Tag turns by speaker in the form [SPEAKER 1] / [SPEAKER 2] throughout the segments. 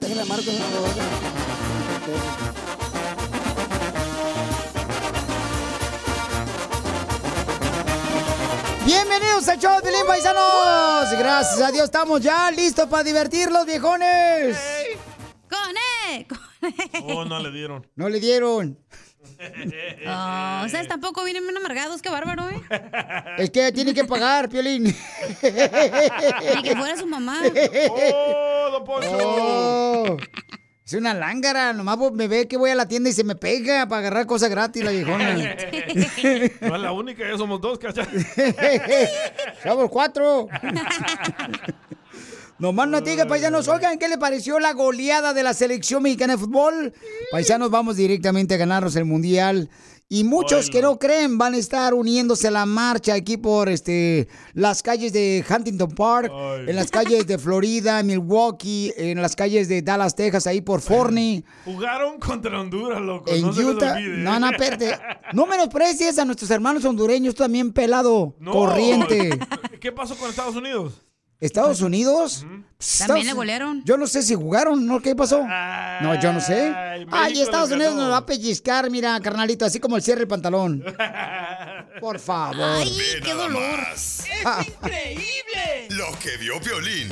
[SPEAKER 1] Déjale marco Bienvenidos al show de Paisanos. Gracias a Dios estamos ya listos para divertirlos, viejones.
[SPEAKER 2] ¡Con E! ¡Con E!
[SPEAKER 3] Oh, no le dieron.
[SPEAKER 1] No le dieron.
[SPEAKER 2] Oh, ustedes tampoco vienen bien amargados, qué bárbaro, ¿eh?
[SPEAKER 1] Es que tiene que pagar, Piolín.
[SPEAKER 2] Ni que fuera su mamá.
[SPEAKER 3] ¡Oh, don Poncho!
[SPEAKER 1] Oh, es una lángara. Nomás me ve que voy a la tienda y se me pega para agarrar cosas gratis la viejona.
[SPEAKER 3] No es la única, ya somos dos, ¿cachai?
[SPEAKER 1] Somos cuatro. Nomás no diga, paisanos, oigan, ¿qué le pareció la goleada de la selección mexicana de fútbol? Paisanos, vamos directamente a ganarnos el mundial. Y muchos que no creen van a estar uniéndose a la marcha aquí por este, las calles de Huntington Park, en las calles de Florida, Milwaukee, en las calles de Dallas, Texas, ahí por Forney.
[SPEAKER 3] Jugaron contra Honduras, loco.
[SPEAKER 1] En
[SPEAKER 3] no se les
[SPEAKER 1] Utah,
[SPEAKER 3] olvide.
[SPEAKER 1] no, no, espérate. No menosprecies a nuestros hermanos hondureños, también pelado,
[SPEAKER 3] No.
[SPEAKER 1] corriente.
[SPEAKER 3] ¿Qué pasó con Estados Unidos?
[SPEAKER 1] Estados Unidos.
[SPEAKER 2] También le golearon.
[SPEAKER 1] Yo no sé si jugaron, ¿no? ¿Qué pasó? No, yo no sé.
[SPEAKER 3] Ay,
[SPEAKER 1] Estados Unidos nos va a pellizcar, mira, carnalito, así como el cierre del pantalón. Por favor.
[SPEAKER 2] Ay,
[SPEAKER 4] Ve
[SPEAKER 2] qué dolor.
[SPEAKER 4] más. Lo que vio Violín.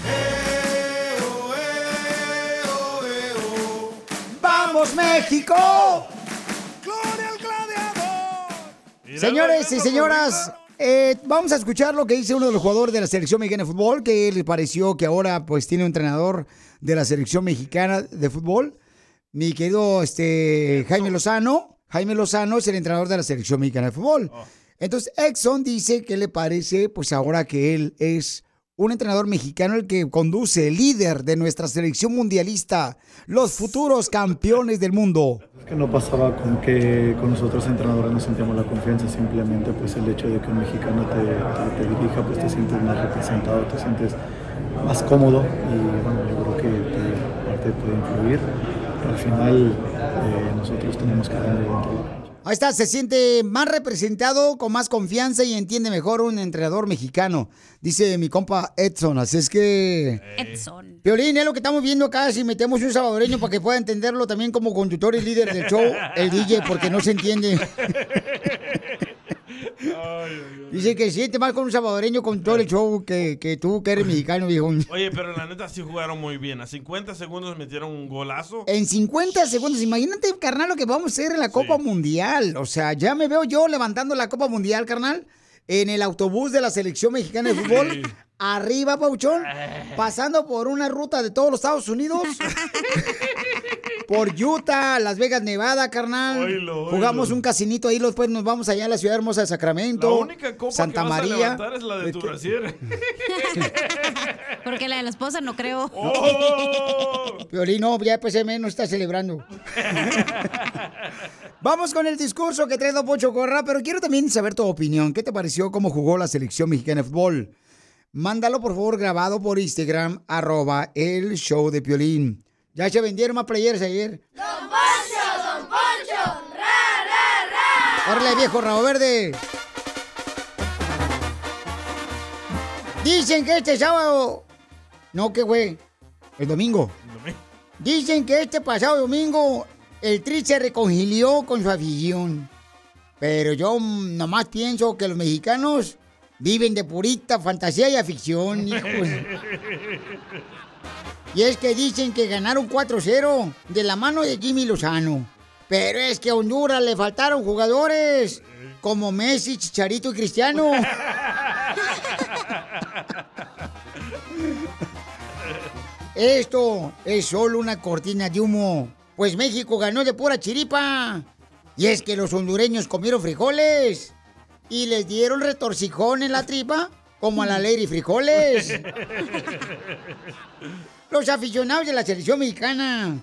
[SPEAKER 1] ¡Vamos, México! Señores y señoras, eh, vamos a escuchar lo que dice uno de los jugadores de la selección mexicana de fútbol, que le pareció que ahora pues tiene un entrenador de la selección mexicana de fútbol. Mi querido este, Jaime Lozano. Jaime Lozano es el entrenador de la selección mexicana de fútbol. Entonces, Exxon dice que le parece, pues ahora que él es un entrenador mexicano el que conduce, el líder de nuestra selección mundialista, los futuros campeones del mundo.
[SPEAKER 5] que no pasaba con que con nosotros entrenadores no sentíamos la confianza, simplemente pues el hecho de que un mexicano te, te- te dirija, pues te sientes más representado, te sientes más cómodo y bueno, yo creo que te- parte puede influir, pero al final eh, nosotros tenemos que rendir dentro.
[SPEAKER 1] Ahí está, se siente más representado, con más confianza y entiende mejor un entrenador mexicano, dice mi compa Edson. Así es que,
[SPEAKER 2] Edson.
[SPEAKER 1] Violín, es lo que estamos viendo acá. Si metemos un salvadoreño para que pueda entenderlo también como conductor y líder del show, el DJ, porque no se entiende. Dice que siente más con un salvadoreño con todo el show que, que tú, que eres mexicano, viejo.
[SPEAKER 3] Oye, pero la neta sí jugaron muy bien. A 50 segundos metieron un golazo.
[SPEAKER 1] En 50 segundos, imagínate, carnal, lo que vamos a hacer en la Copa Mundial. O sea, ya me veo yo levantando la Copa Mundial, carnal, en el autobús de la selección mexicana de fútbol. Arriba, Pauchón, pasando por una ruta de todos los Estados Unidos. por Utah, Las Vegas, Nevada, carnal. Jugamos un casinito ahí, después nos vamos allá a la ciudad hermosa de
[SPEAKER 3] La
[SPEAKER 1] Sacramento.
[SPEAKER 3] única copa
[SPEAKER 1] Santa
[SPEAKER 3] que vas
[SPEAKER 1] María.
[SPEAKER 3] a es la de tu.
[SPEAKER 2] Porque la de la esposa no creo.
[SPEAKER 3] ¡Oh!
[SPEAKER 1] Violín, no, ya PCM no está celebrando. Vamos con el discurso que trae Don Pocho Corra, pero quiero también saber tu opinión. ¿Qué te pareció cómo jugó la selección mexicana de fútbol? Mándalo, por favor, grabado por Instagram, arroba el show de Piolín. Ya se vendieron más playeras ayer. ¡Don Poncho, Don Poncho! ¡Ra, ra, ra! ¡Órale, viejo rabo verde! Dicen que este sábado... No, ¿qué güey? El domingo. Dicen que este pasado domingo el Tri se reconcilió con su afición. Pero yo nomás pienso que los mexicanos Viven de purita fantasía y afición, hijos. Y es que dicen que ganaron 4-0 de la mano de Jimmy Lozano. Pero es que a Honduras le faltaron jugadores como Messi, Chicharito y Cristiano. Esto es solo una cortina de humo, pues México ganó de pura chiripa. Y es que los hondureños comieron frijoles y les dieron retorcijón en la tripa como a la Lady Frijoles. Los aficionados de la selección mexicana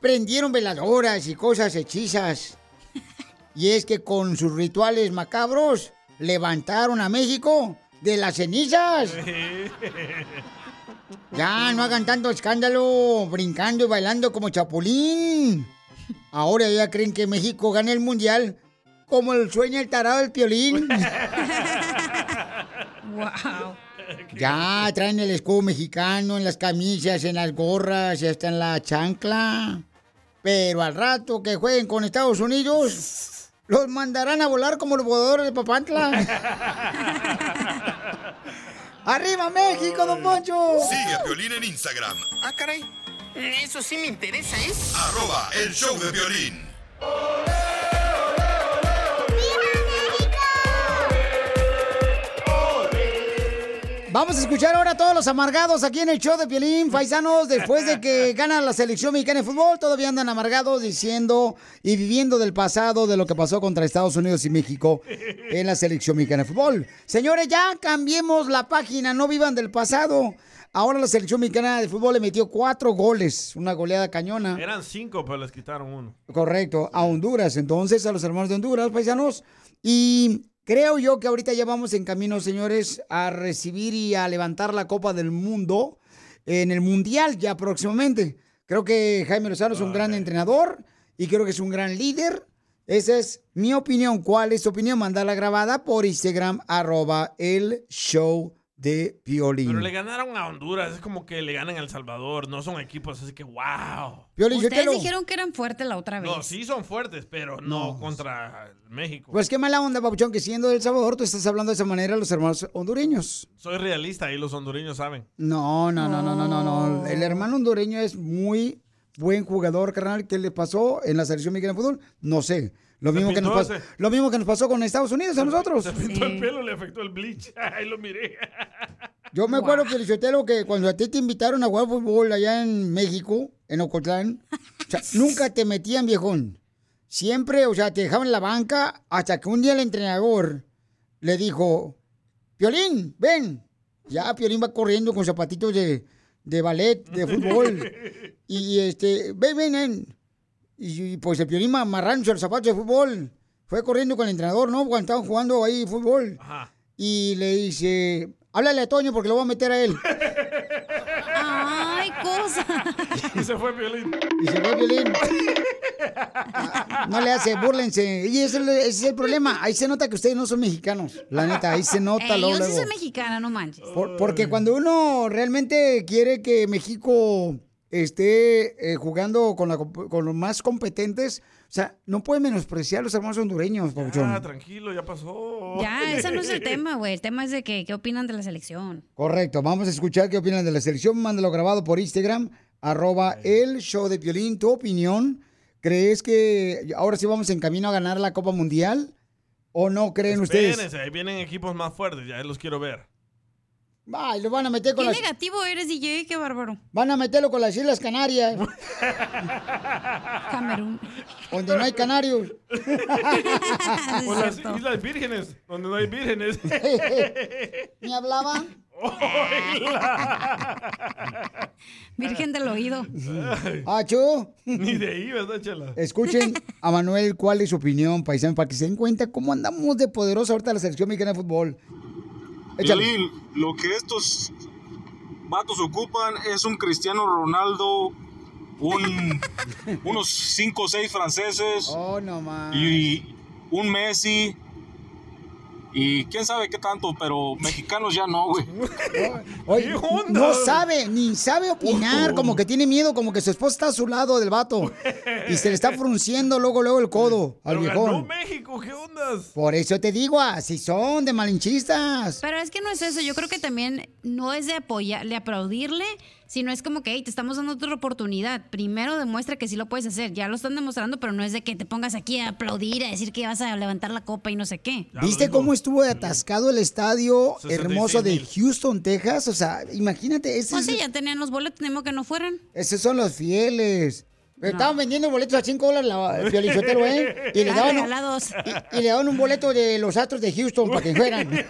[SPEAKER 1] prendieron veladoras y cosas hechizas. Y es que con sus rituales macabros levantaron a México de las cenizas. Ya, no hagan tanto escándalo, brincando y bailando como chapulín. Ahora ya creen que México gana el mundial como el sueño el tarado del piolín.
[SPEAKER 2] Wow.
[SPEAKER 1] Ya traen el escudo mexicano en las camisas, en las gorras y hasta en la chancla. Pero al rato que jueguen con Estados Unidos, los mandarán a volar como los voladores de Papantla. ¡Arriba México, don Poncho!
[SPEAKER 4] Sigue a Piolín en Instagram,
[SPEAKER 6] Ah, caray. Eso sí me interesa, ¿eh?
[SPEAKER 4] arroba el show de violín.
[SPEAKER 1] Vamos a escuchar ahora a todos los amargados aquí en el show de Piolín, paisanos, después de que gana la selección mexicana de fútbol, todavía andan amargados diciendo y viviendo del pasado de lo que pasó contra Estados Unidos y México en la selección mexicana de fútbol. Señores, ya cambiemos la página, no vivan del pasado. Ahora la selección mexicana de fútbol le metió cuatro goles, una goleada cañona.
[SPEAKER 3] Eran cinco, pero les quitaron uno.
[SPEAKER 1] Correcto, a Honduras, entonces, a los hermanos de Honduras, paisanos. Y creo yo que ahorita ya vamos en camino, señores, a recibir y a levantar la Copa del Mundo en el Mundial ya próximamente. Creo que Jaime Lozano es un gran entrenador y creo que es un gran líder. Esa es mi opinión. ¿Cuál es tu opinión? Mandala grabada por Instagram, arroba el show de Piolín.
[SPEAKER 3] Pero le ganaron a Honduras. Es como que le ganan a El Salvador. No son equipos, así que wow.
[SPEAKER 1] Piolín,
[SPEAKER 2] Ustedes
[SPEAKER 1] lo-
[SPEAKER 2] dijeron que eran fuertes la otra vez.
[SPEAKER 3] No, sí son fuertes, pero no,
[SPEAKER 1] No.
[SPEAKER 3] contra México.
[SPEAKER 1] Pues qué mala onda, Papuchón, que siendo El Salvador tú estás hablando de esa manera a los hermanos hondureños.
[SPEAKER 3] Soy realista y los hondureños saben.
[SPEAKER 1] No, no, no, no, no, no, no. El hermano hondureño es muy buen jugador, carnal. ¿Qué le pasó en la selección mexicana de fútbol? No sé. Lo mismo, que nos pasó,
[SPEAKER 3] ese-
[SPEAKER 1] lo mismo que nos pasó con Estados Unidos a nosotros.
[SPEAKER 3] Se pintó el pelo, le afectó el bleach. Ahí lo miré.
[SPEAKER 1] Yo me acuerdo, Felicitelo, que cuando a ti te invitaron a jugar fútbol allá en México, en Ocotlán, o sea, nunca te metían, viejón. Siempre, o sea, te dejaban en la banca hasta que un día el entrenador le dijo, Piolín, ven. Ya Piolín va corriendo con zapatitos de, de ballet, de fútbol. y este, ven, ven, ven. Y, y, pues el Piolín amarrándose los zapatos de fútbol. Fue corriendo con el entrenador, ¿no? Cuando estaban jugando ahí fútbol.
[SPEAKER 3] Ajá.
[SPEAKER 1] Y le dice, háblale a Toño porque lo voy a meter a él.
[SPEAKER 2] Ay, cosa.
[SPEAKER 3] Y se fue Violín.
[SPEAKER 1] Y se fue Violín. Ah, No le hace, búrlense. Y ese, es el- ese es el problema. Ahí se nota que ustedes no son mexicanos. La neta, ahí se nota
[SPEAKER 2] Ey,
[SPEAKER 1] luego,
[SPEAKER 2] yo sí
[SPEAKER 1] luego.
[SPEAKER 2] soy mexicana, no manches.
[SPEAKER 1] Por- porque cuando uno realmente quiere que México esté eh, jugando con, la con los más competentes, o sea, no puede menospreciar a los hermanos hondureños, Pabuchón.
[SPEAKER 3] Ah, tranquilo, ya pasó.
[SPEAKER 2] Ya, ese no es el tema, güey. El tema es de que, qué opinan de la selección.
[SPEAKER 1] Correcto, vamos a escuchar qué opinan de la selección. Mándalo grabado por Instagram, arroba el show de Piolín. Tu opinión, ¿crees que ahora sí vamos en camino a ganar la Copa Mundial? ¿O no creen ustedes?
[SPEAKER 3] Espérense, ahí vienen equipos más fuertes, ya los quiero ver.
[SPEAKER 1] Ay, lo van a meter
[SPEAKER 2] Qué
[SPEAKER 1] con las...
[SPEAKER 2] negativo eres, DJ, qué bárbaro.
[SPEAKER 1] Van a meterlo con las Islas Canarias,
[SPEAKER 2] Camerún.
[SPEAKER 1] donde no hay canarios.
[SPEAKER 3] O las Islas Vírgenes, donde no hay vírgenes.
[SPEAKER 1] ¿Me hablaba?
[SPEAKER 2] Virgen del oído.
[SPEAKER 1] Acho.
[SPEAKER 3] Ni de ahí, ¿verdad, Chela?
[SPEAKER 1] Escuchen a Manuel cuál es su opinión, paisano, para que se den cuenta cómo andamos de poderosa ahorita la selección mexicana de fútbol.
[SPEAKER 7] Piolín, lo que estos vatos ocupan es un Cristiano Ronaldo, un, unos 5 o 6 franceses
[SPEAKER 1] Oh, no
[SPEAKER 7] y un Messi Y quién sabe qué tanto, pero mexicanos ya no, güey.
[SPEAKER 1] Oye, no sabe, ni sabe opinar, como que tiene miedo, como que su esposa está a su lado del vato. Y se le está frunciendo luego, luego el codo al viejón.
[SPEAKER 3] México, ¿qué ondas?
[SPEAKER 1] Por eso te digo, así son de malinchistas.
[SPEAKER 2] Pero es que no es eso. Yo creo que también no es de apoyar, de aplaudirle, sino es como que, hey, te estamos dando otra oportunidad. Primero demuestra que sí lo puedes hacer. Ya lo están demostrando, pero no es de que te pongas aquí a aplaudir, a decir que vas a levantar la copa y no sé qué.
[SPEAKER 1] ¿Viste cómo estuvo atascado el estadio
[SPEAKER 2] 66
[SPEAKER 1] hermoso de Houston, Texas? O sea, imagínate, ese
[SPEAKER 2] Pues
[SPEAKER 1] es-
[SPEAKER 2] sí, ya tenían los boletos, tenemos que no fueran.
[SPEAKER 1] esos son los fieles. Estaban vendiendo boletos a 5 dólares la Piolichotelo, ¿eh? Y le, daban, y, y le daban un boleto de los Astros de Houston para que fueran.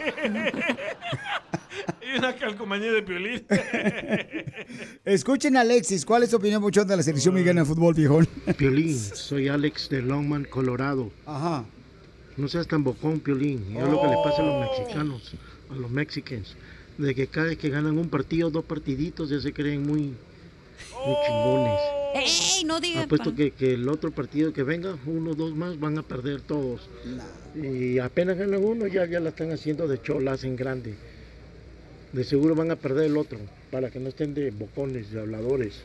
[SPEAKER 3] Y una calcomanía de piolín.
[SPEAKER 1] Escuchen a Alexis, ¿cuál es tu opinión, Puchón, de la selección mexicana de fútbol, viejón?
[SPEAKER 8] Piolín, soy Alex de Longman, Colorado.
[SPEAKER 1] Ajá.
[SPEAKER 8] No seas tan bocón, Piolín. Es lo que le pasa a los mexicanos, a los mexicanos. De que cada vez que ganan un partido, dos partiditos, ya se creen muy, muy chingones.
[SPEAKER 2] ¡Ey! No digas.
[SPEAKER 8] Apuesto que, que el otro partido que venga, uno o dos más, van a perder todos. Y apenas ganan uno, ya, ya la están haciendo de cholas en grande. De seguro van a perder el otro, para que no estén de bocones, de habladores.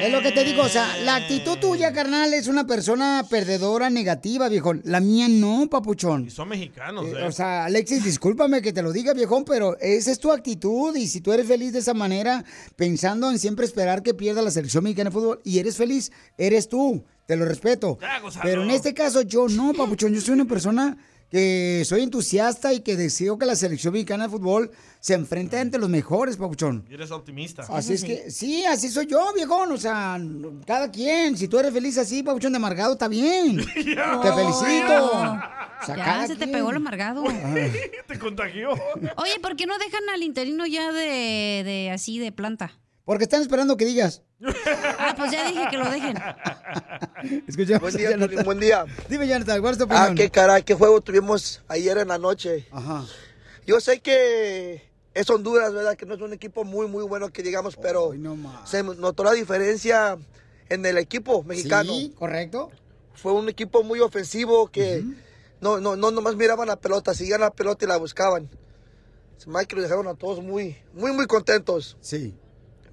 [SPEAKER 1] Es lo que te digo, o sea, la actitud tuya, carnal, es una persona perdedora negativa, viejón. La mía no, papuchón.
[SPEAKER 3] Son mexicanos,
[SPEAKER 1] Eh,
[SPEAKER 3] ¿eh?
[SPEAKER 1] O sea, Alexis, discúlpame que te lo diga, viejón, pero esa es tu actitud. Y si tú eres feliz de esa manera, pensando en siempre esperar que pierda la selección mexicana de fútbol, y eres feliz, eres tú. Te lo respeto. Pero en este caso, yo no, papuchón. Yo soy una persona que soy entusiasta y que deseo que la selección mexicana de fútbol se enfrente ante los mejores, papuchón.
[SPEAKER 3] Y eres optimista.
[SPEAKER 1] Así es que, sí, así soy yo, viejón. O sea, cada quien. Si tú eres feliz así, papuchón de amargado, está bien. Te felicito. O sea,
[SPEAKER 2] Ya
[SPEAKER 1] cada
[SPEAKER 2] se te pegó el amargado.
[SPEAKER 3] Te contagió.
[SPEAKER 2] Oye, ¿por qué no dejan al interino ya de, de así de planta?
[SPEAKER 1] Porque están esperando que digas.
[SPEAKER 2] Ah, pues ya dije que lo dejen.
[SPEAKER 1] Escuchamos
[SPEAKER 9] Buen día,
[SPEAKER 1] Jonathan.
[SPEAKER 9] Buen día.
[SPEAKER 1] Dime, Jonathan, ¿cuál es tu opinión?
[SPEAKER 9] Ah, qué caray, qué juego tuvimos ayer en la noche.
[SPEAKER 1] Ajá.
[SPEAKER 9] Yo sé que es Honduras, ¿verdad? Que no es un equipo muy, muy bueno que digamos, pero se notó la diferencia en el equipo mexicano.
[SPEAKER 1] Sí, correcto.
[SPEAKER 9] Fue un equipo muy ofensivo que no, no, no nomás miraban la pelota, seguían la pelota y la buscaban. Mike lo dejaron a todos muy, muy, muy contentos.
[SPEAKER 1] Sí.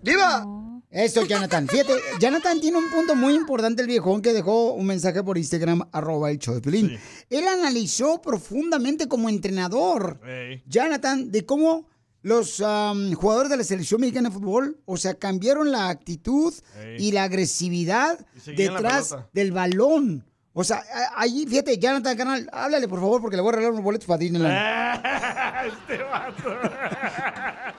[SPEAKER 9] ¡Viva!
[SPEAKER 1] Eso, Jonathan. Fíjate, Jonathan tiene un punto muy importante, el viejón, que dejó un mensaje por Instagram, arroba el show de Pelín. Él analizó profundamente como entrenador, Jonathan, de cómo los am, jugadores de la selección mexicana de fútbol, o sea, cambiaron la actitud y la agresividad
[SPEAKER 3] Y seguían la
[SPEAKER 1] detrás del balón. O sea, ahí, fíjate, Jonathan, canal, háblale por favor, porque le voy a regalar unos boletos para Disneyland.
[SPEAKER 3] este vato.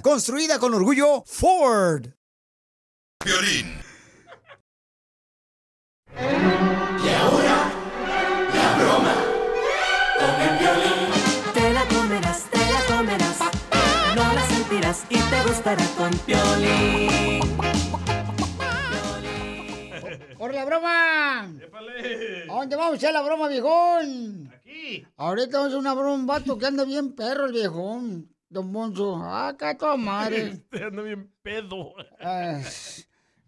[SPEAKER 1] Construida con orgullo Ford.
[SPEAKER 4] Piolín.
[SPEAKER 10] Y ahora, la broma con el violín. Te la comerás, te la comerás. No la sentirás y te gustará con violín.
[SPEAKER 1] ¡Corre la broma! ¿A dónde vamos a hacer la broma, viejón? Aquí. Ahorita vamos a una broma, un vato que anda bien perro el viejón. Don Monzo. Acá toda madre.
[SPEAKER 3] Este anda bien pedo.
[SPEAKER 1] Ah,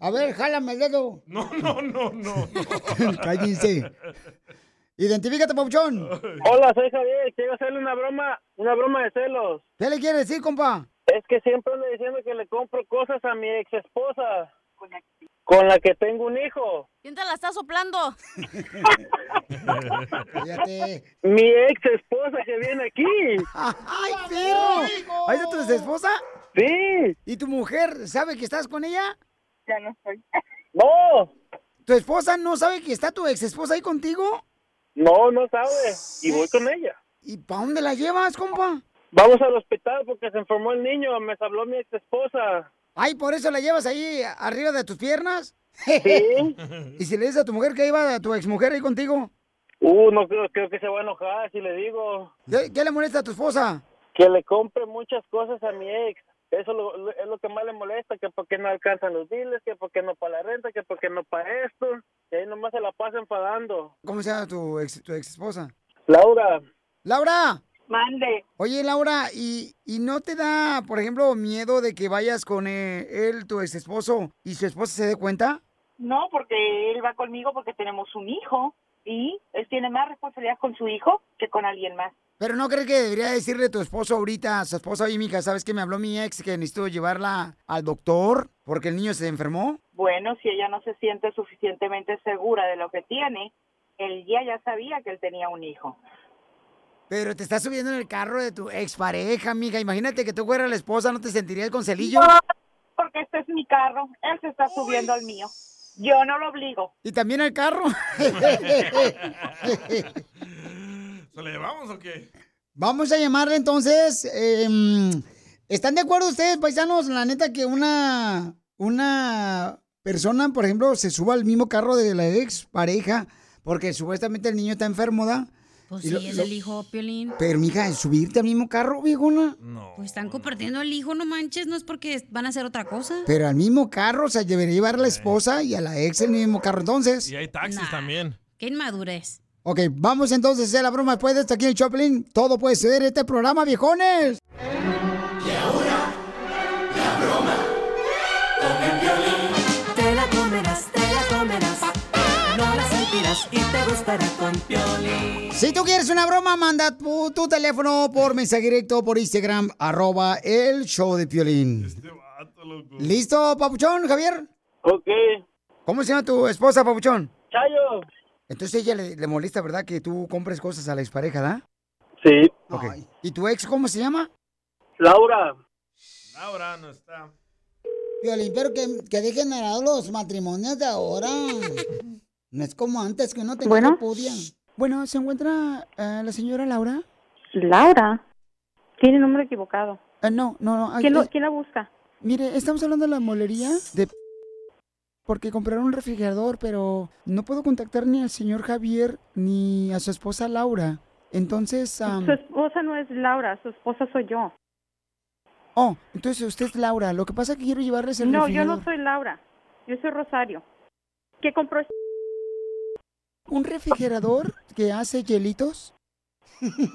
[SPEAKER 1] a ver, jálame el dedo.
[SPEAKER 3] No, no, no, no.
[SPEAKER 1] Cállense. Identifícate, Pauchón.
[SPEAKER 11] Hola, soy Javier. Quiero hacerle una broma, una broma de celos.
[SPEAKER 1] ¿Qué le quiere decir, compa?
[SPEAKER 11] Es que siempre ando diciendo que le compro cosas a mi ex esposa. Con la que tengo un hijo.
[SPEAKER 2] ¿Quién te la está soplando?
[SPEAKER 11] Mi ex esposa que viene aquí.
[SPEAKER 1] ¡Ay, perro! ¿Ahí está tu esposa?
[SPEAKER 11] Sí.
[SPEAKER 1] ¿Y tu mujer sabe que estás con ella?
[SPEAKER 11] Ya no estoy. No.
[SPEAKER 1] ¿Tu esposa no sabe que está tu ex esposa ahí contigo?
[SPEAKER 11] No, no sabe. Y voy con ella.
[SPEAKER 1] ¿Y para dónde la llevas, compa?
[SPEAKER 11] Vamos al hospital porque se enfermó el niño. Me habló mi ex esposa.
[SPEAKER 1] Ay, ¿por eso la llevas ahí arriba de tus piernas?
[SPEAKER 11] Sí.
[SPEAKER 1] ¿Y si le dices a tu mujer que iba a tu exmujer ahí contigo?
[SPEAKER 11] Uh, no creo, creo que se va a enojar si le digo.
[SPEAKER 1] ¿Qué, qué le molesta a tu esposa?
[SPEAKER 11] Que le compre muchas cosas a mi ex. Eso lo- lo- es lo que más le molesta, que porque no alcanzan los biles, que porque no para la renta, que porque no para esto. Y ahí nomás se la pasa enfadando.
[SPEAKER 1] ¿Cómo se llama tu ex, tu ex esposa?
[SPEAKER 11] Laura.
[SPEAKER 1] ¡Laura!
[SPEAKER 11] Mande.
[SPEAKER 1] Oye, Laura, ¿y, ¿y no te da, por ejemplo, miedo de que vayas con eh, él, tu ex esposo, y su esposa se dé cuenta?
[SPEAKER 12] No, porque él va conmigo porque tenemos un hijo y él tiene más responsabilidad con su hijo que con alguien más.
[SPEAKER 1] Pero ¿no crees que debería decirle a tu esposo ahorita, a su esposa, oye, mija, ¿sabes que me habló mi ex que necesito llevarla al doctor porque el niño se enfermó?
[SPEAKER 12] Bueno, si ella no se siente suficientemente segura de lo que tiene, él ya ya sabía que él tenía un hijo.
[SPEAKER 1] Pero te estás subiendo en el carro de tu expareja, amiga. Imagínate que tú fueras la esposa, ¿no te sentirías con celillo?
[SPEAKER 12] No, porque este es mi carro, él se está subiendo al mío. Yo no lo obligo.
[SPEAKER 1] ¿Y también al carro?
[SPEAKER 3] ¿Se le llevamos o qué?
[SPEAKER 1] Vamos a llamarle entonces. em, ¿Están de acuerdo ustedes, paisanos? La neta que una, una persona, por ejemplo, se suba al mismo carro de la ex pareja porque supuestamente el niño está enfermo, ¿da?
[SPEAKER 2] Pues
[SPEAKER 1] Y
[SPEAKER 2] sí,
[SPEAKER 1] lo-
[SPEAKER 2] es
[SPEAKER 1] lo-
[SPEAKER 2] el hijo, Piolín.
[SPEAKER 1] Pero, mija, subirte al mismo carro, viejona.
[SPEAKER 2] Pues están compartiendo el hijo, no manches, no es porque van a hacer otra cosa.
[SPEAKER 1] Pero al mismo carro, o sea, debería llevar a la esposa y a la ex el mismo carro entonces.
[SPEAKER 3] Y hay taxis también.
[SPEAKER 2] Qué inmadurez.
[SPEAKER 1] Ok, vamos entonces a hacer la broma después de esto aquí en el Choplin. Todo puede en este programa, viejones.
[SPEAKER 10] Y te gustará con Piolín.
[SPEAKER 1] Si tú quieres una broma, manda tu, tu teléfono por mensaje directo por Instagram, arroba el show de Piolín. ¿Listo, Papuchón, Javier?
[SPEAKER 11] Ok.
[SPEAKER 1] ¿Cómo se llama tu esposa, Papuchón?
[SPEAKER 11] Chayo.
[SPEAKER 1] Entonces ella le, le molesta, ¿verdad? Que tú compres cosas a la expareja, ¿da?
[SPEAKER 11] Sí.
[SPEAKER 1] Ok. ¿Y tu ex cómo se llama?
[SPEAKER 11] Laura.
[SPEAKER 3] Laura no está.
[SPEAKER 1] Piolín, pero que, que dejen de lado los matrimonios de ahora. No es como antes que uno tenía
[SPEAKER 13] Bueno.
[SPEAKER 1] Bueno, ¿se encuentra eh, la señora Laura?
[SPEAKER 13] Laura. Tiene nombre equivocado.
[SPEAKER 1] Eh, no, no, no. ay,
[SPEAKER 13] ¿Quién, lo- quién la busca?
[SPEAKER 1] Mire, estamos hablando de la molería de... Porque compraron un refrigerador, pero no puedo contactar ni al señor Javier ni a su esposa Laura. Entonces,
[SPEAKER 13] Su esposa no es Laura, su esposa soy yo.
[SPEAKER 1] oh, entonces usted es Laura. Lo que pasa es que quiero llevarles el
[SPEAKER 13] No, yo no soy Laura. Yo soy Rosario. ¿Qué compró?
[SPEAKER 1] ¿Un refrigerador que hace hielitos?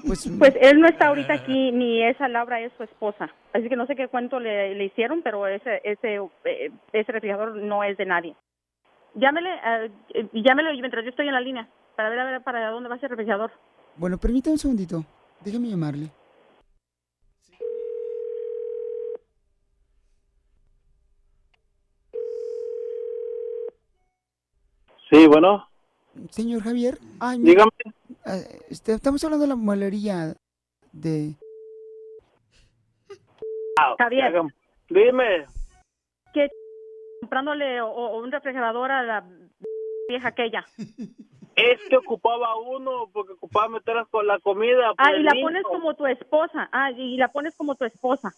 [SPEAKER 1] Pues,
[SPEAKER 13] Pues él no está ahorita aquí, ni esa Laura es su esposa. Así que no sé qué cuento le, le hicieron, pero ese, ese, eh, ese refrigerador no es de nadie. Llámele, eh, llámele mientras yo estoy en la línea, para ver, a ver para dónde va ese refrigerador.
[SPEAKER 1] Bueno, permítame un segundito. Déjeme llamarle.
[SPEAKER 11] Sí, bueno.
[SPEAKER 1] Señor Javier. Ay,
[SPEAKER 11] Dígame.
[SPEAKER 1] eh, este, estamos hablando de la molería de...
[SPEAKER 13] Javier.
[SPEAKER 11] Dime.
[SPEAKER 13] ¿Qué comprándole o- o un refrigerador a la vieja aquella?
[SPEAKER 11] Es que ocupaba uno porque ocupaba meterlas con la comida. por
[SPEAKER 13] Ah, y la pones como tu esposa. Ah, y la pones como tu esposa.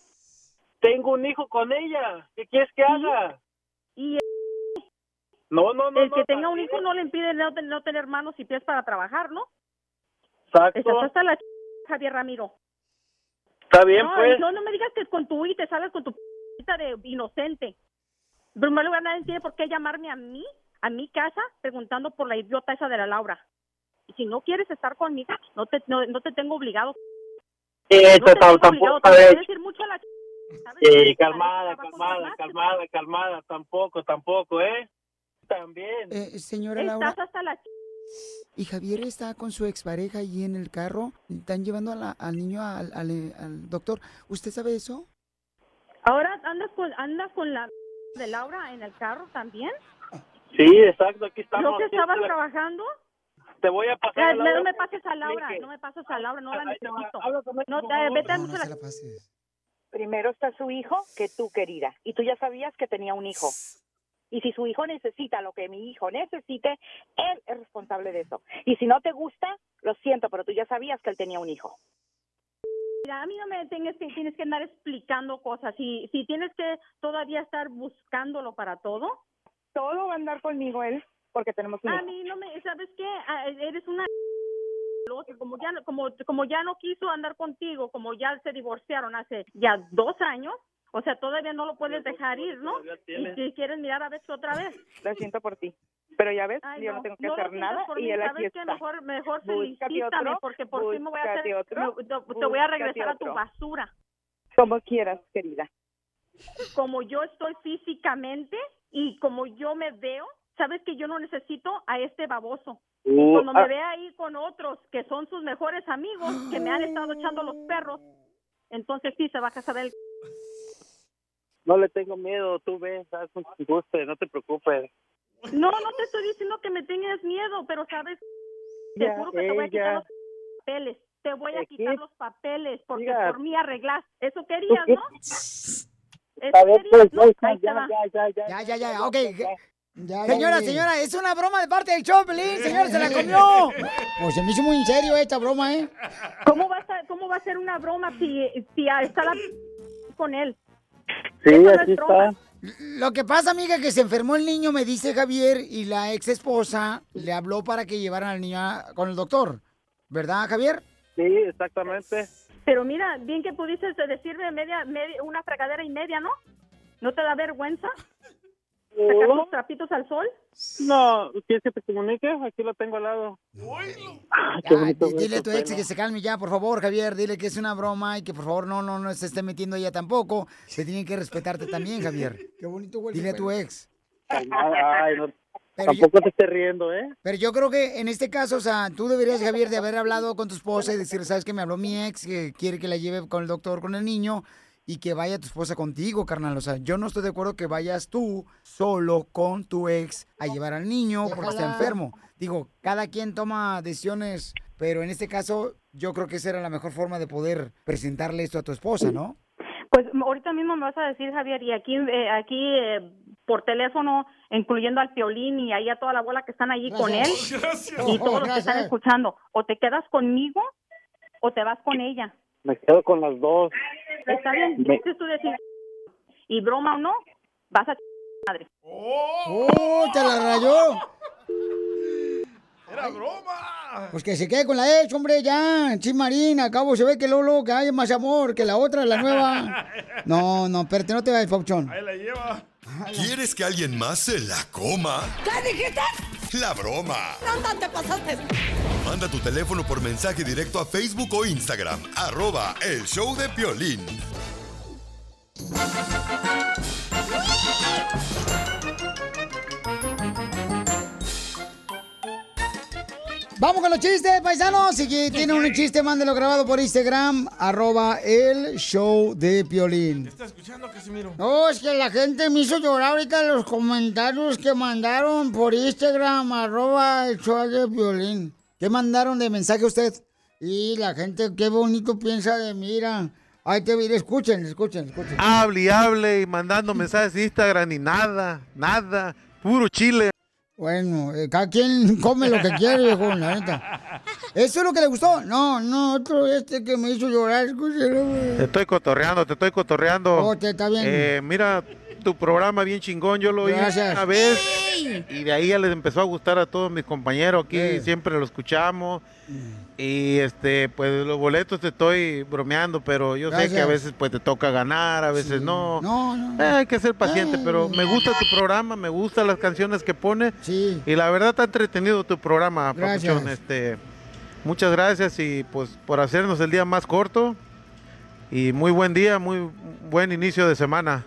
[SPEAKER 11] Tengo un hijo con ella. ¿Qué quieres que haga? No, no, no.
[SPEAKER 13] el
[SPEAKER 11] no,
[SPEAKER 13] que tenga un hijo no le impide no, no tener manos y pies para trabajar, ¿no?
[SPEAKER 11] Exacto.
[SPEAKER 13] Estás hasta la ch- Javier Ramiro.
[SPEAKER 11] Está bien,
[SPEAKER 13] no,
[SPEAKER 11] pues.
[SPEAKER 13] No, no me digas que es con tu y te sales con tu p*** de inocente. En primer lugar, nadie tiene por qué llamarme a mí a mi casa preguntando por la idiota esa de la Laura. Y si no quieres estar conmigo, no te, no, no te tengo obligado.
[SPEAKER 11] Sí,
[SPEAKER 13] no
[SPEAKER 11] esto
[SPEAKER 13] te tengo
[SPEAKER 11] tampoco,
[SPEAKER 13] obligado. Te voy a decir mucho a la ch-
[SPEAKER 11] calmada, calmada, calmada, calmada, tampoco, tampoco, ¿eh? También.
[SPEAKER 1] Eh, señora
[SPEAKER 13] Estás
[SPEAKER 1] Laura,
[SPEAKER 13] hasta la ch-
[SPEAKER 1] ¿y Javier está con su expareja ahí en el carro? ¿Están llevando a la- al niño al, al- al doctor? ¿Usted sabe eso?
[SPEAKER 13] Ahora andas con, andas con la de Laura en el carro también.
[SPEAKER 11] Sí, exacto, aquí estamos.
[SPEAKER 13] ¿Yo que estabas trabajando?
[SPEAKER 11] Te voy a pasar.
[SPEAKER 13] Ya,
[SPEAKER 11] a Laura
[SPEAKER 13] no me pases a Laura, no me pases a Laura, no la necesito. No, te, vete a
[SPEAKER 1] No,
[SPEAKER 13] mucho
[SPEAKER 1] no
[SPEAKER 13] la
[SPEAKER 1] se la pases.
[SPEAKER 12] Primero está su hijo que tú, querida, y tú ya sabías que tenía un hijo. Y si su hijo necesita lo que mi hijo necesite, él es responsable de eso. Y si no te gusta, lo siento, pero tú ya sabías que él tenía un hijo.
[SPEAKER 13] Mira, a mí no me tienes que, tienes que andar explicando cosas. Si, si tienes que todavía estar buscándolo para todo.
[SPEAKER 12] Todo va a andar conmigo él, porque tenemos un
[SPEAKER 13] A mí no me, ¿sabes qué? Eres una como ya como como ya no quiso andar contigo, como ya se divorciaron hace ya dos años, o sea todavía no lo puedes dejar ir, ¿no? Y si quieres mirar a ver si otra vez.
[SPEAKER 12] Lo siento por ti. Pero ya ves,
[SPEAKER 13] Ay,
[SPEAKER 12] yo no, tengo que hacer nada y él aquí
[SPEAKER 13] ¿sabes qué?
[SPEAKER 12] está.
[SPEAKER 13] Mejor, mejor felicítame
[SPEAKER 12] otro,
[SPEAKER 13] porque por fin me voy a hacer,
[SPEAKER 12] búscate otro,
[SPEAKER 13] me- te, te voy a regresar a tu basura.
[SPEAKER 12] Como quieras, querida.
[SPEAKER 13] Como yo estoy físicamente y como yo me veo, sabes que yo no necesito a este baboso.
[SPEAKER 11] Uh,
[SPEAKER 13] Cuando me
[SPEAKER 11] ah.
[SPEAKER 13] ve ahí con otros que son sus mejores amigos, que me han estado echando los perros, entonces sí se va a casar él.
[SPEAKER 11] No le tengo miedo, tú ves, haz con tu guste, no te preocupes.
[SPEAKER 13] No, no te estoy diciendo que me tengas miedo, pero sabes, te juro que te voy a quitar los papeles. Te voy a quitar los papeles porque
[SPEAKER 11] Diga.
[SPEAKER 13] por mí arreglas. Eso querías, ¿no? Eso
[SPEAKER 11] A ver,
[SPEAKER 13] querías, ¿no?
[SPEAKER 11] no,
[SPEAKER 13] Ahí te
[SPEAKER 11] ya,
[SPEAKER 13] va.
[SPEAKER 11] ya, ya, ya.
[SPEAKER 1] Ya, ya, ya, ok.
[SPEAKER 11] Ya,
[SPEAKER 1] Señora,
[SPEAKER 11] ya.
[SPEAKER 1] señora, es una broma de parte del show, Pelín. Señora, se la comió. Pues se me hizo muy en serio esta broma, ¿eh?
[SPEAKER 13] ¿Cómo va a, ser- cómo va a ser una broma si, si está la con él?
[SPEAKER 11] Sí,
[SPEAKER 13] Eso no es
[SPEAKER 11] aquí está.
[SPEAKER 1] Lo que pasa, amiga, que se enfermó el niño, me dice Javier, y la ex esposa le habló para que llevaran al niño a- con el doctor. ¿Verdad, Javier?
[SPEAKER 11] Sí, exactamente.
[SPEAKER 13] Pero mira, bien que pudiste decirme media, media, una fregadera y media, ¿no? ¿No te da vergüenza? ¿Sacar los trapitos al sol?
[SPEAKER 11] No, ¿quieres que te comunique? Aquí lo tengo al lado. Ah, qué bonito
[SPEAKER 1] dile a tu ex que se calme ya, por favor, Javier. Dile que es una broma y que por favor no, no, no se esté metiendo ella tampoco. Se tiene que respetarte también, Javier. Qué bonito huele. Dile a tu ex.
[SPEAKER 11] Ay, no,
[SPEAKER 1] Pero yo-
[SPEAKER 11] tampoco te estés riendo, ¿eh?
[SPEAKER 1] Pero yo creo que en este caso, o sea, tú deberías, Javier, de haber hablado con tu esposa y decir, sabes que me habló mi ex, que quiere que la lleve con el doctor, con el niño, y que vaya tu esposa contigo, carnal. O sea, yo no estoy de acuerdo que vayas tú solo con tu ex a llevar al niño porque está enfermo. Digo, cada quien toma decisiones, pero en este caso yo creo que esa era la mejor forma de poder presentarle esto a tu esposa, ¿no?
[SPEAKER 13] Pues ahorita mismo me vas a decir, Javier, y aquí, eh, aquí eh, por teléfono, incluyendo al Piolín y ahí a toda la bola que están allí con él
[SPEAKER 11] Gracias.
[SPEAKER 13] y todos los que están escuchando, o te quedas conmigo o te vas con ella.
[SPEAKER 11] Me quedo con las dos.
[SPEAKER 13] Está bien,
[SPEAKER 11] Me-
[SPEAKER 13] dices tú decir, y broma o no, vas a madre.
[SPEAKER 1] ¡Oh, te la rayó!
[SPEAKER 3] ¡Era broma!
[SPEAKER 1] Pues que se quede con la ex, hombre, ya. Sí, Marina, al cabo se ve que Lolo, que hay más amor que la otra, la nueva. No, no, espérate, no te vayas, Pauchón.
[SPEAKER 3] Ahí la lleva.
[SPEAKER 4] ¿Quieres que alguien más se la coma?
[SPEAKER 10] ¿Qué dijiste?
[SPEAKER 4] La broma.
[SPEAKER 10] No te pasaste.
[SPEAKER 4] Manda tu teléfono por mensaje directo a Facebook o Instagram. Arroba el show de Piolín.
[SPEAKER 1] Vamos con los chistes, paisanos. Si que tiene un chiste, mándelo grabado por Instagram, arroba el show de Piolín.
[SPEAKER 3] ¿Está escuchando, Casimiro?
[SPEAKER 1] No, es que la gente me hizo llorar ahorita los comentarios que mandaron por Instagram, arroba el show de Piolín. ¿Qué mandaron de mensaje a usted? Y la gente, qué bonito piensa de mira. Ay, te mira, escuchen, escuchen, escuchen.
[SPEAKER 14] Hable y hable y mandando mensajes de Instagram y nada, nada, puro chile.
[SPEAKER 1] Bueno, eh, cada quien come lo que quiere, viejo, la neta. ¿Eso es lo que le gustó? No, no, otro este que me hizo llorar.
[SPEAKER 14] Te estoy cotorreando, te estoy cotorreando.
[SPEAKER 1] Oh, te está bien.
[SPEAKER 14] Eh, mira, tu programa bien chingón, yo lo oí
[SPEAKER 1] Gracias.
[SPEAKER 14] una vez
[SPEAKER 2] ¡Ey!
[SPEAKER 14] Y de ahí ya les empezó a gustar a todos mis compañeros aquí,
[SPEAKER 1] Eh.
[SPEAKER 14] siempre lo escuchamos. Y este, pues los boletos te estoy bromeando, pero yo sé que a veces pues te toca ganar, a veces no.
[SPEAKER 1] No, no.
[SPEAKER 14] Eh, hay que ser paciente, pero me gusta tu programa, me gustan las canciones que pone. Y la verdad está entretenido tu programa,
[SPEAKER 1] Gracias.
[SPEAKER 14] Papuchón. Este, muchas gracias y pues por hacernos el día más corto. Y muy buen día, muy buen inicio de semana.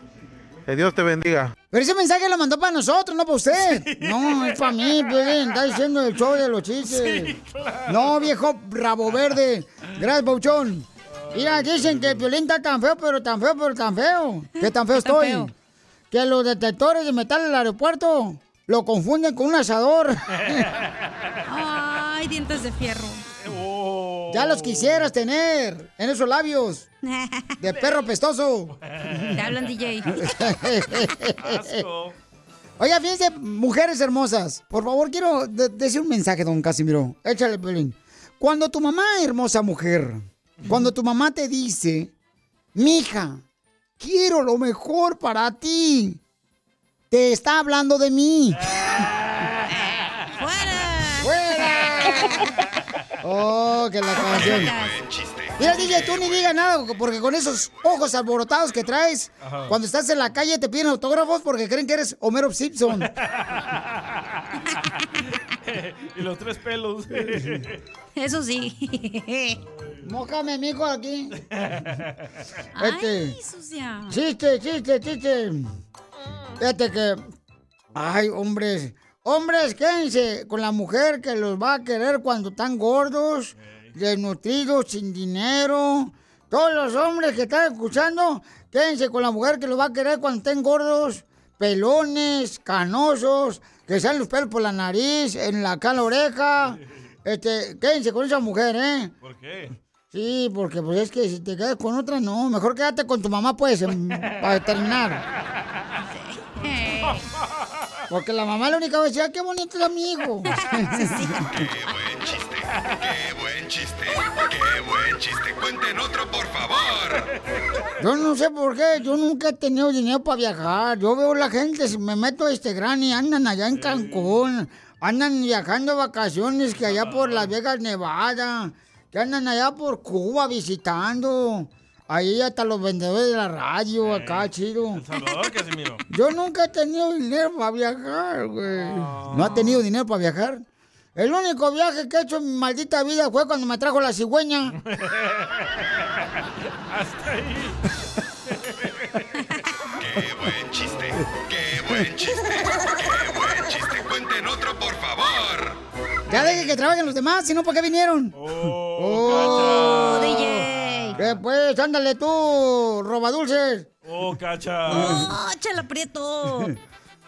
[SPEAKER 14] Que Dios te bendiga.
[SPEAKER 1] Pero ese mensaje lo mandó para nosotros, no para usted. No, es para mí, Piolín. Está diciendo el show de los chistes. No, viejo rabo verde. Gracias, Bauchón. Mira, dicen que el Piolín está tan feo, pero tan feo, pero tan feo. ¿Qué tan feo
[SPEAKER 2] Tan
[SPEAKER 1] estoy?
[SPEAKER 2] feo.
[SPEAKER 1] Que los detectores de metal del aeropuerto lo confunden con un asador.
[SPEAKER 2] Ay, dientes de fierro.
[SPEAKER 1] Ya los quisieras tener en esos labios. De perro pestoso.
[SPEAKER 2] Te hablan, DJ.
[SPEAKER 1] Oiga, fíjense, mujeres hermosas. Por favor, quiero de- decir un mensaje, don Casimiro. Échale, Pelín. Cuando tu mamá, hermosa mujer, cuando tu mamá te dice, mija, quiero lo mejor para ti, te está hablando de mí. Oh, que la canción. Mira, DJ, tú ni digas nada, porque con esos ojos alborotados que traes,
[SPEAKER 3] Ajá.
[SPEAKER 1] cuando estás en la calle te piden autógrafos porque creen que eres Homero Simpson.
[SPEAKER 3] y los tres pelos.
[SPEAKER 2] Eso sí.
[SPEAKER 1] Mójame, mijo, aquí.
[SPEAKER 2] Ay, sucia.
[SPEAKER 1] Chiste, chiste, chiste. Fíjate que. Ay, hombres. Hombres, quédense con la mujer que los va a querer cuando están gordos, desnutridos, sin dinero. Todos los hombres que están escuchando, quédense con la mujer que los va a querer cuando estén gordos, pelones, canosos, que salen los pelos por la nariz, en la, la oreja. Este, quédense con esa mujer, ¿eh?
[SPEAKER 3] ¿Por qué?
[SPEAKER 1] Sí, porque pues es que si te quedas con otra, no. Mejor quédate con tu mamá, pues, para terminar. Porque la mamá lo única vez decía, qué bonito es mi hijo.
[SPEAKER 4] Qué buen chiste, qué buen chiste. Cuenten otro, por favor.
[SPEAKER 1] Yo no sé por qué, yo nunca he tenido dinero para viajar. Yo veo la gente, si me meto a Instagram y andan allá en Cancún, andan viajando de vacaciones que allá por Las Vegas, Nevada, que andan allá por Cuba visitando. Ahí hasta los vendedores de la radio, acá, chido.
[SPEAKER 3] Salvador, Casimiro.
[SPEAKER 1] Yo nunca he tenido dinero para viajar, güey. ¿No ha tenido dinero para viajar? El único viaje que he hecho en mi maldita vida fue cuando me trajo la cigüeña.
[SPEAKER 3] Hasta ahí.
[SPEAKER 4] Qué buen chiste, qué buen chiste, qué buen chiste. Cuenten otro, por favor.
[SPEAKER 1] Ya deje que trabajen los demás, si no, ¿para qué vinieron?
[SPEAKER 3] Oh,
[SPEAKER 2] DJ.
[SPEAKER 1] ¿Qué pues? Ándale tú, robadulces.
[SPEAKER 3] Oh, cacha.
[SPEAKER 2] ¡Oh, chela prieto!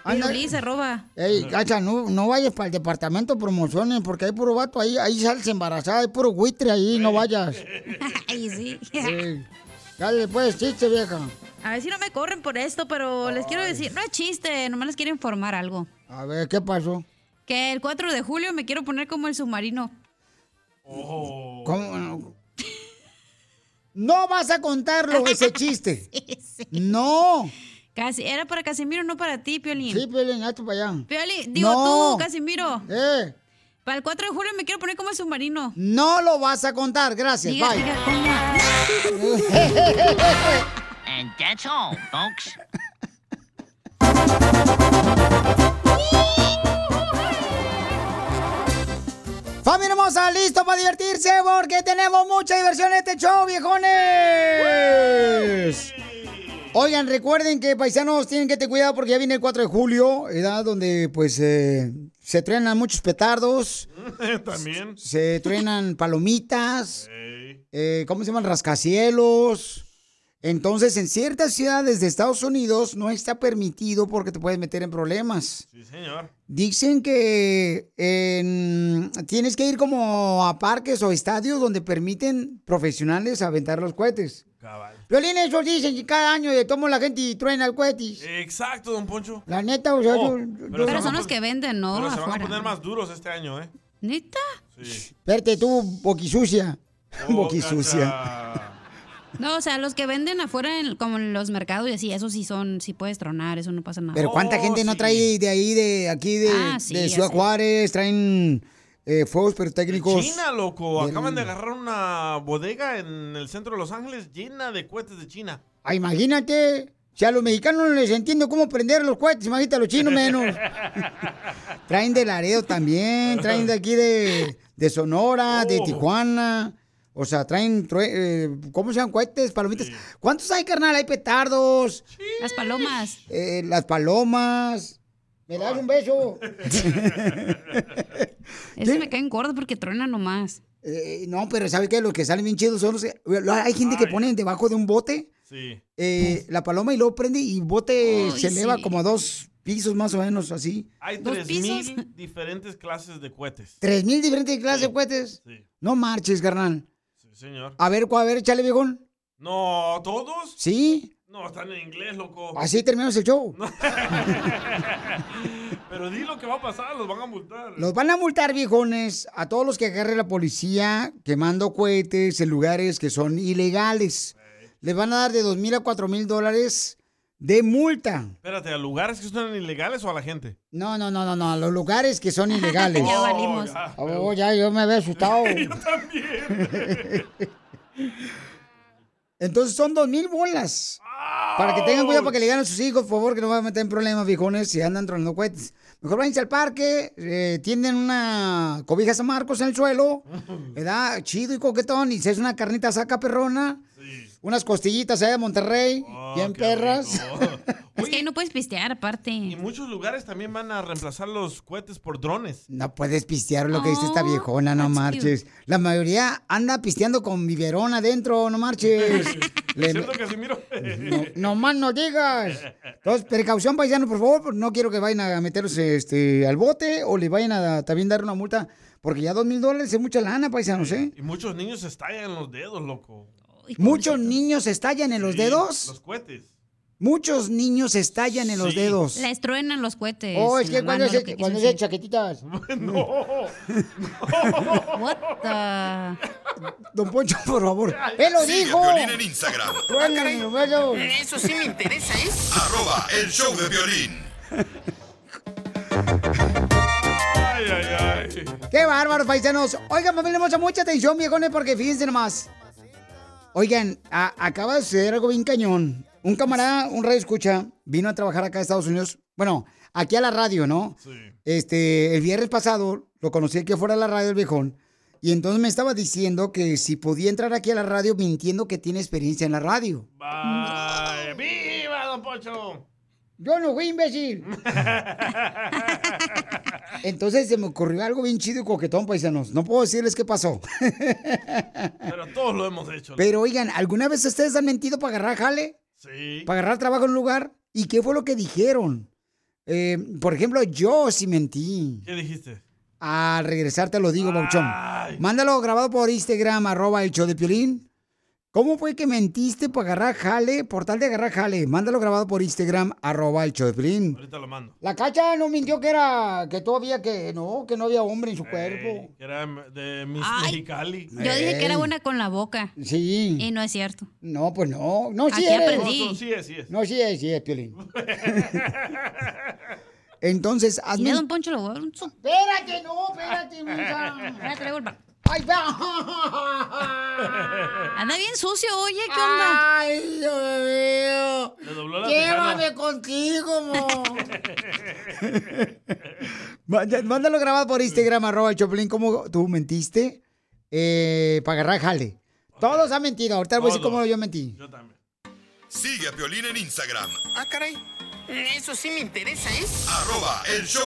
[SPEAKER 2] Piolín se roba.
[SPEAKER 1] Ey, cacha, no, no vayas para el departamento de promociones, porque hay puro vato ahí, ahí sales embarazada, hay puro buitre ahí, no vayas.
[SPEAKER 2] Ay, sí.
[SPEAKER 1] Ey, Dale, pues, chiste, vieja.
[SPEAKER 2] A ver si no me corren por esto, pero les quiero decir, no es chiste, nomás les quiero informar algo.
[SPEAKER 1] A ver, ¿qué pasó?
[SPEAKER 2] Que el 4 de julio me quiero poner como el submarino.
[SPEAKER 1] ¿Cómo? No? Vas a contarlo, ese chiste. No.
[SPEAKER 2] Casi, era para Casimiro, no para ti, Piolín.
[SPEAKER 1] Sí, Piolín, hazte para allá.
[SPEAKER 2] Piolín, digo
[SPEAKER 1] No.
[SPEAKER 2] tú, Casimiro.
[SPEAKER 1] Eh,
[SPEAKER 2] Para el 4 de julio me quiero poner como el submarino.
[SPEAKER 1] no lo vas a contar, gracias,
[SPEAKER 2] Diga,
[SPEAKER 1] bye.
[SPEAKER 2] diga.
[SPEAKER 10] And that's all, folks.
[SPEAKER 1] Familia hermosa, listo para divertirse porque tenemos mucha diversión en este show, viejones. Oigan, recuerden que paisanos tienen que tener cuidado porque ya viene el 4 de julio, edad donde pues eh, se truenan muchos petardos,
[SPEAKER 3] También.
[SPEAKER 1] se truenan palomitas, eh, ¿cómo se llaman? Rascacielos. Entonces, en ciertas ciudades de Estados Unidos no está permitido porque te puedes meter en problemas.
[SPEAKER 3] Sí, señor.
[SPEAKER 1] Dicen que en- tienes que ir como a parques o estadios donde permiten profesionales aventar los cohetes.
[SPEAKER 3] Cabal.
[SPEAKER 1] Violín, eso dicen que cada año de tomo la gente y truena el cohete.
[SPEAKER 3] Exacto, don Poncho.
[SPEAKER 1] La neta, o sea,
[SPEAKER 3] Oh,
[SPEAKER 1] yo-
[SPEAKER 3] pero
[SPEAKER 1] yo-
[SPEAKER 2] Son los que venden, ¿no?
[SPEAKER 3] Pero se van a poner más duros este año, ¿eh?
[SPEAKER 2] ¿Neta?
[SPEAKER 3] Sí.
[SPEAKER 1] Espérate tú, boquisucia.
[SPEAKER 3] Oh,
[SPEAKER 1] boquisucia.
[SPEAKER 2] No, o sea, los que venden afuera, en- como en los mercados y así, eso sí son, sí puedes tronar, eso no pasa nada.
[SPEAKER 1] Pero ¿cuánta gente no trae de ahí, de aquí, de,
[SPEAKER 2] Ah, sí,
[SPEAKER 1] de Ciudad. Juárez? Traen eh, fuegos pirotécnicos.
[SPEAKER 3] China, loco.
[SPEAKER 1] Del-
[SPEAKER 3] Acaban de agarrar una bodega en el centro de Los Ángeles llena de cohetes de China.
[SPEAKER 1] Ah, imagínate. Si a los mexicanos no les entiendo cómo prender los cohetes, imagínate a los chinos menos. traen de Laredo también, traen de aquí de, de Sonora, de
[SPEAKER 2] Oh.
[SPEAKER 1] Tijuana. O sea, traen, true- eh, ¿cómo se llaman cohetes? Palomitas. ¿Cuántos hay, carnal? Hay petardos.
[SPEAKER 2] Las palomas.
[SPEAKER 1] Eh, las palomas. ¿Me das un beso?
[SPEAKER 2] Ese me caen gordo porque truena nomás.
[SPEAKER 1] Eh, no, pero ¿sabes qué? Los que salen bien chidos son los que... Hay gente que pone debajo de un bote
[SPEAKER 3] Sí.
[SPEAKER 1] eh, la paloma y luego prende y el bote
[SPEAKER 3] Ay,
[SPEAKER 1] se eleva
[SPEAKER 3] sí.
[SPEAKER 1] como a dos pisos más o menos, así.
[SPEAKER 3] Hay
[SPEAKER 1] ¿Dos
[SPEAKER 3] 3.000 diferentes clases de cohetes.
[SPEAKER 1] ¿Tres mil diferentes clases de cohetes? No marches, carnal.
[SPEAKER 3] Señor.
[SPEAKER 1] A ver, a ver, échale, viejón.
[SPEAKER 3] No, ¿todos?
[SPEAKER 1] ¿Sí?
[SPEAKER 3] No, están en inglés, loco.
[SPEAKER 1] Así terminamos el show.
[SPEAKER 3] Pero di lo que va a pasar, los van a multar.
[SPEAKER 1] Los van a multar, viejones, a todos los que agarre la policía quemando cohetes en lugares que son ilegales. Les van a dar de dos mil a cuatro mil dólares de multa.
[SPEAKER 3] Espérate, ¿a lugares que son ilegales o a la gente?
[SPEAKER 1] No, no, no, no, no, a los lugares que son ilegales.
[SPEAKER 3] Ya valimos.
[SPEAKER 1] Oh, ya, yo me había asustado.
[SPEAKER 3] Yo también.
[SPEAKER 1] Entonces son dos mil bolas. Para que tengan cuidado, para que le digan a sus hijos, por favor, que no van a meter en problemas, viejones, si andan tronando cohetes. Mejor váyanse al parque, eh, tienden una cobija San Marcos en el suelo, ¿verdad? Chido y coquetón, y se hace una carnita saca perrona, unas costillitas allá de Monterrey, bien perras.
[SPEAKER 2] Es que ahí no puedes pistear, aparte.
[SPEAKER 3] Y muchos lugares también van a reemplazar los cohetes por drones.
[SPEAKER 1] No puedes pistear lo que dice esta viejona, no marches. La mayoría anda pisteando con biberón adentro, no marches. Le-
[SPEAKER 3] ¿Cierto, Casimiro?
[SPEAKER 1] No, no más no digas. Entonces, precaución, paisano, por favor. porque No quiero que vayan a meterlos este, al bote o le vayan a también dar una multa. Porque ya dos mil dólares es mucha lana, paisanos, ¿eh?
[SPEAKER 3] Y muchos niños se estallan los dedos, loco.
[SPEAKER 1] Muchos niños estallan en los
[SPEAKER 3] Sí,
[SPEAKER 1] dedos.
[SPEAKER 3] Los cohetes.
[SPEAKER 1] Muchos niños estallan en los dedos.
[SPEAKER 2] Les truenan los cohetes.
[SPEAKER 1] Oh, es que cuando es,
[SPEAKER 2] que
[SPEAKER 1] cuando es chaquetitas.
[SPEAKER 3] No.
[SPEAKER 2] What the...
[SPEAKER 1] Don Poncho, por favor. ¡Él lo
[SPEAKER 4] Sigue
[SPEAKER 1] dijo!
[SPEAKER 4] a Piolín en Instagram.
[SPEAKER 1] Los dedos.
[SPEAKER 6] Eso sí me interesa, ¿eh?
[SPEAKER 4] Arroba el show de violín.
[SPEAKER 3] Ay, ay, ay.
[SPEAKER 1] ¡Qué bárbaros, paisanos! Oigan, familia, mucha, mucha atención, viejones, porque fíjense nomás. Oigan, a- acaba de suceder algo bien cañón. Un camarada, un radio escucha, vino a trabajar acá a Estados Unidos. Bueno, aquí a la radio, ¿no? Este, el viernes pasado lo conocí aquí afuera de la radio, el viejón. Y entonces me estaba diciendo que si podía entrar aquí a la radio mintiendo que tiene experiencia en la radio.
[SPEAKER 3] Bye. ¡Viva, don Poncho!
[SPEAKER 1] Yo no fui imbécil. Entonces se me ocurrió algo bien chido y coquetón, paisanos. No puedo decirles qué pasó.
[SPEAKER 3] Pero todos lo hemos hecho.
[SPEAKER 1] Pero oigan, ¿alguna vez ustedes han mentido para agarrar jale?
[SPEAKER 3] Sí.
[SPEAKER 1] ¿Para agarrar trabajo en un lugar? ¿Y qué fue lo que dijeron? Eh, por ejemplo, yo sí mentí.
[SPEAKER 3] ¿Qué dijiste?
[SPEAKER 1] Al regresar te lo digo, Bauchón. Mándalo grabado por Instagram, arroba el show de Piolín. ¿Cómo fue que mentiste para agarrar jale, por tal de agarrar jale? Mándalo grabado por Instagram, arroba el Piolín.
[SPEAKER 3] Ahorita lo mando.
[SPEAKER 1] La cacha no mintió que era, que todavía que, no, que no había hombre en su cuerpo.
[SPEAKER 3] Que era de Miss
[SPEAKER 2] Ay.
[SPEAKER 3] Mexicali.
[SPEAKER 2] Yo dije que era buena con la boca.
[SPEAKER 1] Sí.
[SPEAKER 2] Y no es cierto.
[SPEAKER 1] No, pues no. No, sí
[SPEAKER 2] Aquí
[SPEAKER 1] eres.
[SPEAKER 2] aprendí.
[SPEAKER 3] No, no, sí es, sí es.
[SPEAKER 1] No, sí es, sí es, Piolín. Entonces, hazme...
[SPEAKER 2] Mira, don Poncho, lo voy a dar un su-
[SPEAKER 1] Espérate, no, espérate, mija. Ay, va.
[SPEAKER 2] Anda bien sucio, oye, ¿qué onda?
[SPEAKER 1] Ay, Dios mío.
[SPEAKER 3] Dobló la
[SPEAKER 1] Llévame contigo, mo. Mándalo grabado por Instagram, arroba el Choplin, cómo tú mentiste eh, para agarrar jale. Todos han mentido. Ahorita voy a decir cómo yo mentí.
[SPEAKER 3] Yo también.
[SPEAKER 4] Sigue a Piolín en Instagram.
[SPEAKER 6] Ah, caray. Eso sí me interesa, ¿eh?
[SPEAKER 4] Arroba el show.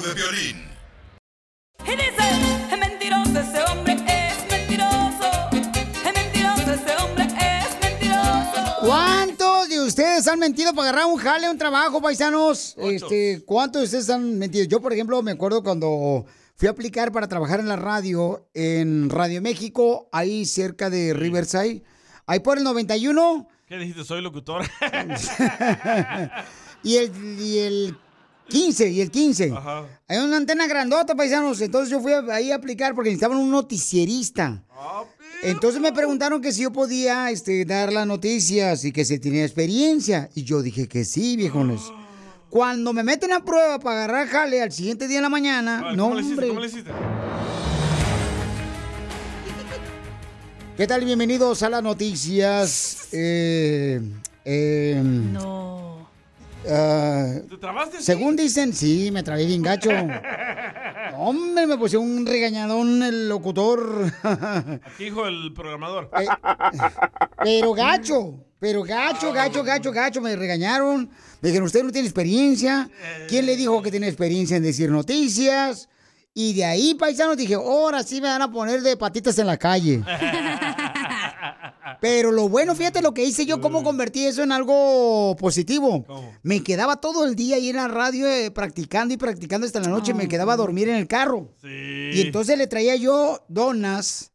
[SPEAKER 4] De violín.
[SPEAKER 10] Y dice, es mentiroso ese hombre, es mentiroso. Es mentiroso ese hombre, es mentiroso.
[SPEAKER 1] ¿Cuántos de ustedes han mentido para agarrar un jale, un trabajo, paisanos? Este, ¿Cuántos de ustedes han mentido? Yo, por ejemplo, me acuerdo cuando fui a aplicar para trabajar en la radio, en Radio México, ahí cerca de Riverside. Ahí por el 91
[SPEAKER 3] ¿Qué dijiste? Soy locutor.
[SPEAKER 1] y el, y el 15, y el 15.
[SPEAKER 3] Ajá.
[SPEAKER 1] Hay una antena grandota, paisanos. Entonces yo fui a- ahí a aplicar porque necesitaban un noticierista. Entonces me preguntaron que si yo podía este, dar las noticias y que si tenía experiencia. Y yo dije que sí, viejones. Cuando me meten a prueba para agarrar jale al siguiente día en la mañana, no,
[SPEAKER 3] ¿Cómo le hiciste? ¿Cómo le hiciste?
[SPEAKER 1] ¿Qué tal? Bienvenidos a las noticias. Eh, no.
[SPEAKER 3] ¿Te trabaste?
[SPEAKER 1] Según dicen, sí, me trabé bien gacho. Hombre, me puse un regañadón el locutor.
[SPEAKER 3] Aquí dijo el programador.
[SPEAKER 1] Eh, Pero gacho, pero gacho, gacho, gacho, gacho, me regañaron. Me dijeron, usted no tiene experiencia. ¿Quién le dijo que tiene experiencia en decir noticias? Y de ahí, paisanos, dije, ahora sí me van a poner de patitas en la calle. Pero lo bueno, fíjate lo que hice yo, cómo convertí eso en algo positivo. Me quedaba todo el día ahí en la radio eh, practicando y practicando hasta la noche. Me quedaba a dormir en el carro. Y entonces le traía yo donas.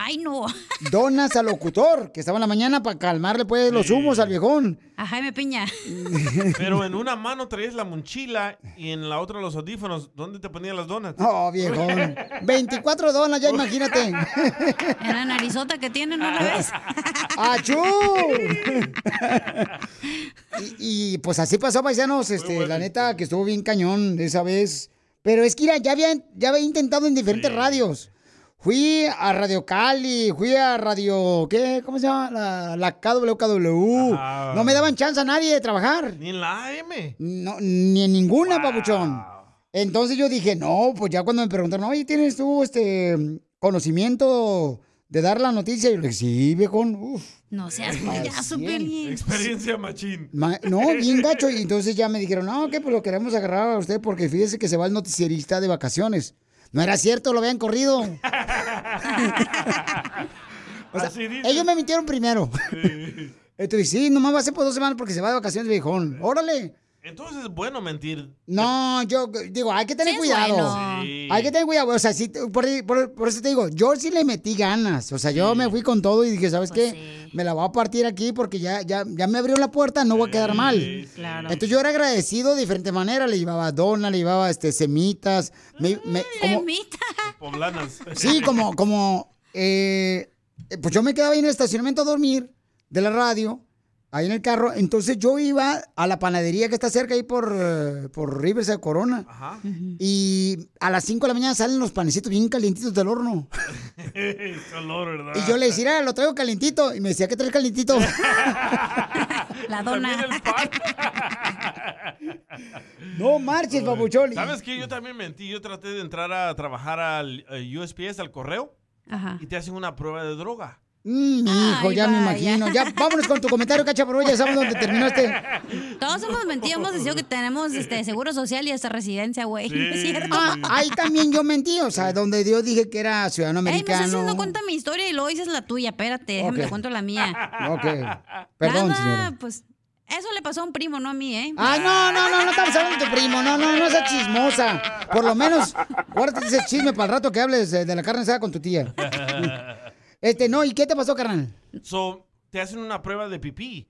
[SPEAKER 2] Ay, no.
[SPEAKER 1] Donas al locutor, que estaba en la mañana para calmarle pues los humos al viejón.
[SPEAKER 2] A Jaime Piña.
[SPEAKER 3] Pero en una mano traías la mochila y en la otra los audífonos. ¿Dónde te ponían las donas?
[SPEAKER 1] Oh, viejón. 24 donas, ya imagínate.
[SPEAKER 2] En la narizota que tiene, ¿no la ves?
[SPEAKER 1] ¡Achú! y, y, pues así pasó, paisanos. Este, la neta que estuvo bien cañón esa vez. Pero es que ya había, ya había intentado en diferentes radios. Fui a Radio Cali, fui a Radio, ¿qué? ¿Cómo se llama? La, la KWKW.
[SPEAKER 3] Ajá.
[SPEAKER 1] No me daban chance a nadie de trabajar.
[SPEAKER 3] Ni en la AM.
[SPEAKER 1] No, ni en ninguna, papuchón. Entonces yo dije, no, pues ya cuando me preguntaron, oye, ¿tienes tú este conocimiento de dar la noticia? Yo le dije, sí, viejón, uf.
[SPEAKER 2] No seas payaso, Piolín.
[SPEAKER 3] Experiencia machín.
[SPEAKER 1] Ma- No, bien gacho. Y entonces ya me dijeron, no, que pues lo queremos agarrar a usted porque fíjese que se va el noticierista de vacaciones. No era cierto, lo habían corrido. O sea, ellos me mintieron primero. Entonces, sí, nomás va a ser por dos semanas porque se va de vacaciones, viejón. Órale.
[SPEAKER 3] Entonces es bueno mentir.
[SPEAKER 1] No, yo digo, hay que tener
[SPEAKER 2] Sí
[SPEAKER 1] cuidado.
[SPEAKER 2] bueno.
[SPEAKER 3] Sí.
[SPEAKER 1] Hay que tener cuidado. O sea, sí, por, por- por eso te digo, yo sí le metí ganas. O sea, yo me fui con todo y dije, ¿sabes qué? Me la voy a partir aquí porque ya, ya, ya me abrió la puerta, no voy a quedar mal.
[SPEAKER 2] Claro.
[SPEAKER 1] Entonces yo era agradecido de diferente manera. Le llevaba dona, le llevaba este, semitas. me- me- como-
[SPEAKER 3] Poblanas.
[SPEAKER 1] Sí, como, como, eh, pues yo me quedaba ahí en el estacionamiento a dormir de la radio, ahí en el carro. Entonces yo iba a la panadería que está cerca ahí por, eh, por Riverside Corona.
[SPEAKER 3] Ajá.
[SPEAKER 1] Y a las 5 de la mañana salen los panecitos bien calientitos del horno.
[SPEAKER 3] Olor, ¿verdad?
[SPEAKER 1] Y yo le decía, "Ah, lo traigo calientito. Y me decía, ¿qué traes calientito?
[SPEAKER 2] La dona.
[SPEAKER 1] no marches, papuchón.
[SPEAKER 3] ¿Sabes qué? Yo también mentí. Yo traté de entrar a trabajar al eh, USPS, al correo,
[SPEAKER 2] Ajá.
[SPEAKER 3] y te hacen una prueba de droga.
[SPEAKER 1] Mm, mi hijo,
[SPEAKER 2] Ay,
[SPEAKER 1] ya me imagino. Ya, vámonos con tu comentario, cachaparro. Ya sabes dónde terminaste.
[SPEAKER 2] Todos hemos mentido, hemos dicho que tenemos este seguro social y hasta residencia, güey. ¿No es cierto?
[SPEAKER 1] Ah, ahí también yo mentí, o sea, donde yo dije que era ciudadano
[SPEAKER 2] Ey, me estás
[SPEAKER 1] americano.
[SPEAKER 2] haciendo cuenta mi historia y luego dices la tuya. Espérate, déjame te cuento la mía.
[SPEAKER 1] Ok. Perdón,
[SPEAKER 2] Nada,
[SPEAKER 1] señora.
[SPEAKER 2] pues eso le pasó a un primo, no a mí, ¿eh?
[SPEAKER 1] Ay, no, no, no, no estamos hablando de tu primo. No, no, no seas chismosa. Por lo menos, guárdate ese chisme para el rato que hables de de la carne asada con tu tía. Este, no, ¿y qué te pasó, carnal?
[SPEAKER 3] So, te hacen una prueba de pipí,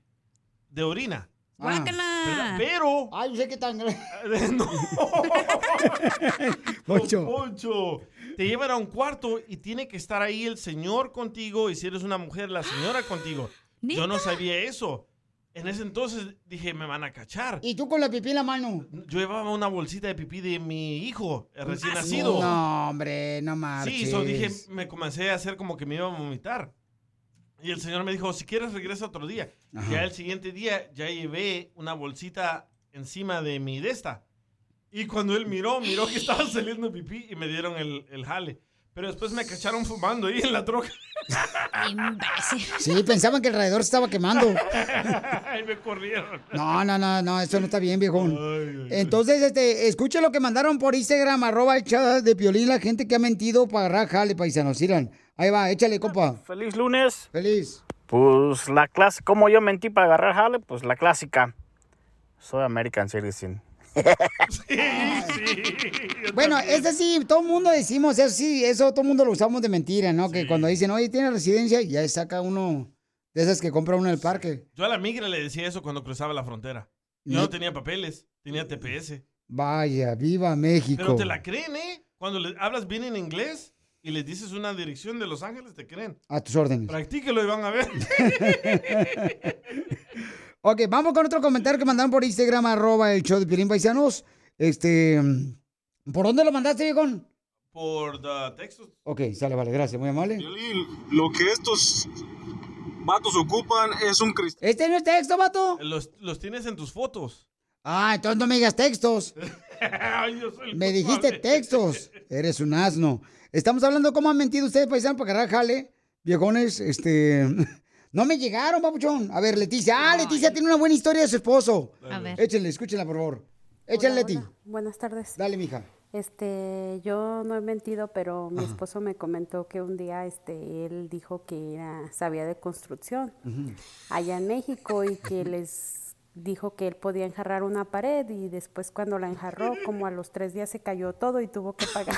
[SPEAKER 3] de orina.
[SPEAKER 2] Guácala.
[SPEAKER 3] Pero.
[SPEAKER 1] Ay, sé qué tan.
[SPEAKER 3] no.
[SPEAKER 1] Poncho.
[SPEAKER 3] Poncho. Te llevan a un cuarto y tiene que estar ahí el señor contigo y si eres una mujer, la señora contigo. Yo no sabía eso. En ese entonces dije, me van a cachar.
[SPEAKER 1] ¿Y tú con la pipí en la mano?
[SPEAKER 3] Yo llevaba una bolsita de pipí de mi hijo, el recién nacido.
[SPEAKER 1] No, hombre, no marches.
[SPEAKER 3] Sí, so dije, me comencé a hacer como que me iba a vomitar. Y el señor me dijo, si quieres regresa otro día.
[SPEAKER 1] Ajá.
[SPEAKER 3] Ya el siguiente día ya llevé una bolsita encima de mi de esta. Y cuando él miró, miró que estaba saliendo pipí y me dieron el, el jale. Pero después me cacharon fumando ahí en la troca.
[SPEAKER 1] Sí, pensaban que el radiador se estaba quemando.
[SPEAKER 3] y me corrieron.
[SPEAKER 1] No, no, no, no, eso no está bien, viejón. Entonces, este, escuche lo que mandaron por Instagram, arroba el chat de Piolín, la gente que ha mentido para agarrar jale, paisanos. Miran, ahí va, échale, compa.
[SPEAKER 15] Feliz lunes.
[SPEAKER 1] Feliz.
[SPEAKER 15] Pues la clase, como yo mentí para agarrar jale, pues la clásica. Soy American Citizen.
[SPEAKER 1] Bueno, eso sí, todo el mundo decimos eso, sí, eso todo el mundo lo usamos de mentira, ¿no? Que cuando dicen, oye, tiene residencia, ya saca uno de esas que compra uno en el parque.
[SPEAKER 3] Yo a la migra le decía eso cuando cruzaba la frontera. Yo no tenía papeles, tenía TPS.
[SPEAKER 1] Vaya, viva México.
[SPEAKER 3] Pero te la creen, ¿eh? Cuando le hablas bien en inglés y les dices una dirección de Los Ángeles, te creen.
[SPEAKER 1] A tus órdenes.
[SPEAKER 3] Practíquelo y van a ver.
[SPEAKER 1] Ok, vamos con otro comentario que mandaron por Instagram, arroba el show de Piolín Paisanos. Este, ¿por dónde lo mandaste, viejón?
[SPEAKER 3] Por the textos.
[SPEAKER 1] Ok, sale, vale, gracias, muy amable.
[SPEAKER 7] Lo que estos vatos ocupan es un cristiano.
[SPEAKER 1] ¿Este no es texto, vato?
[SPEAKER 3] Los, los tienes en tus fotos.
[SPEAKER 1] Ah, entonces no me digas textos.
[SPEAKER 3] Ay, yo soy el
[SPEAKER 1] Me dijiste
[SPEAKER 3] culpable.
[SPEAKER 1] textos. Eres un asno. Estamos hablando de cómo han mentido ustedes, paisanos, para agarrar jale. Viejones, este... No me llegaron, papuchón. A ver, Leticia. Ah, Leticia tiene una buena historia de su esposo.
[SPEAKER 16] A ver.
[SPEAKER 1] Échenle, escúchenla, por favor. Échale,
[SPEAKER 16] Hola,
[SPEAKER 1] Leti.
[SPEAKER 16] hola. Buenas tardes.
[SPEAKER 1] Dale, mija.
[SPEAKER 16] Este, yo no he mentido, pero mi esposo me comentó que un día, este, él dijo que era, sabía de construcción allá en México y que les dijo que él podía enjarrar una pared y después cuando la enjarró, como a los tres días se cayó todo y tuvo que pagar.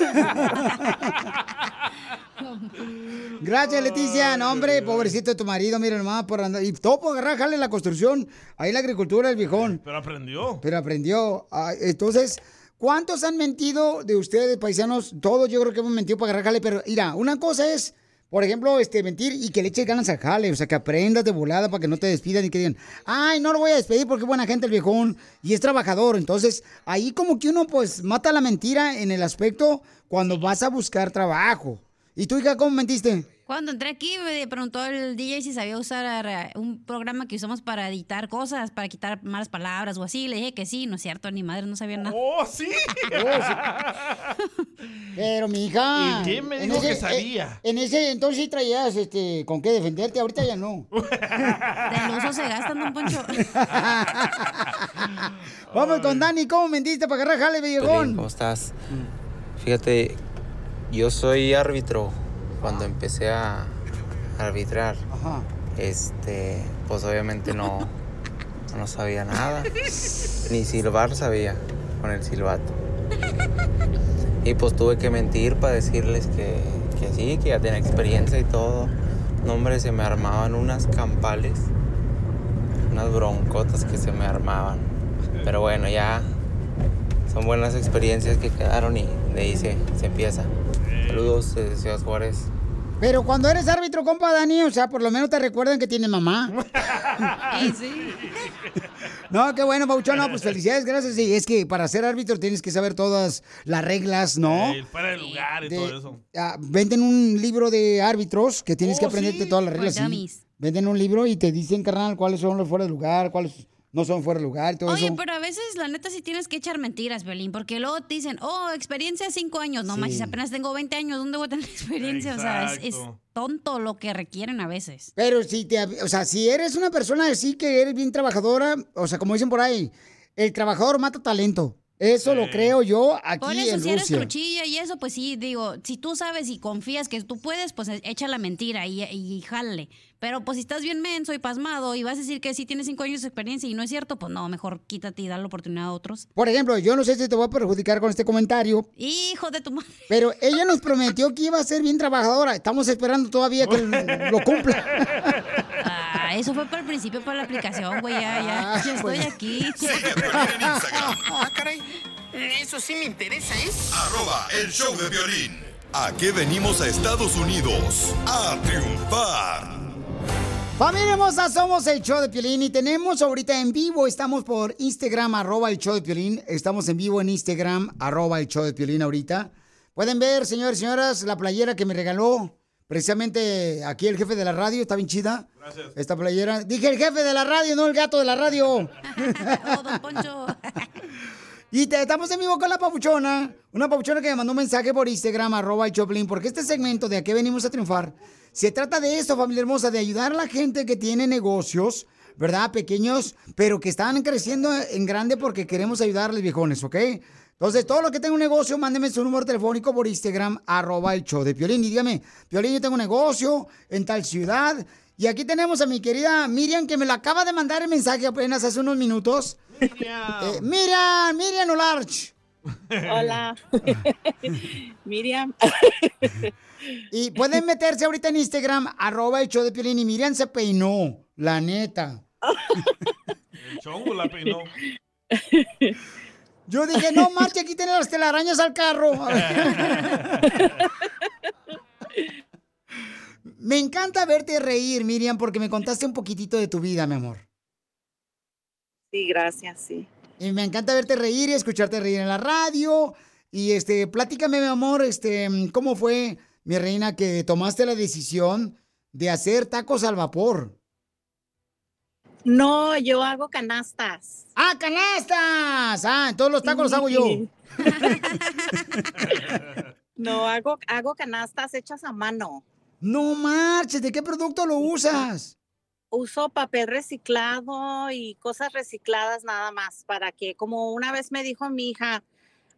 [SPEAKER 1] Gracias, Leticia. No, hombre, pobrecito de tu marido, mira nomás por andar. Y todo por agarrar jale en la construcción. Ahí la agricultura, el viejón.
[SPEAKER 3] Pero aprendió.
[SPEAKER 1] Pero aprendió. Ah, entonces, ¿cuántos han mentido de ustedes, paisanos? Todos yo creo que hemos mentido para agarrar jale, pero mira, una cosa es, por ejemplo, este, mentir y que le eches ganas al jale, o sea, que aprendas de volada para que no te despidan y que digan, ay, no lo voy a despedir porque es buena gente el viejón y es trabajador. Entonces, ahí como que uno, pues, mata la mentira en el aspecto cuando vas a buscar trabajo. ¿Y tú, hija, cómo mentiste?
[SPEAKER 2] Cuando entré aquí me preguntó el DJ si sabía usar eh, un programa que usamos para editar cosas, para quitar malas palabras o así. Le dije que sí, no es cierto, ni madre, no sabía nada.
[SPEAKER 3] ¡Oh, sí!
[SPEAKER 1] Pero, mi hija.
[SPEAKER 3] ¿Y quién me dijo que sabía?
[SPEAKER 1] en ese entonces sí traías este, con qué defenderte, ahorita ya no.
[SPEAKER 2] Del uso se gastan, don Poncho.
[SPEAKER 1] Vamos con Dani, ¿cómo mentiste para agarrar jale, viejón?
[SPEAKER 17] ¿Cómo estás? Fíjate, yo soy árbitro. Cuando empecé a arbitrar, este, pues obviamente no, no sabía nada. Ni silbar sabía con el silbato. Y pues tuve que mentir para decirles que, que sí, que ya tenía experiencia y todo. No, hombre, se me armaban unas campales, unas broncotas que se me armaban. Pero bueno, ya son buenas experiencias que quedaron y de ahí se, se empieza. Saludos desde Ciudad Juárez.
[SPEAKER 1] Pero cuando eres árbitro, compa Dani, o sea, por lo menos te recuerdan que tienes mamá. No, qué bueno, Pauchón. No, pues felicidades, gracias. Sí, es que para ser árbitro tienes que saber todas las reglas, ¿no?
[SPEAKER 3] Eh, fuera de lugar y
[SPEAKER 1] De-
[SPEAKER 3] todo eso.
[SPEAKER 1] Ah, venden un libro de árbitros que tienes que
[SPEAKER 3] Oh,
[SPEAKER 1] aprenderte
[SPEAKER 3] sí.
[SPEAKER 1] todas las reglas. Sí.
[SPEAKER 2] dummies.
[SPEAKER 1] Venden un libro y te dicen, carnal, cuáles son los fuera de lugar, cuáles no son fuera de lugar y todo
[SPEAKER 2] Oye,
[SPEAKER 1] eso.
[SPEAKER 2] pero a veces la neta sí tienes que echar mentiras, Belín, porque luego te dicen, oh, experiencia cinco años. No
[SPEAKER 1] Sí.
[SPEAKER 2] manches, apenas tengo 20 años, ¿dónde voy a tener experiencia? O sea, es, es tonto lo que requieren a veces.
[SPEAKER 1] Pero si te, o sea, si eres una persona así que eres bien trabajadora, o sea, como dicen por ahí, el trabajador mata talento. Eso lo creo yo aquí
[SPEAKER 2] Por eso,
[SPEAKER 1] en
[SPEAKER 2] si eres truchilla y eso, pues sí, digo, si tú sabes y confías que tú puedes, pues echa la mentira y, y jale. Pero pues si estás bien menso y pasmado y vas a decir que sí tienes cinco años de experiencia y no es cierto, pues no, mejor quítate y dale la oportunidad a otros.
[SPEAKER 1] Por ejemplo, yo no sé si te voy a perjudicar con este comentario,
[SPEAKER 2] Hijo de tu madre.
[SPEAKER 1] pero ella nos prometió que iba a ser bien trabajadora. Estamos esperando todavía que lo cumpla.
[SPEAKER 2] Ah, eso fue para el principio, para la aplicación, güey, ya, ya, ya estoy aquí.
[SPEAKER 6] Ah, caray. Eso sí me interesa, ¿eh?
[SPEAKER 4] Arroba el show de violín. ¿A qué venimos a Estados Unidos? A triunfar.
[SPEAKER 1] Familia hermosa, somos el show de Piolín y tenemos ahorita en vivo, estamos por Instagram, arroba el show de Piolín, estamos en vivo en Instagram, arroba el show de Piolín ahorita. Pueden ver, señores y señoras, la playera que me regaló precisamente aquí el jefe de la radio, está bien chida.
[SPEAKER 3] Gracias.
[SPEAKER 1] Esta playera. Dije el jefe de la radio, no el gato de la radio.
[SPEAKER 2] Oh, don Poncho.
[SPEAKER 1] Y te, estamos en vivo con la papuchona. Una papuchona que me mandó un mensaje por Instagram, arroba el Choplin, porque este segmento de a qué venimos a triunfar, se trata de esto, familia hermosa, de ayudar a la gente que tiene negocios, ¿verdad? Pequeños, pero que están creciendo en grande porque queremos ayudarles, viejones, ¿ok? Entonces, todo lo que tenga un negocio, mándeme su número telefónico por Instagram, arroba el show de Piolín. Y dígame, Piolín, yo tengo un negocio en tal ciudad. Y aquí tenemos a mi querida Miriam, que me lo acaba de mandar el mensaje apenas hace unos minutos. Eh, Miriam, Miriam Olarch.
[SPEAKER 18] Hola. Miriam.
[SPEAKER 1] Y pueden meterse ahorita en Instagram, arroba el show de Piolín. Y Miriam se peinó, la neta.
[SPEAKER 3] El chongo la peinó.
[SPEAKER 1] Yo dije, no marche, aquí tiene las telarañas al carro. me encanta verte reír, Miriam, porque me contaste un poquitito de tu vida, mi amor.
[SPEAKER 18] Sí, gracias, sí.
[SPEAKER 1] Y me encanta verte reír y escucharte reír en la radio. Y este, platícame, mi amor, este, ¿cómo fue, mi reina, que tomaste la decisión de hacer tacos al vapor?
[SPEAKER 18] No, yo hago canastas.
[SPEAKER 1] ¡Ah, canastas! Ah, todos los tacos los hago yo.
[SPEAKER 18] No, hago, hago canastas hechas a mano.
[SPEAKER 1] No marches, ¿de qué producto lo usas?
[SPEAKER 18] Uso papel reciclado y cosas recicladas nada más para que, como una vez me dijo mi hija,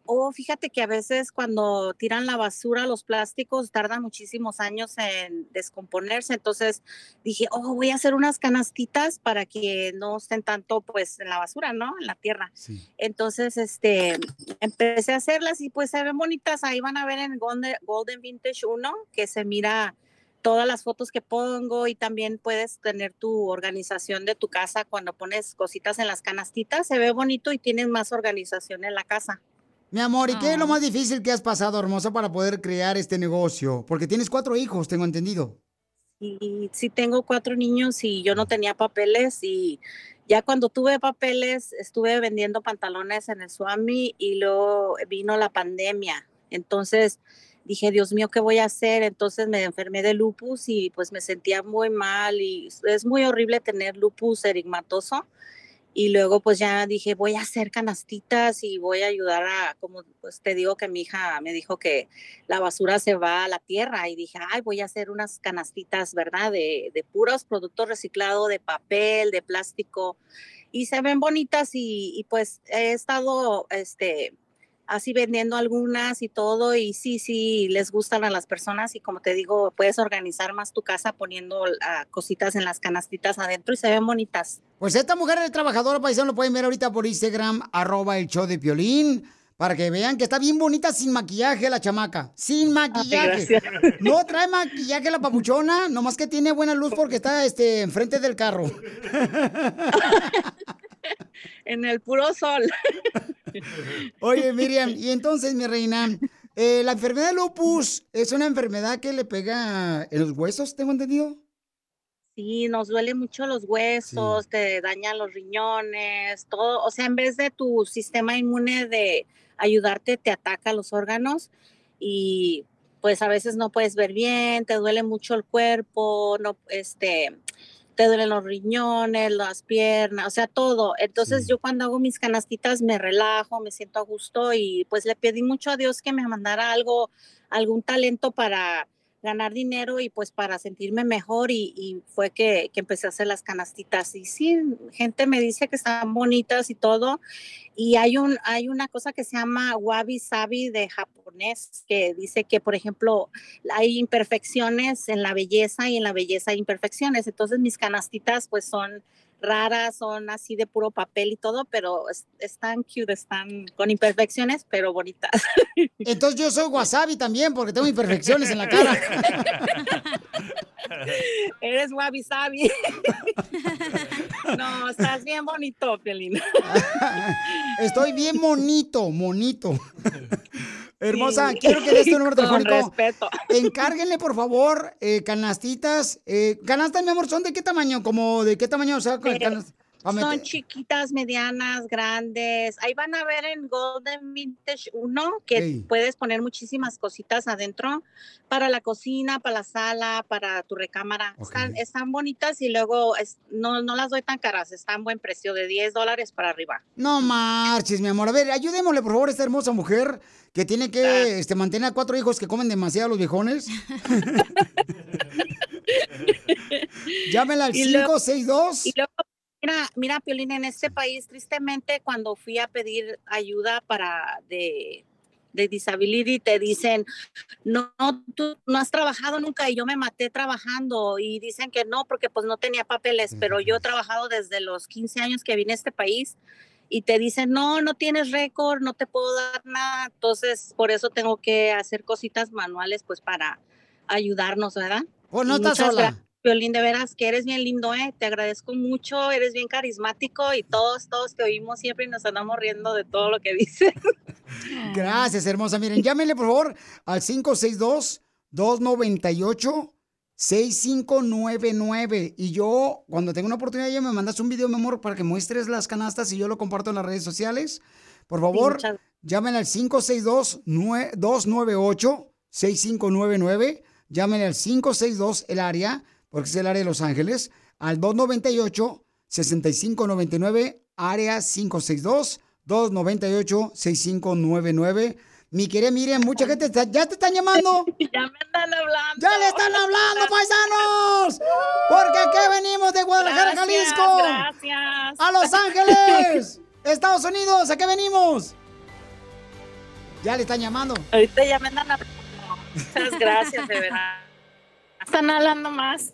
[SPEAKER 18] oh, fíjate que a veces cuando tiran la basura, los plásticos tardan muchísimos años en descomponerse. Entonces dije, oh, voy a hacer unas canastitas para que no estén tanto pues en la basura, ¿no? En la tierra. Entonces, este, empecé a hacerlas y pues se ven bonitas. Ahí van a ver en Golden, Golden Vintage 1 que se mira todas las fotos que pongo y también puedes tener tu organización de tu casa cuando pones cositas en las canastitas. Se ve bonito y tienes más organización en la casa.
[SPEAKER 1] Mi amor, ¿y qué es lo más difícil que has pasado, hermosa, para poder crear este negocio? Porque tienes cuatro hijos, tengo entendido.
[SPEAKER 18] Y sí tengo cuatro niños y yo no tenía papeles y ya cuando tuve papeles estuve vendiendo pantalones en el Swami y luego vino la pandemia. Entonces dije, Dios mío, ¿qué voy a hacer? Entonces me enfermé de lupus y pues me sentía muy mal y es muy horrible tener lupus erigmatoso. Y luego pues ya dije, voy a hacer canastitas y voy a ayudar a, como pues te digo que mi hija me dijo que la basura se va a la tierra y dije, ay, voy a hacer unas canastitas, ¿verdad? De, de puros productos reciclados, de papel, de plástico. Y se ven bonitas y, y pues he estado, este, así vendiendo algunas y todo y sí, sí, les gustan a las personas y como te digo, puedes organizar más tu casa poniendo cositas en las canastitas adentro y se ven bonitas.
[SPEAKER 1] Pues esta mujer es trabajadora paisano, lo pueden ver ahorita por Instagram, arroba el show de Piolín, para que vean que está bien bonita sin maquillaje la chamaca. Sin maquillaje. no trae maquillaje la papuchona, nomás que tiene buena luz porque está este, enfrente del carro.
[SPEAKER 18] en el puro sol.
[SPEAKER 1] Oye, Miriam, y entonces, mi reina, eh, la enfermedad de lupus es una enfermedad que le pega en los huesos, tengo entendido.
[SPEAKER 18] Sí, nos duele mucho los huesos, te dañan los riñones, todo. O sea, en vez de tu sistema inmune de ayudarte, te ataca los órganos y pues a veces no puedes ver bien, te duele mucho el cuerpo, no, este, te duelen los riñones, las piernas, o sea, todo. Entonces yo cuando hago mis canastitas me relajo, me siento a gusto y pues le pedí mucho a Dios que me mandara algo, algún talento para ganar dinero y pues para sentirme mejor y, fue que, que empecé a hacer las canastitas. Y sí, gente me dice que están bonitas y todo y hay un hay una cosa que se llama wabi sabi de japonés que dice que por ejemplo hay imperfecciones en la belleza y en la belleza hay imperfecciones. Entonces mis canastitas pues son raras, son así de puro papel y todo, pero es- están cute, están con imperfecciones, pero bonitas.
[SPEAKER 1] Entonces yo soy wasabi también porque tengo imperfecciones en la cara.
[SPEAKER 18] Eres wabi sabi. no, estás bien bonito, Piolín.
[SPEAKER 1] Estoy bien monito, monito. Hermosa,
[SPEAKER 18] Sí.
[SPEAKER 1] quiero que des tu número
[SPEAKER 18] Con
[SPEAKER 1] telefónico.
[SPEAKER 18] respeto.
[SPEAKER 1] Encárguenle, por favor, eh, canastitas. Eh, canastas, mi amor, ¿son de qué tamaño? Como de qué tamaño? O sea,
[SPEAKER 18] De-
[SPEAKER 1] canas- pa'
[SPEAKER 18] Son
[SPEAKER 1] meter-
[SPEAKER 18] chiquitas, medianas, grandes. Ahí van a ver en Golden Vintage 1 que
[SPEAKER 1] Ey.
[SPEAKER 18] puedes poner muchísimas cositas adentro para la cocina, para la sala, para tu recámara. Están, están bonitas y luego es- no, no las doy tan caras, están buen precio de 10 dólares para arriba.
[SPEAKER 1] No marches, mi amor. A ver, ayudémosle, por favor, a esta hermosa mujer que tiene que este, mantener a cuatro hijos que comen demasiado los viejones. Llámela al
[SPEAKER 18] Y luego-
[SPEAKER 1] 562.
[SPEAKER 18] Y luego, mira, mira, Piolín, en este país, tristemente, cuando fui a pedir ayuda para de, de disability, te dicen, no, tú no has trabajado nunca y yo me maté trabajando y dicen que no, porque pues no tenía papeles, pero yo he trabajado desde los 15 años que vine a este país y te dicen, no, no tienes récord, no te puedo dar nada, entonces por eso tengo que hacer cositas manuales pues para ayudarnos, ¿verdad?
[SPEAKER 1] Pues no
[SPEAKER 18] Y
[SPEAKER 1] estás sola.
[SPEAKER 18] Piolín, de veras que eres bien lindo, ¿eh? Te agradezco mucho, eres bien carismático y todos, todos te oímos siempre y nos andamos riendo de todo lo que dices.
[SPEAKER 1] Gracias, hermosa. Miren, llámenle, por favor, al 562-298-6599. Y yo, cuando tenga una oportunidad, ya me mandas un video, mi amor, para que muestres las canastas y yo lo comparto en las redes sociales. Por favor,
[SPEAKER 18] muchas-
[SPEAKER 1] llámenle al 562-298-6599. Llámenle al 562, el área, porque es el área de Los Ángeles, al 298-6599, área 562. 298-6599. Mi querida Miriam, mucha gente está- ya te están llamando.
[SPEAKER 18] ya me andan hablando.
[SPEAKER 1] ¡Ya le están hablando, paisanos! Porque aquí venimos de Guadalajara,
[SPEAKER 18] Gracias,
[SPEAKER 1] Jalisco.
[SPEAKER 18] gracias.
[SPEAKER 1] A Los Ángeles, Estados Unidos. ¿A qué venimos? Ya le están llamando.
[SPEAKER 18] Ahorita ya me andan hablando. Muchas gracias, de verdad. Están hablando más.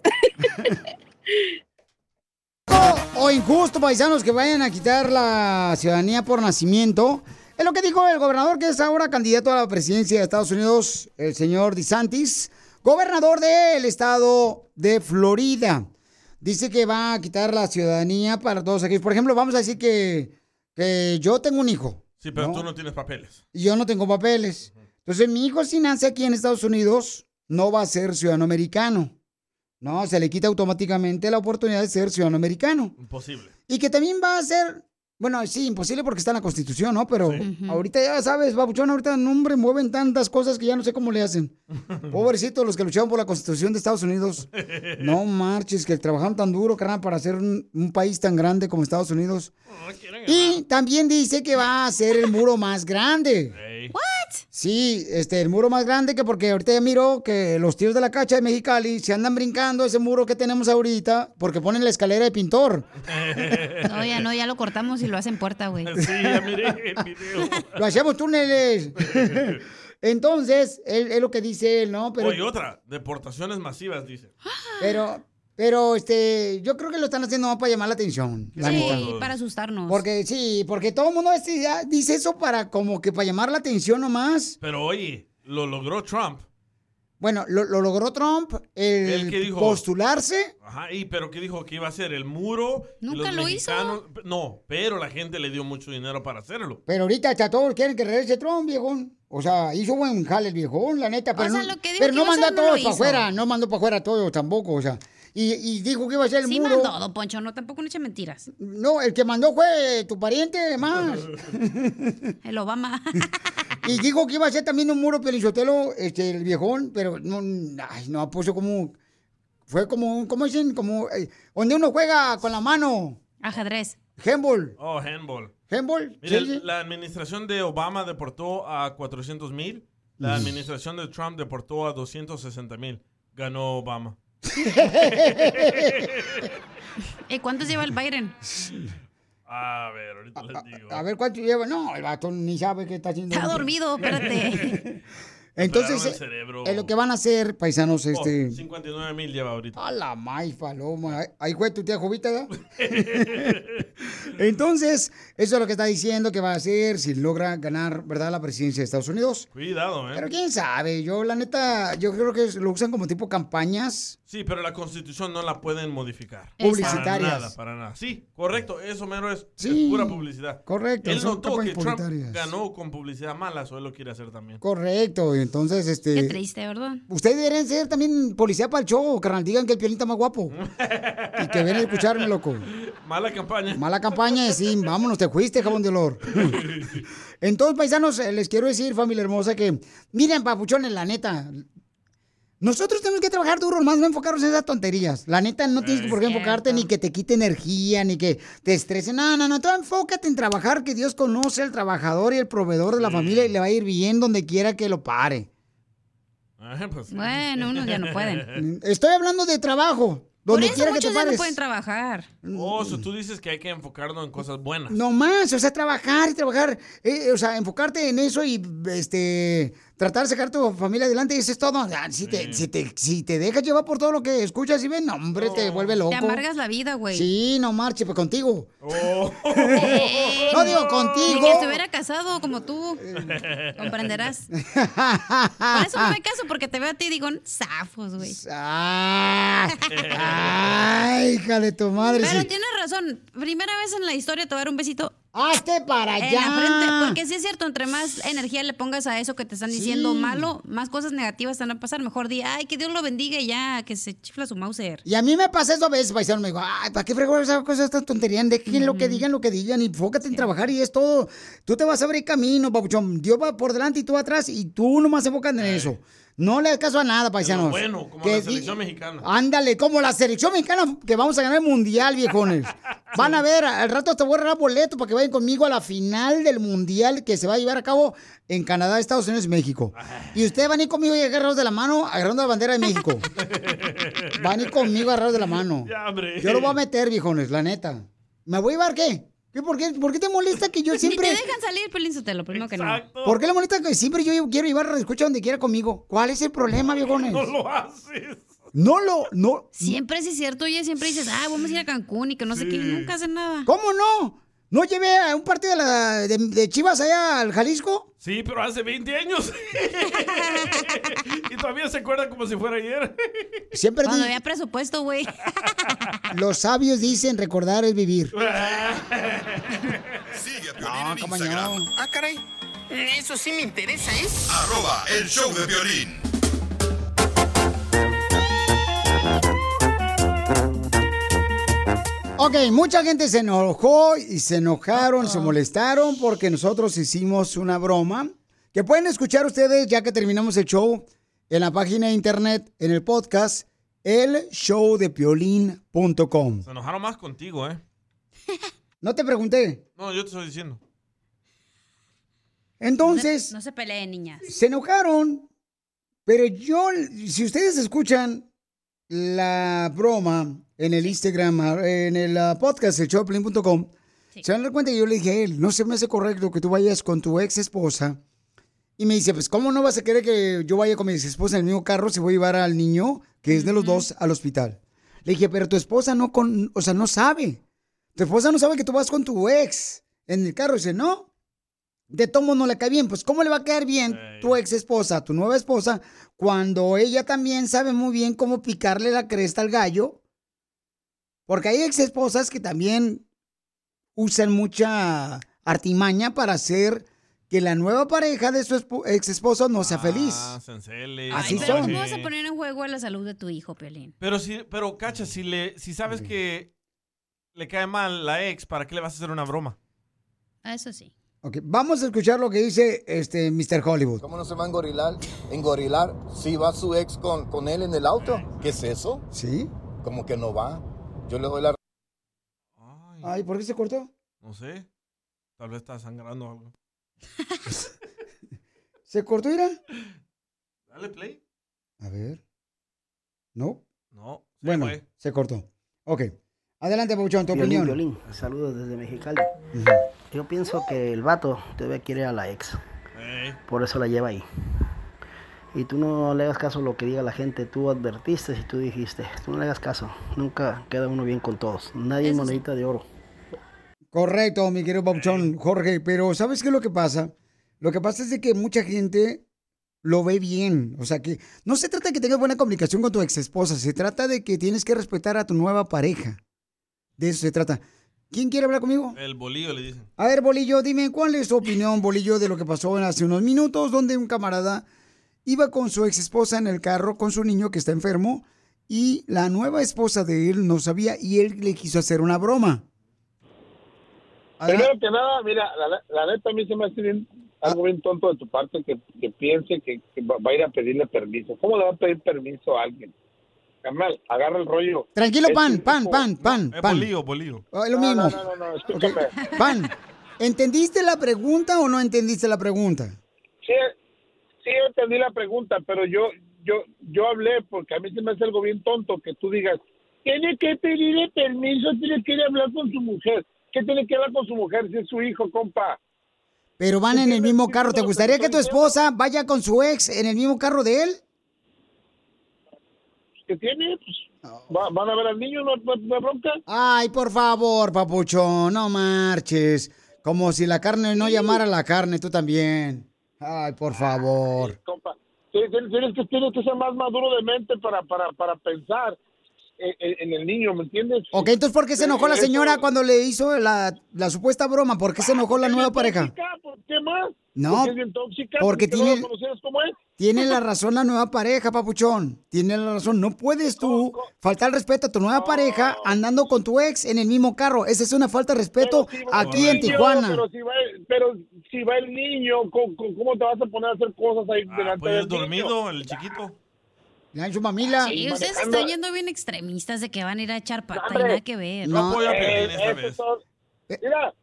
[SPEAKER 1] o injusto, paisanos, que vayan a quitar la ciudadanía por nacimiento. Es lo que dijo el gobernador que es ahora candidato a la presidencia de Estados Unidos, el señor DeSantis, gobernador del estado de Florida. Dice que va a quitar la ciudadanía para todos aquellos. Por ejemplo, vamos a decir que, que yo tengo un hijo
[SPEAKER 3] Sí, pero
[SPEAKER 1] No.
[SPEAKER 3] tú no tienes papeles.
[SPEAKER 1] y yo no tengo papeles. Entonces, mi hijo si nace aquí en Estados Unidos, no va a ser ciudadano americano. No, se le quita automáticamente la oportunidad de ser ciudadano americano.
[SPEAKER 3] Imposible.
[SPEAKER 1] Y que también va a ser, bueno, sí, imposible porque está en la Constitución, ¿no? Pero ahorita ya sabes, babuchón, ahorita en hombre mueven tantas cosas que ya no sé cómo le hacen. Pobrecitos los que lucharon por la Constitución de Estados Unidos. No marches, que trabajaron tan duro, carnal, para hacer un, un país tan grande como Estados Unidos. Y también dice que va a ser el muro más grande.
[SPEAKER 2] ¿What?
[SPEAKER 1] Sí, este, el muro más grande que porque ahorita ya miro que los tíos de la cacha de Mexicali se andan brincando ese muro que tenemos ahorita porque ponen la escalera de pintor.
[SPEAKER 2] No, ya no, ya lo cortamos y lo hacen puerta, güey.
[SPEAKER 3] Sí, ya miré el video.
[SPEAKER 1] Lo hacemos túneles. Entonces, es lo que dice él, ¿no? Pero,
[SPEAKER 3] Oye, otra. Deportaciones masivas, dice.
[SPEAKER 1] pero, pero, este, yo creo que lo están haciendo para llamar la atención. la neta.
[SPEAKER 2] Sí, para asustarnos.
[SPEAKER 1] Porque sí, porque todo el mundo este, ya dice eso para como que para llamar la atención nomás.
[SPEAKER 3] Pero oye, lo logró Trump.
[SPEAKER 1] Bueno, lo, lo logró Trump, el
[SPEAKER 3] ¿Él qué dijo?
[SPEAKER 1] postularse.
[SPEAKER 3] Ajá, y pero que dijo que iba a ser el muro.
[SPEAKER 2] Nunca
[SPEAKER 3] los
[SPEAKER 2] lo hizo.
[SPEAKER 3] mexicanos- No, pero la gente le dio mucho dinero para hacerlo.
[SPEAKER 1] Pero ahorita hasta todos quieren que regrese Trump, viejón. O sea, hizo buen jale el viejón, la neta. Pero,
[SPEAKER 2] sea,
[SPEAKER 1] no,
[SPEAKER 2] lo que dijo
[SPEAKER 1] pero
[SPEAKER 2] que
[SPEAKER 1] no
[SPEAKER 2] a
[SPEAKER 1] mandó a
[SPEAKER 2] hacer, no
[SPEAKER 1] todos para afuera, no mandó para afuera a todos tampoco, o sea. Y, y dijo que iba a ser el
[SPEAKER 2] Sí
[SPEAKER 1] muro.
[SPEAKER 2] mandó, don Poncho, no, tampoco no eche mentiras.
[SPEAKER 1] No, el que mandó fue tu pariente más.
[SPEAKER 2] El Obama.
[SPEAKER 1] y dijo que iba a ser también un muro pelichotelo, este, el viejón, pero no, ay, no, puso como, fue como, ¿cómo dicen? Como, eh, donde uno juega con la mano.
[SPEAKER 2] Ajedrez.
[SPEAKER 1] Handball.
[SPEAKER 3] Oh, handball.
[SPEAKER 1] Handball.
[SPEAKER 3] Mira,
[SPEAKER 1] sí, sí.
[SPEAKER 3] la administración de Obama deportó a 400 mil. La administración de Trump deportó a 260 mil. Ganó Obama.
[SPEAKER 2] ¿Y cuántos lleva el Biden?
[SPEAKER 3] A ver, ahorita les digo.
[SPEAKER 1] A ver cuánto lleva. No, el vato ni sabe qué está haciendo.
[SPEAKER 2] Está dormido, espérate.
[SPEAKER 1] Entonces, eh, es lo que van a hacer, paisanos,
[SPEAKER 3] Oh,
[SPEAKER 1] este...
[SPEAKER 3] 59 mil lleva ahorita.
[SPEAKER 1] A la maíz, paloma. Ahí fue tu tía Jovita, ¿verdad? Entonces, eso es lo que está diciendo que va a hacer si logra ganar, ¿verdad?, la presidencia de Estados Unidos.
[SPEAKER 3] Cuidado, ¿eh?
[SPEAKER 1] Pero quién sabe, yo la neta, yo creo que lo usan como tipo campañas.
[SPEAKER 3] Sí, pero la constitución no la pueden modificar.
[SPEAKER 1] Publicitarias.
[SPEAKER 3] Para nada, para nada. Sí, correcto, eso mero es,
[SPEAKER 1] Sí,
[SPEAKER 3] es pura publicidad.
[SPEAKER 1] correcto,
[SPEAKER 3] Él notó que Trump ganó con publicidad mala, eso él lo quiere hacer también.
[SPEAKER 1] Correcto, entonces, este...
[SPEAKER 2] Qué triste, ¿verdad?
[SPEAKER 1] Ustedes deberían ser también policía para el show, carnal. Digan que el piolín está más guapo. y que ven a escucharme, loco.
[SPEAKER 3] Mala campaña.
[SPEAKER 1] Mala campaña, sí, vámonos, te fuiste, jabón de olor. Entonces, paisanos, les quiero decir, familia hermosa, que miren, papuchones, la neta. Nosotros tenemos que trabajar duro, más no enfocarnos en esas tonterías. La neta, no tienes por qué enfocarte ni que te quite energía, ni que te estrese. No, no, no, tú enfócate en trabajar, que Dios conoce al trabajador y el proveedor de la familia y le va a ir bien donde quiera que lo pare.
[SPEAKER 3] Ah, pues sí.
[SPEAKER 2] Bueno, unos ya no pueden.
[SPEAKER 1] Estoy hablando de trabajo.
[SPEAKER 2] Por
[SPEAKER 1] Donde
[SPEAKER 2] eso
[SPEAKER 1] quiera que te
[SPEAKER 2] muchos ya no pueden trabajar.
[SPEAKER 3] Oh, so tú dices que hay que enfocarnos en cosas buenas.
[SPEAKER 1] No más, o sea, trabajar y trabajar, eh, o sea, enfocarte en eso y este tratar de sacar tu familia adelante y eso es todo. Ah, Si te, si te, si te dejas llevar por todo lo que escuchas y ven, no, hombre, te vuelve loco.
[SPEAKER 2] Te amargas la vida, güey.
[SPEAKER 1] Sí, no marche, pues contigo.
[SPEAKER 3] Oh.
[SPEAKER 1] no digo contigo.
[SPEAKER 2] Ni que estuviera casado como tú. Comprenderás. Por eso no me caso, porque te veo a ti y digo, zafos, güey.
[SPEAKER 1] Ah, ay, hija de tu madre.
[SPEAKER 2] Pero
[SPEAKER 1] sí.
[SPEAKER 2] tienes razón. Primera vez en la historia te voy a dar un besito.
[SPEAKER 1] ¡Hazte para
[SPEAKER 2] En
[SPEAKER 1] allá!
[SPEAKER 2] la frente, porque sí es cierto, entre más energía le pongas a eso que te están diciendo
[SPEAKER 1] Sí.
[SPEAKER 2] malo, más cosas negativas te van a pasar. Mejor di, ay, que Dios lo bendiga y ya, que se chifla su Mauser.
[SPEAKER 1] Y a mí me pasa eso a veces, paisano. Me digo, ay, ¿para qué fregó esas cosas, estas tonterías? Dejen lo que digan, lo que digan. Y enfócate en trabajar y es todo. Tú te vas a abrir camino, papuchón. Dios va por delante y tú atrás. Y tú nomás enfocas en eso. No le das caso a nada, paisanos.
[SPEAKER 3] Bueno, como
[SPEAKER 1] Que
[SPEAKER 3] la selección mexicana.
[SPEAKER 1] Ándale, como la selección mexicana que vamos a ganar el mundial, viejones. Van a ver, al rato te voy a regalar boleto para que vayan conmigo a la final del mundial que se va a llevar a cabo en Canadá, Estados Unidos y México. Y ustedes van a ir conmigo y agarrados de la mano, agarrando la bandera de México. Van a ir conmigo agarrados de la mano.
[SPEAKER 3] Ya.
[SPEAKER 1] Yo lo voy a meter, viejones, la neta. ¿Me voy a llevar qué? ¿Qué por, qué por qué te molesta que yo siempre...
[SPEAKER 2] Ni te dejan salir, Pelín Sotelo, primero que no.
[SPEAKER 1] ¿Por qué le molesta que siempre yo quiero llevar a escucha donde quiera conmigo? ¿Cuál es el problema, viejones?
[SPEAKER 3] No lo haces.
[SPEAKER 1] No lo, no.
[SPEAKER 2] Siempre sí es cierto, oye, siempre dices, ah, vamos a ir a Cancún y que no sé qué, y nunca hacen nada.
[SPEAKER 1] ¿Cómo no? ¿No llevé a un partido de, la- de- de Chivas allá al Jalisco?
[SPEAKER 3] Sí, pero hace 20 años. y todavía se acuerda como si fuera ayer.
[SPEAKER 1] Siempre
[SPEAKER 2] Cuando había presupuesto, güey.
[SPEAKER 1] los sabios dicen recordar es vivir.
[SPEAKER 4] Sigue a Piolín
[SPEAKER 1] No,
[SPEAKER 4] en
[SPEAKER 1] cómo
[SPEAKER 4] Instagram.
[SPEAKER 1] no.
[SPEAKER 6] Ah, caray. Eso sí me interesa, ¿eh?
[SPEAKER 4] Arroba el show de violín.
[SPEAKER 1] Ok, mucha gente se enojó y se enojaron, se molestaron porque nosotros hicimos una broma que pueden escuchar ustedes ya que terminamos el show en la página de internet, en el podcast, elshowdepiolín.com.
[SPEAKER 3] Se enojaron más contigo, ¿eh?
[SPEAKER 1] No te pregunté.
[SPEAKER 3] No, yo te estoy diciendo.
[SPEAKER 1] Entonces,
[SPEAKER 2] No se peleen, niñas.
[SPEAKER 1] se enojaron, pero yo, si ustedes escuchan la broma en el Instagram, en el ah, podcast, el showdepiolín.com, se van a dar cuenta que yo le dije a él, no se me hace correcto que tú vayas con tu ex esposa. Y me dice, pues, ¿cómo no vas a querer que yo vaya con mi ex esposa en el mismo carro si voy a llevar al niño, que es de los dos, al hospital? Le dije, pero tu esposa no con, o sea, no sabe. Tu esposa no sabe que tú vas con tu ex en el carro. dice, no, de tomo no le cae bien. Pues, ¿cómo le va a caer bien tu ex esposa, tu nueva esposa, cuando ella también sabe muy bien cómo picarle la cresta al gallo? Porque hay ex esposas que también usan mucha artimaña para hacer que la nueva pareja de su ex esposo no sea feliz.
[SPEAKER 3] Ah, Cencele,
[SPEAKER 1] Así
[SPEAKER 3] no,
[SPEAKER 2] Pero
[SPEAKER 1] son.
[SPEAKER 2] ¿cómo vas a poner en juego la salud de tu hijo, Pelín?
[SPEAKER 3] Pero si, pero cacha, si le, si sabes que le cae mal la ex, ¿para qué le vas a hacer una broma?
[SPEAKER 2] Eso sí.
[SPEAKER 1] Ok, vamos a escuchar lo que dice este Mr. Hollywood.
[SPEAKER 19] ¿Cómo no se va a engorilar? Engorilar si va su ex con, con él en el auto. ¿Qué es eso?
[SPEAKER 1] Sí.
[SPEAKER 19] Como que no va. Yo le doy la
[SPEAKER 1] Ay, ¿por qué se cortó?
[SPEAKER 3] No sé. Tal vez está sangrando algo.
[SPEAKER 1] ¿Se cortó, Ira?
[SPEAKER 3] Dale play.
[SPEAKER 1] A ver. ¿No?
[SPEAKER 3] No. se
[SPEAKER 1] Bueno,
[SPEAKER 3] fue.
[SPEAKER 1] se cortó. Ok. Adelante, Pauchón, tu
[SPEAKER 20] Violín,
[SPEAKER 1] opinión.
[SPEAKER 20] Violín, saludos desde Mexicali. Yo pienso que el vato debe quiere a la ex.
[SPEAKER 3] Ey.
[SPEAKER 20] Por eso la lleva ahí. Y tú no le hagas caso a lo que diga la gente, tú advertiste y tú dijiste, tú no le hagas caso, nunca queda uno bien con todos, nadie es monedita de oro.
[SPEAKER 1] Correcto, mi querido Papuchón, Jorge, pero ¿sabes qué es lo que pasa? Lo que pasa es de que mucha gente lo ve bien, o sea que no se trata de que tengas buena comunicación con tu ex esposa, se trata de que tienes que respetar a tu nueva pareja. De eso se trata. ¿Quién quiere hablar conmigo?
[SPEAKER 3] El bolillo le dicen.
[SPEAKER 1] A ver, Bolillo, dime, ¿cuál es tu opinión, Bolillo, de lo que pasó hace unos minutos, donde un camarada iba con su ex esposa en el carro, con su niño que está enfermo, y la nueva esposa de él no sabía y él le quiso hacer una broma.
[SPEAKER 21] Primero que nada, mira, la, la neta a mí se me hace bien, algo bien tonto de tu parte que, que piense que, que va a ir a pedirle permiso. ¿Cómo le va a pedir permiso a alguien? Carnal, agarra el rollo.
[SPEAKER 1] Tranquilo,
[SPEAKER 21] Es
[SPEAKER 1] pan,
[SPEAKER 21] un
[SPEAKER 1] pan,
[SPEAKER 21] tipo-
[SPEAKER 1] pan, pan,
[SPEAKER 3] Eh,
[SPEAKER 1] pan.
[SPEAKER 3] bolillo, bolillo.
[SPEAKER 1] Ah, es lo
[SPEAKER 21] No,
[SPEAKER 1] mismo.
[SPEAKER 21] No, no, no, no, escúchame.
[SPEAKER 1] Pan, ¿entendiste la pregunta o no entendiste la pregunta?
[SPEAKER 21] Sí, sí entendí la pregunta, pero yo, yo, yo hablé porque a mí se me hace algo bien tonto que tú digas, tiene que pedirle permiso, tiene que ir a hablar con su mujer. ¿Qué tiene que hablar con su mujer si es su hijo, compa?
[SPEAKER 1] Pero van en el mismo carro. ¿Te gustaría que tu esposa vaya con su ex en el mismo carro de él?
[SPEAKER 21] ¿Qué tiene? Pues, va- van a ver al niño, no, no, no hay bronca.
[SPEAKER 1] Ay, por favor, papuchón, no marches. Como si la carne no llamara a la carne, tú también. Ay, por favor.
[SPEAKER 21] compa. Tienes, tienes- tienes que, tienes que ser más maduro de mente para, para, para pensar en, el niño, ¿me entiendes?
[SPEAKER 1] Ok, entonces, ¿por qué se enojó la señora cuando le hizo la, la supuesta broma? ¿Por qué se enojó la nueva pareja?
[SPEAKER 21] ¿Por qué más?
[SPEAKER 1] No,
[SPEAKER 21] Porque es bien tóxica,
[SPEAKER 1] porque
[SPEAKER 21] no
[SPEAKER 1] tiene-
[SPEAKER 21] es.
[SPEAKER 1] Tiene la razón la nueva pareja, papuchón. Tiene la razón. No puedes tú faltar el respeto a tu nueva pareja andando con tu ex en el mismo carro. Esa es una falta de respeto aquí en
[SPEAKER 21] Niño,
[SPEAKER 1] Tijuana.
[SPEAKER 21] Pero si va, pero si va el niño, ¿cómo, cómo- te vas a poner a hacer cosas ahí delante
[SPEAKER 3] Pues
[SPEAKER 21] del
[SPEAKER 3] dormido, el chiquito.
[SPEAKER 1] Le su mamila.
[SPEAKER 2] Sí, ustedes están yendo bien extremistas de que van a ir a echar pata y nada que ver.
[SPEAKER 21] Eh, esos son- Mira,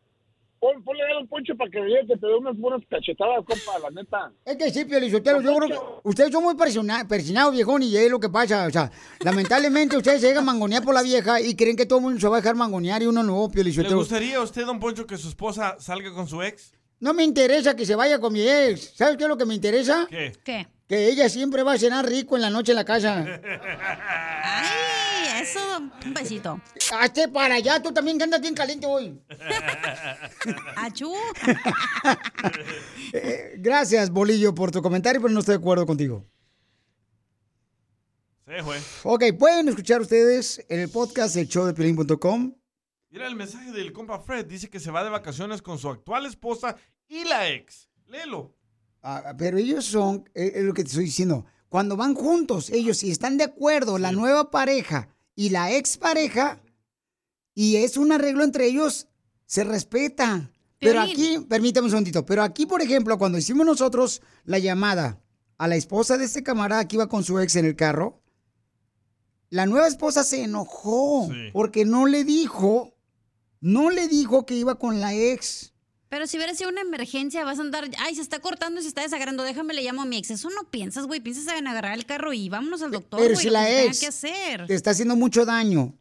[SPEAKER 21] pon, ponle a un poncho para que vea que te dé unas buenas cachetadas, compa, la neta.
[SPEAKER 1] Es que sí, Piolizotelo, yo creo que ustedes son muy persinados, viejón, y es lo que pasa. O sea, lamentablemente ustedes se llegan a mangonear por la vieja y creen que todo el mundo se va a dejar mangonear y uno no,
[SPEAKER 3] ¿Le
[SPEAKER 1] Piolizotelo.
[SPEAKER 3] gustaría a usted, don Poncho, que su esposa salga con su ex?
[SPEAKER 1] No me interesa que se vaya con mi ex. ¿Sabes qué es lo que me interesa?
[SPEAKER 3] ¿Qué?
[SPEAKER 2] ¿Qué?
[SPEAKER 1] Que ella siempre va a cenar rico en la noche en la casa.
[SPEAKER 2] Ay, eso, un besito.
[SPEAKER 1] Hazte para allá, tú también que andas bien caliente hoy.
[SPEAKER 2] Achú.
[SPEAKER 1] Eh, gracias, Bolillo, por tu comentario, pero no estoy de acuerdo contigo.
[SPEAKER 3] Se fue.
[SPEAKER 1] Ok, pueden escuchar ustedes en el podcast el show de Piolín.com.
[SPEAKER 3] Mira el mensaje del compa Fred. Dice que se va de vacaciones con su actual esposa y la ex. Léelo.
[SPEAKER 1] Ah, pero ellos son, eh, es lo que te estoy diciendo, cuando van juntos, ellos si están de acuerdo, la nueva pareja y la expareja, y es un arreglo entre ellos, se respeta. Pero aquí, permítame un segundito, pero aquí, por ejemplo, cuando hicimos nosotros la llamada a la esposa de este camarada que iba con su ex en el carro, la nueva esposa se enojó porque no le dijo, no le dijo que iba con la ex.
[SPEAKER 2] Pero si hubiera sido una emergencia, vas a andar, ay, se está cortando y se está desagrando, déjame le llamo a mi ex. Eso no piensas, güey, piensas en agarrar el carro y vámonos al doctor,
[SPEAKER 1] Pero
[SPEAKER 2] güey,
[SPEAKER 1] si la ex
[SPEAKER 2] que hacer.
[SPEAKER 1] te está haciendo mucho daño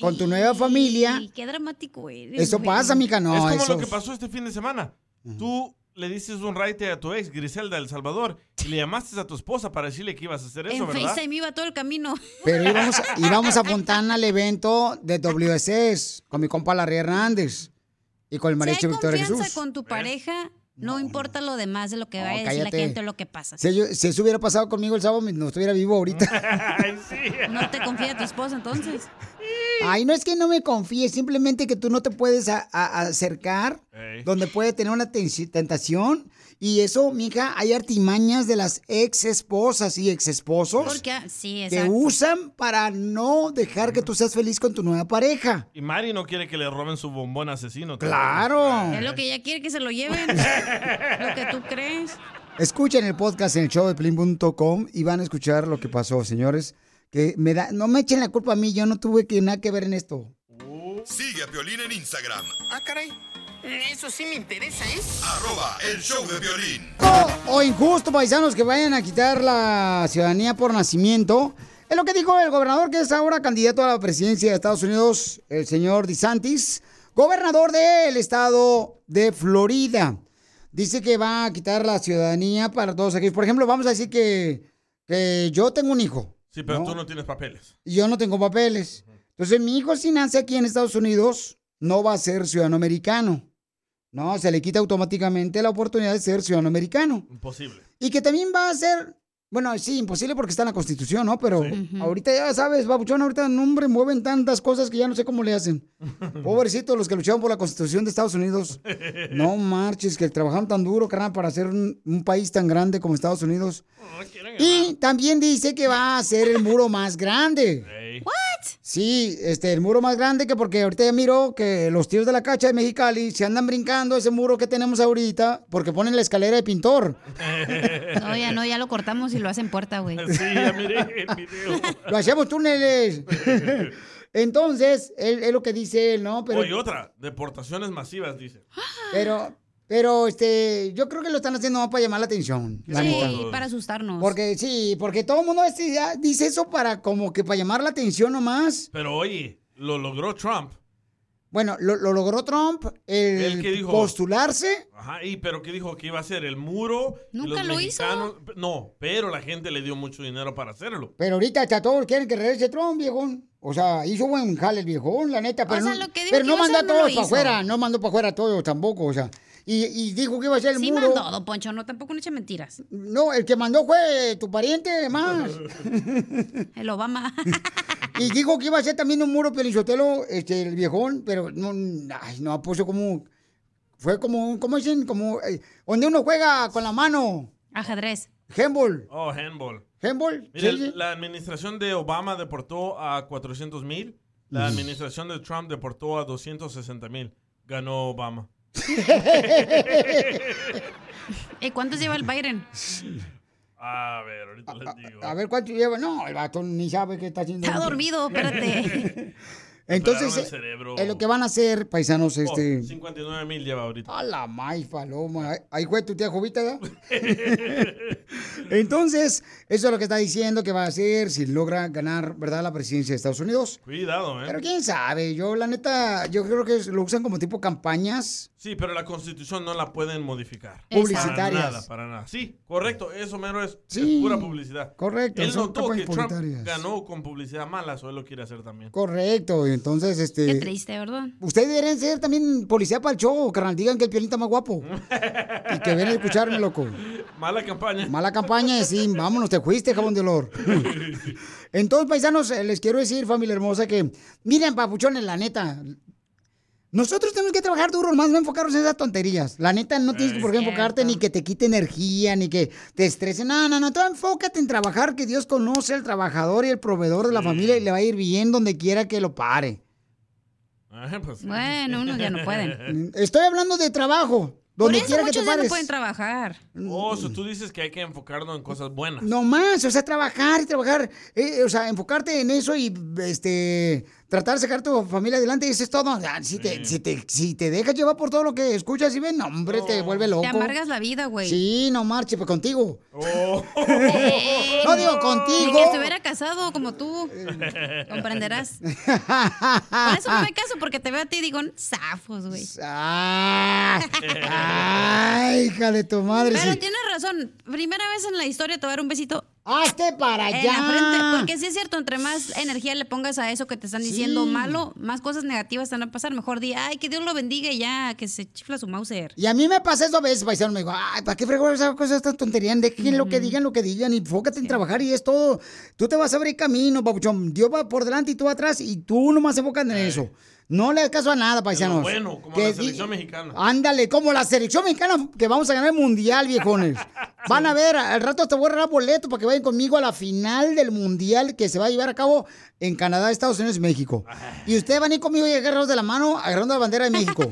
[SPEAKER 1] con tu nueva familia,
[SPEAKER 2] Y qué dramático eres.
[SPEAKER 1] eso
[SPEAKER 2] güey.
[SPEAKER 1] pasa, mija, no.
[SPEAKER 3] es como
[SPEAKER 1] eso
[SPEAKER 3] lo que pasó este fin de semana. Tú le dices un raite a tu ex, Griselda del Salvador, y le llamaste a tu esposa para decirle que ibas a hacer eso,
[SPEAKER 2] En
[SPEAKER 3] ¿verdad?
[SPEAKER 2] FaceTime iba todo el camino.
[SPEAKER 1] Pero íbamos, íbamos a Fontana al evento de WSS con mi compa Larry Hernández y con el
[SPEAKER 2] Si hay
[SPEAKER 1] mariachi Victoria
[SPEAKER 2] confianza
[SPEAKER 1] Jesús.
[SPEAKER 2] con tu pareja, no, importa lo demás de lo que vaya a decir la gente o lo que pasa.
[SPEAKER 1] Si, yo- si eso hubiera pasado conmigo el sábado, no estuviera vivo ahorita.
[SPEAKER 2] No te confía tu esposa entonces.
[SPEAKER 1] Ay, no es que no me confíes, simplemente que tú no te puedes a- a- acercar donde puede tener una tentación. Y eso, mija, hay artimañas de las ex esposas y ex esposos
[SPEAKER 2] Porque, sí,
[SPEAKER 1] que usan para no dejar que tú seas feliz con tu nueva pareja.
[SPEAKER 3] Y Mari no quiere que le roben su bombón asesino.
[SPEAKER 1] Claro.
[SPEAKER 2] Es lo que ella quiere que se lo lleven. lo que tú crees.
[SPEAKER 1] Escuchen el podcast en el show de Pelín.com y van a escuchar lo que pasó, señores. Que me da, no me echen la culpa a mí, yo no tuve que nada que ver en esto.
[SPEAKER 4] Sigue a Piolín en Instagram,
[SPEAKER 6] Ah, caray. Eso sí me interesa, ¿eh?
[SPEAKER 4] arroba el show de violín.
[SPEAKER 1] O injusto, paisanos, que vayan a quitar la ciudadanía por nacimiento. Es lo que dijo el gobernador que es ahora candidato a la presidencia de Estados Unidos, el señor DeSantis, gobernador del estado de Florida. dice que va a quitar la ciudadanía para todos aquellos. Por ejemplo, vamos a decir que, que yo tengo un hijo
[SPEAKER 3] Sí, pero
[SPEAKER 1] ¿no?
[SPEAKER 3] tú no tienes papeles.
[SPEAKER 1] y yo no tengo papeles. Entonces, mi hijo si nace aquí en Estados Unidos, no va a ser ciudadano americano. No, se le quita automáticamente la oportunidad de ser ciudadano americano.
[SPEAKER 3] Imposible.
[SPEAKER 1] Y que también va a ser, bueno, sí, imposible porque está en la Constitución, ¿no? Pero ahorita ya sabes, babuchón, ahorita no, hombre, mueven tantas cosas que ya no sé cómo le hacen. Pobrecitos los que lucharon por la Constitución de Estados Unidos. No marches, que trabajaron tan duro, carnal, para hacer un, un país tan grande como Estados Unidos. Y también dice que va a ser el muro más grande.
[SPEAKER 2] ¿What?
[SPEAKER 1] Sí, este, el muro más grande que porque ahorita ya miro que los tíos de la cacha de Mexicali se andan brincando ese muro que tenemos ahorita porque ponen la escalera de pintor.
[SPEAKER 2] No, ya no, ya lo cortamos y lo hacen puerta, güey.
[SPEAKER 3] Sí, ya miré el video.
[SPEAKER 1] Lo hacemos túneles. Entonces, es lo que dice él, ¿no? Pero,
[SPEAKER 3] Oye, otra. Deportaciones masivas, dice.
[SPEAKER 1] pero, pero, este, yo creo que lo están haciendo más para llamar la atención. la neta.
[SPEAKER 2] Sí, para asustarnos.
[SPEAKER 1] Porque sí, porque todo el mundo este, ya dice eso para como que para llamar la atención nomás.
[SPEAKER 3] Pero oye, lo logró Trump.
[SPEAKER 1] Bueno, lo, lo logró Trump, el
[SPEAKER 3] ¿Él qué dijo?
[SPEAKER 1] postularse.
[SPEAKER 3] Ajá, y pero que dijo que iba a ser el muro.
[SPEAKER 1] Nunca
[SPEAKER 3] los
[SPEAKER 1] lo hizo.
[SPEAKER 3] mexicanos- No, pero la gente le dio mucho dinero para hacerlo.
[SPEAKER 1] Pero ahorita hasta todos quieren que regrese Trump, viejón. O sea, hizo buen jale el viejón, la neta. Pero
[SPEAKER 2] sea,
[SPEAKER 1] no,
[SPEAKER 2] lo que dijo
[SPEAKER 1] pero
[SPEAKER 2] que
[SPEAKER 1] no
[SPEAKER 2] a
[SPEAKER 1] mandó a
[SPEAKER 2] hacer,
[SPEAKER 1] todos para afuera, no mandó para afuera a todos tampoco, o sea. Y, y dijo que iba a ser el
[SPEAKER 2] Sí
[SPEAKER 1] muro.
[SPEAKER 2] mandó, don Poncho, no, tampoco no eche mentiras.
[SPEAKER 1] No, el que mandó fue tu pariente más.
[SPEAKER 2] El Obama.
[SPEAKER 1] y dijo que iba a ser también un muro pelizotelo, este, el viejón, pero no, ay, no, puso como, fue como, un- ¿cómo dicen? Como, eh, donde uno juega con la mano.
[SPEAKER 2] Ajedrez.
[SPEAKER 1] Handball.
[SPEAKER 3] Oh, handball.
[SPEAKER 1] Handball.
[SPEAKER 3] Mira,
[SPEAKER 1] sí, sí.
[SPEAKER 3] la administración de Obama deportó a 400 mil. La administración de Trump deportó a 260 mil. Ganó Obama.
[SPEAKER 2] ¿Y cuántos lleva el Biden?
[SPEAKER 3] A ver, ahorita les digo.
[SPEAKER 1] A ver cuánto lleva. No, el vato ni sabe qué está haciendo.
[SPEAKER 2] Está dormido, espérate.
[SPEAKER 1] Entonces,
[SPEAKER 3] el
[SPEAKER 1] eh, es lo que van a hacer, paisanos, este...
[SPEAKER 3] Oh, 59 mil lleva ahorita.
[SPEAKER 1] A la maíz, paloma. Ahí fue tu tía Jovita, ¿verdad? Entonces, eso es lo que está diciendo que va a hacer si logra ganar, ¿verdad?, la presidencia de Estados Unidos.
[SPEAKER 3] Cuidado, ¿eh?
[SPEAKER 1] Pero quién sabe, yo la neta, yo creo que lo usan como tipo campañas.
[SPEAKER 3] Sí, pero la constitución no la pueden modificar.
[SPEAKER 1] Publicitarias.
[SPEAKER 3] Para nada, para nada. Sí, correcto. Eso mero es,
[SPEAKER 1] Sí,
[SPEAKER 3] es pura publicidad.
[SPEAKER 1] correcto,
[SPEAKER 3] Él notó que Trump
[SPEAKER 1] publicitarias.
[SPEAKER 3] ganó con publicidad mala, eso él lo quiere hacer también.
[SPEAKER 1] Correcto, entonces, este...
[SPEAKER 2] Qué triste, ¿verdad?
[SPEAKER 1] Ustedes deberían ser también policía para el show, carnal. Digan que el piolín está más guapo. y que ven a escucharme, loco.
[SPEAKER 3] Mala campaña.
[SPEAKER 1] Mala campaña, sí, vámonos, te fuiste, jabón de olor. Entonces, paisanos, les quiero decir, familia hermosa, que miren, papuchones, la neta. Nosotros tenemos que trabajar duro, más no enfocarnos en esas tonterías. La neta, no tienes por qué enfocarte ni que te quite energía, ni que te estrese. No, no, no, tú enfócate en trabajar, que Dios conoce al trabajador y el proveedor de la familia y le va a ir bien donde quiera que lo pare.
[SPEAKER 3] Ajá, pues sí.
[SPEAKER 2] Bueno, unos ya no pueden.
[SPEAKER 1] Estoy hablando de trabajo.
[SPEAKER 2] Por
[SPEAKER 1] Donde
[SPEAKER 2] eso
[SPEAKER 1] que te
[SPEAKER 2] muchos ya no pueden trabajar.
[SPEAKER 3] Oh, so tú dices que hay que enfocarnos en cosas buenas.
[SPEAKER 1] No más, o sea, trabajar y trabajar, eh, o sea, enfocarte en eso y este tratar de sacar tu familia adelante y eso es todo. Ah, Si te, si te, si te dejas llevar por todo lo que escuchas y ven, no, hombre, te vuelve loco.
[SPEAKER 2] Te amargas la vida, güey.
[SPEAKER 1] Sí, no marche, pues contigo.
[SPEAKER 3] Oh.
[SPEAKER 1] no digo contigo.
[SPEAKER 2] Ni que estuviera casado como tú. Comprenderás. Por eso no me caso, porque te veo a ti y digo, zafos, güey.
[SPEAKER 1] Ah, ay, hija de tu madre.
[SPEAKER 2] Pero
[SPEAKER 1] sí.
[SPEAKER 2] tienes razón. Primera vez en la historia te voy a dar un besito.
[SPEAKER 1] Hazte para
[SPEAKER 2] En
[SPEAKER 1] allá.
[SPEAKER 2] la frente. Porque sí es cierto, entre más energía le pongas a eso que te están diciendo
[SPEAKER 1] Sí.
[SPEAKER 2] malo, más cosas negativas te van a pasar. Mejor di, ay, que Dios lo bendiga y ya, que se chifla su Mauser.
[SPEAKER 1] Y a mí me pasa eso a veces, paisano. Me digo, ay, ¿para qué fregó esas cosas tan tonterías? Dejen lo que digan, lo que digan. Y enfócate en trabajar y es todo. Tú te vas a abrir camino, papuchón. Dios va por delante y tú atrás. Y tú nomás enfocas en eso. No le das caso a nada, paisanos.
[SPEAKER 3] Bueno, como
[SPEAKER 1] Que
[SPEAKER 3] la selección mexicana.
[SPEAKER 1] Ándale, como la selección mexicana que vamos a ganar el mundial, viejones. Van a ver, al rato te voy a regalar boleto para que vayan conmigo a la final del mundial que se va a llevar a cabo en Canadá, Estados Unidos y México. Y ustedes van a ir conmigo y agarrados de la mano, agarrando la bandera de México.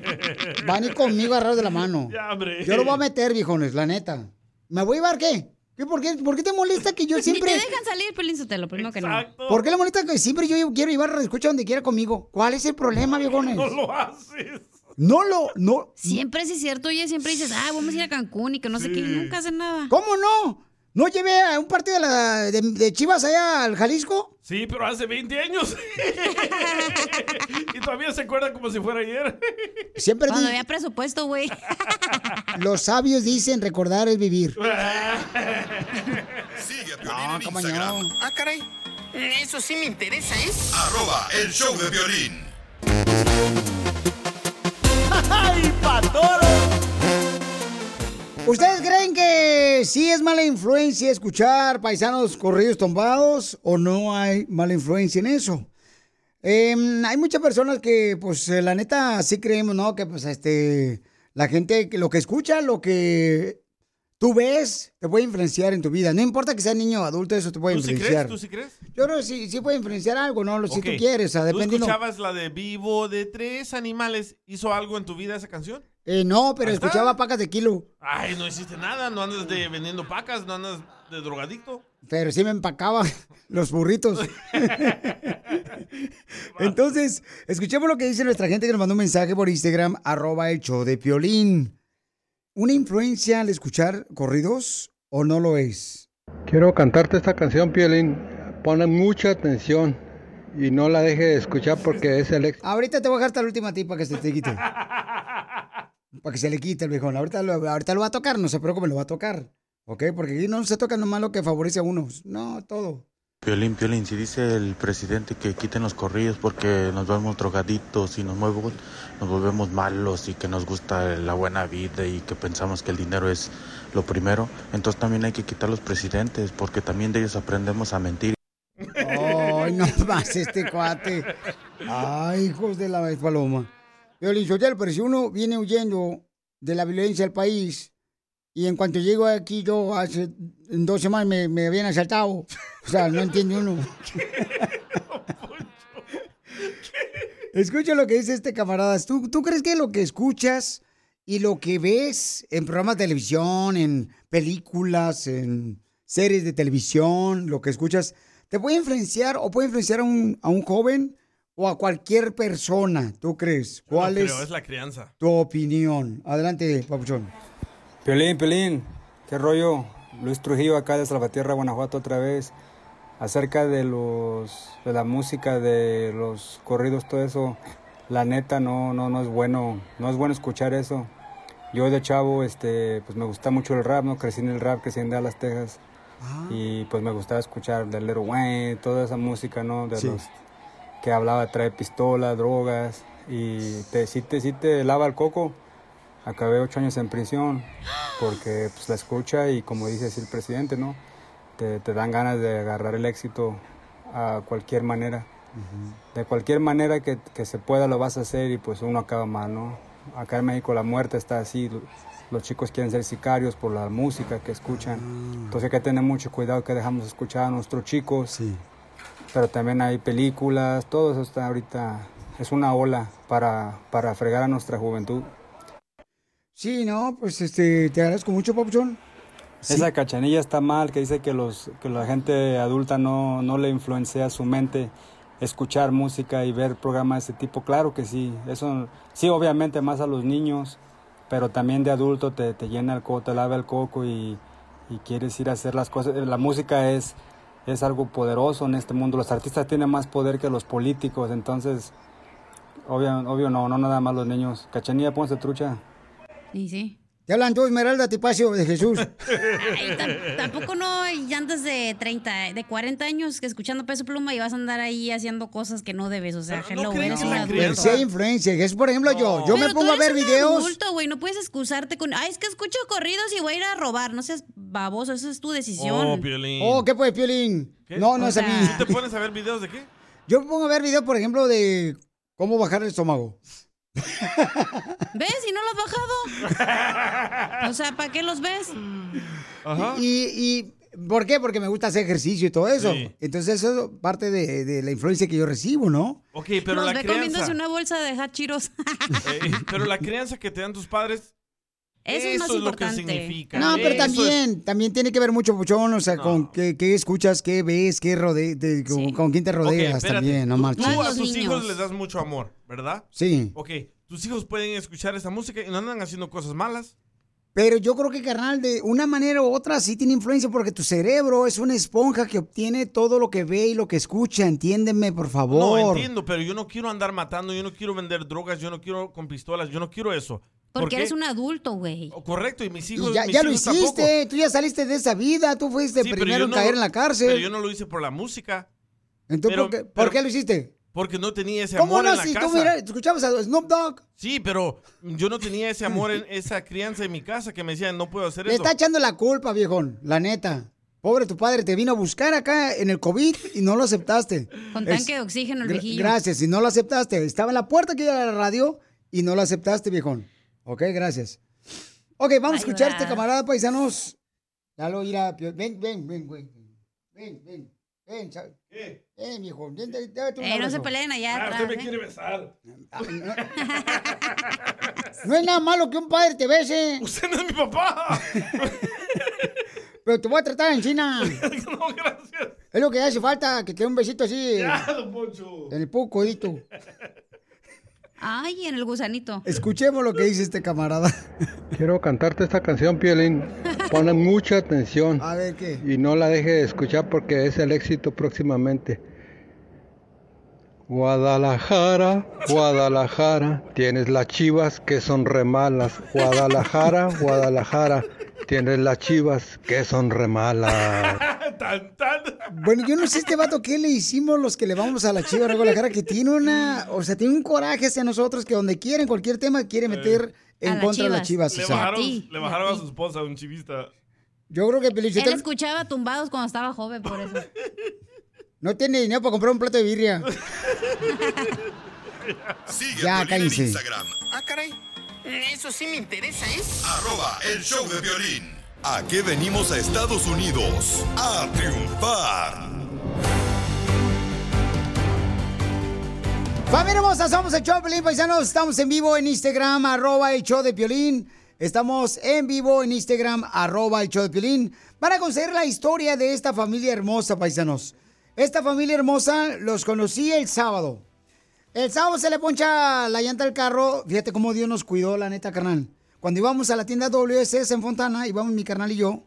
[SPEAKER 1] Van a ir conmigo agarrados de la mano.
[SPEAKER 3] Ya, hombre.
[SPEAKER 1] Yo lo voy a meter, viejones, la neta. ¿Me voy a llevar qué? ¿Qué, por, qué ¿Por qué te molesta que yo siempre...
[SPEAKER 2] Ni te dejan salir, Pelín Sotelo, primero que no.
[SPEAKER 1] ¿Por qué le molesta que siempre yo quiero llevar a escucha donde quiera conmigo? ¿Cuál es el problema, viejones?
[SPEAKER 3] No lo haces.
[SPEAKER 1] No lo, no.
[SPEAKER 2] Siempre sí es cierto, oye, siempre dices, ah, vamos a ir a Cancún y que no sé qué, y nunca hacen nada.
[SPEAKER 1] ¿Cómo no? ¿No llevé a un partido de, la- de- de Chivas allá al Jalisco?
[SPEAKER 3] Sí, pero hace 20 años. y todavía se acuerda como si fuera ayer.
[SPEAKER 1] Siempre
[SPEAKER 2] Cuando había presupuesto, güey.
[SPEAKER 1] los sabios dicen recordar es vivir.
[SPEAKER 4] Sigue a
[SPEAKER 1] No,
[SPEAKER 4] en
[SPEAKER 1] cómo
[SPEAKER 4] Instagram.
[SPEAKER 1] no.
[SPEAKER 6] Ah, caray. Eso sí me interesa, ¿eh?
[SPEAKER 4] Arroba el show de violín.
[SPEAKER 1] ¡Ay, ¿Ustedes creen que sí es mala influencia escuchar paisanos corridos tumbados o no hay mala influencia en eso? Em, hay muchas personas que, pues, eh, la neta, sí creemos, ¿no? Que, pues, este, la gente, que lo que escucha, lo que tú ves, te puede influenciar en tu vida. No importa que sea niño o adulto, eso te puede
[SPEAKER 3] ¿Tú sí
[SPEAKER 1] influenciar.
[SPEAKER 3] crees? ¿Tú sí crees?
[SPEAKER 1] Yo creo que sí, sí puede influenciar algo, ¿no? Si tú quieres, o sea,
[SPEAKER 3] ¿Tú escuchabas la de Vivo de tres animales? ¿Hizo algo en tu vida esa canción?
[SPEAKER 1] Eh, no, pero
[SPEAKER 3] está.
[SPEAKER 1] escuchaba pacas de kilo.
[SPEAKER 3] Ay, no hiciste nada, no andas de vendiendo pacas, no andas de drogadicto.
[SPEAKER 1] Pero sí me empacaba los burritos. Entonces, escuchemos lo que dice nuestra gente que nos mandó un mensaje por Instagram, arroba el show de Piolín. ¿Una influencia al escuchar corridos o no lo es?
[SPEAKER 22] Quiero cantarte esta canción, Piolín. Pone mucha atención y no la deje de escuchar porque es el ex.
[SPEAKER 1] Ahorita te voy a dejar hasta la última tipa que se te quite. Para que se le quite el viejón. Ahorita lo, ahorita lo va a tocar, no se preocupe, lo va a tocar. ¿Ok? Porque aquí no se toca nomás lo que favorece a unos. No, todo.
[SPEAKER 23] Piolín, Piolín, si dice el presidente que quiten los corridos porque nos volvemos drogaditos y nos, muevo- nos volvemos malos y que nos gusta la buena vida y que pensamos que el dinero es lo primero, entonces también hay que quitar los presidentes porque también de ellos aprendemos a mentir.
[SPEAKER 1] Ay, no más este cuate. Ay, hijos de la paloma. Violín pero si uno viene huyendo de la violencia del país y en cuanto llego aquí yo hace dos semanas me, me habían asaltado. O sea, no entiende uno. Escucha lo que dice este camarada. ¿Tú, ¿Tú crees que lo que escuchas y lo que ves en programas de televisión, en películas, en series de televisión, lo que escuchas, te puede influenciar o puede influenciar a un, a un joven o a cualquier persona? ¿Tú crees?
[SPEAKER 3] No
[SPEAKER 1] ¿Cuál
[SPEAKER 3] creo,
[SPEAKER 1] es
[SPEAKER 3] es la crianza.
[SPEAKER 1] tu opinión? Adelante, Papuchón.
[SPEAKER 24] Piolín, Piolín, qué rollo. Luis Trujillo acá de Salvatierra, Guanajuato otra vez. Acerca de los de la música, de los corridos, todo eso, la neta no, no, no es bueno, no es bueno escuchar eso. Yo de chavo, este, pues me gusta mucho el rap, ¿no? Crecí en el rap, crecí en Dallas, Texas. Y pues me gustaba escuchar de Little Wayne, toda esa música, ¿no? De
[SPEAKER 1] Sí.
[SPEAKER 24] los que hablaba de traer pistolas, drogas. Y te, sí, te, sí te lava el coco. Acabé ocho años en prisión porque pues la escucha y como dice así el presidente, ¿no? Te, te dan ganas de agarrar el éxito a cualquier manera. De cualquier manera que, que se pueda lo vas a hacer y pues uno acaba mal, ¿no? Acá en México la muerte está así, los chicos quieren ser sicarios por la música que escuchan. Entonces hay que tener mucho cuidado que dejamos escuchar a nuestros chicos. Pero también hay películas, todo eso está ahorita, es una ola para, para fregar a nuestra juventud.
[SPEAKER 1] Sí, no, pues este, te agradezco mucho, Papuchón.
[SPEAKER 24] Esa cachanilla está mal, que dice que, los, que la gente adulta no, no le influencia su mente escuchar música y ver programas de ese tipo. Claro que sí, eso sí, obviamente más a los niños, pero también de adulto te, te llena el coco, te lava el coco y, y quieres ir a hacer las cosas. La música es, es algo poderoso en este mundo. Los artistas tienen más poder que los políticos, entonces, obvio, obvio no, no nada más los niños. Cachanilla, ponte trucha.
[SPEAKER 2] Y sí.
[SPEAKER 1] Te hablan tú, Esmeralda Tipacio de Jesús.
[SPEAKER 2] Ay, tam- tampoco no hay antes de 30, de 40 años que escuchando peso pluma y vas a andar ahí haciendo cosas que no debes. O sea, hello, eres un adulto.
[SPEAKER 1] Pero sí influencia. Es, por ejemplo, yo. Yo me
[SPEAKER 2] Pero tú
[SPEAKER 1] pongo a ver
[SPEAKER 2] eres un
[SPEAKER 1] videos.
[SPEAKER 2] adulto, güey, no puedes excusarte con, ay, es que escucho corridos y voy a ir a robar. No seas baboso, esa es tu decisión.
[SPEAKER 3] Oh, Piolín.
[SPEAKER 1] Oh, ¿qué pues, Piolín?
[SPEAKER 3] ¿Qué?
[SPEAKER 1] No, no
[SPEAKER 3] O
[SPEAKER 1] es a
[SPEAKER 3] sea,
[SPEAKER 1] mí.
[SPEAKER 3] ¿Sí te pones a ver videos de qué?
[SPEAKER 1] Yo me pongo a ver videos, por ejemplo, de cómo bajar el estómago.
[SPEAKER 2] ¿Ves? Y no lo has bajado. o sea, ¿para qué los ves?
[SPEAKER 1] Y, y ¿por qué? Porque me gusta hacer ejercicio y todo eso.
[SPEAKER 3] Sí.
[SPEAKER 1] Entonces, eso es parte de, de la influencia que yo recibo, ¿no?
[SPEAKER 3] Ok, pero
[SPEAKER 2] los
[SPEAKER 3] la
[SPEAKER 2] ve
[SPEAKER 3] crianza.
[SPEAKER 2] comiéndose una bolsa de hachiros.
[SPEAKER 3] Eh, pero la crianza que te dan tus padres.
[SPEAKER 2] Eso es más
[SPEAKER 3] lo que significa.
[SPEAKER 1] No, pero
[SPEAKER 3] Eso es-
[SPEAKER 1] también, también tiene que ver mucho, Puchón, o sea, con qué, qué escuchas, qué ves, qué rode te- con, con quién te rodeas
[SPEAKER 3] espérate.
[SPEAKER 1] también, no
[SPEAKER 3] Tú-
[SPEAKER 1] marches.
[SPEAKER 3] Tú a tus hijos les das mucho amor, ¿verdad?
[SPEAKER 1] Sí.
[SPEAKER 3] Ok, tus hijos pueden escuchar esa música y no andan haciendo cosas malas.
[SPEAKER 1] Pero yo creo que, carnal, de una manera u otra sí tiene influencia porque tu cerebro es una esponja que obtiene todo lo que ve y lo que escucha. Entiéndeme, por
[SPEAKER 3] No,
[SPEAKER 1] favor.
[SPEAKER 3] entiendo, pero yo no quiero andar matando, yo no quiero vender drogas, yo no quiero con pistolas, yo no quiero eso. ¿Por
[SPEAKER 2] Porque eres un adulto, güey.
[SPEAKER 3] Correcto, y mis hijos
[SPEAKER 1] Y ya,
[SPEAKER 3] mis
[SPEAKER 1] ya lo
[SPEAKER 3] tampoco.
[SPEAKER 1] hiciste, tú ya saliste de esa vida, tú fuiste
[SPEAKER 3] Sí,
[SPEAKER 1] primero en
[SPEAKER 3] no
[SPEAKER 1] caer en la cárcel.
[SPEAKER 3] Pero yo no lo hice por la música.
[SPEAKER 1] Entonces,
[SPEAKER 3] pero-
[SPEAKER 1] ¿por, qué, por
[SPEAKER 3] pero-
[SPEAKER 1] qué lo hiciste?
[SPEAKER 3] Porque no tenía ese
[SPEAKER 1] ¿Cómo
[SPEAKER 3] amor
[SPEAKER 1] no?
[SPEAKER 3] en la
[SPEAKER 1] Si
[SPEAKER 3] casa.
[SPEAKER 1] mira, escuchabas a Snoop Dogg,
[SPEAKER 3] Sí, pero yo no tenía ese amor en esa crianza en mi casa que me decían, no puedo hacer
[SPEAKER 1] le
[SPEAKER 3] eso.
[SPEAKER 1] está echando la culpa, viejón, la neta. Pobre tu padre, te vino a buscar acá en el COVID y no lo aceptaste.
[SPEAKER 2] Con tanque de oxígeno el viejillo.
[SPEAKER 1] Gracias, y no lo aceptaste. Estaba en la puerta que iba a la radio y no lo aceptaste, viejón. Ok, gracias. Ok, vamos a escuchar a este camarada, paisanos. Dalo, ir a... Ven, ven, ven, güey. Ven, ven, ven. cha- Ven, viejo. Ven, dá- date un
[SPEAKER 2] Eh, no se peleen allá
[SPEAKER 3] Ah,
[SPEAKER 2] atrás.
[SPEAKER 3] usted me
[SPEAKER 2] ¿eh?
[SPEAKER 3] quiere besar.
[SPEAKER 1] No es nada malo que un padre te bese.
[SPEAKER 3] Usted no es mi papá.
[SPEAKER 1] Pero te voy a tratar en China.
[SPEAKER 3] no, gracias.
[SPEAKER 1] Es lo que hace falta, que te dé un besito así.
[SPEAKER 3] Ya, don Poncho.
[SPEAKER 1] En el pucodito.
[SPEAKER 2] Ay, en el gusanito.
[SPEAKER 1] Escuchemos lo que dice este camarada.
[SPEAKER 22] Quiero cantarte esta canción, Piolín. Ponen mucha atención.
[SPEAKER 1] A ver qué.
[SPEAKER 22] Y no la deje de escuchar porque es el éxito próximamente. Guadalajara, Guadalajara, tienes las chivas que son remalas. Guadalajara, Guadalajara, tienes las chivas que son remalas.
[SPEAKER 3] tan, tan.
[SPEAKER 1] Bueno, yo no sé este vato qué le hicimos los que le vamos a la chiva de Guadalajara, que tiene una, o sea, tiene un coraje hacia nosotros que donde quiere, en cualquier tema, quiere meter en
[SPEAKER 2] A
[SPEAKER 1] contra de las chivas.
[SPEAKER 3] Le
[SPEAKER 1] o sea.
[SPEAKER 3] bajaron,
[SPEAKER 2] ti,
[SPEAKER 3] le bajaron a su esposa, un chivista.
[SPEAKER 1] Yo creo que Pelichotelo
[SPEAKER 2] Él escuchaba tumbados cuando estaba joven, por eso.
[SPEAKER 1] no tiene dinero para comprar un plato de birria.
[SPEAKER 4] Sigue
[SPEAKER 1] Ya,
[SPEAKER 4] a Piolín en
[SPEAKER 1] cállense.
[SPEAKER 4] Instagram,
[SPEAKER 6] Ah, caray. Eso sí me interesa, ¿eh?
[SPEAKER 4] arroba el show de violín. ¿A qué venimos a Estados Unidos? A triunfar.
[SPEAKER 1] Familia hermosa, somos el show de Piolín, paisanos. Estamos en vivo en Instagram, arroba el show de Piolín. Estamos en vivo en Instagram, arroba el show de Piolín. Para conocer la historia de esta familia hermosa, paisanos. Esta familia hermosa los conocí el sábado. El sábado se le poncha la llanta al carro. Fíjate cómo Dios nos cuidó, la neta, carnal. Cuando íbamos a la tienda WSS en Fontana, íbamos mi carnal y yo.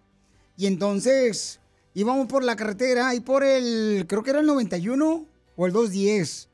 [SPEAKER 1] Y entonces íbamos por la carretera y por el, creo que era el 91 o el 210.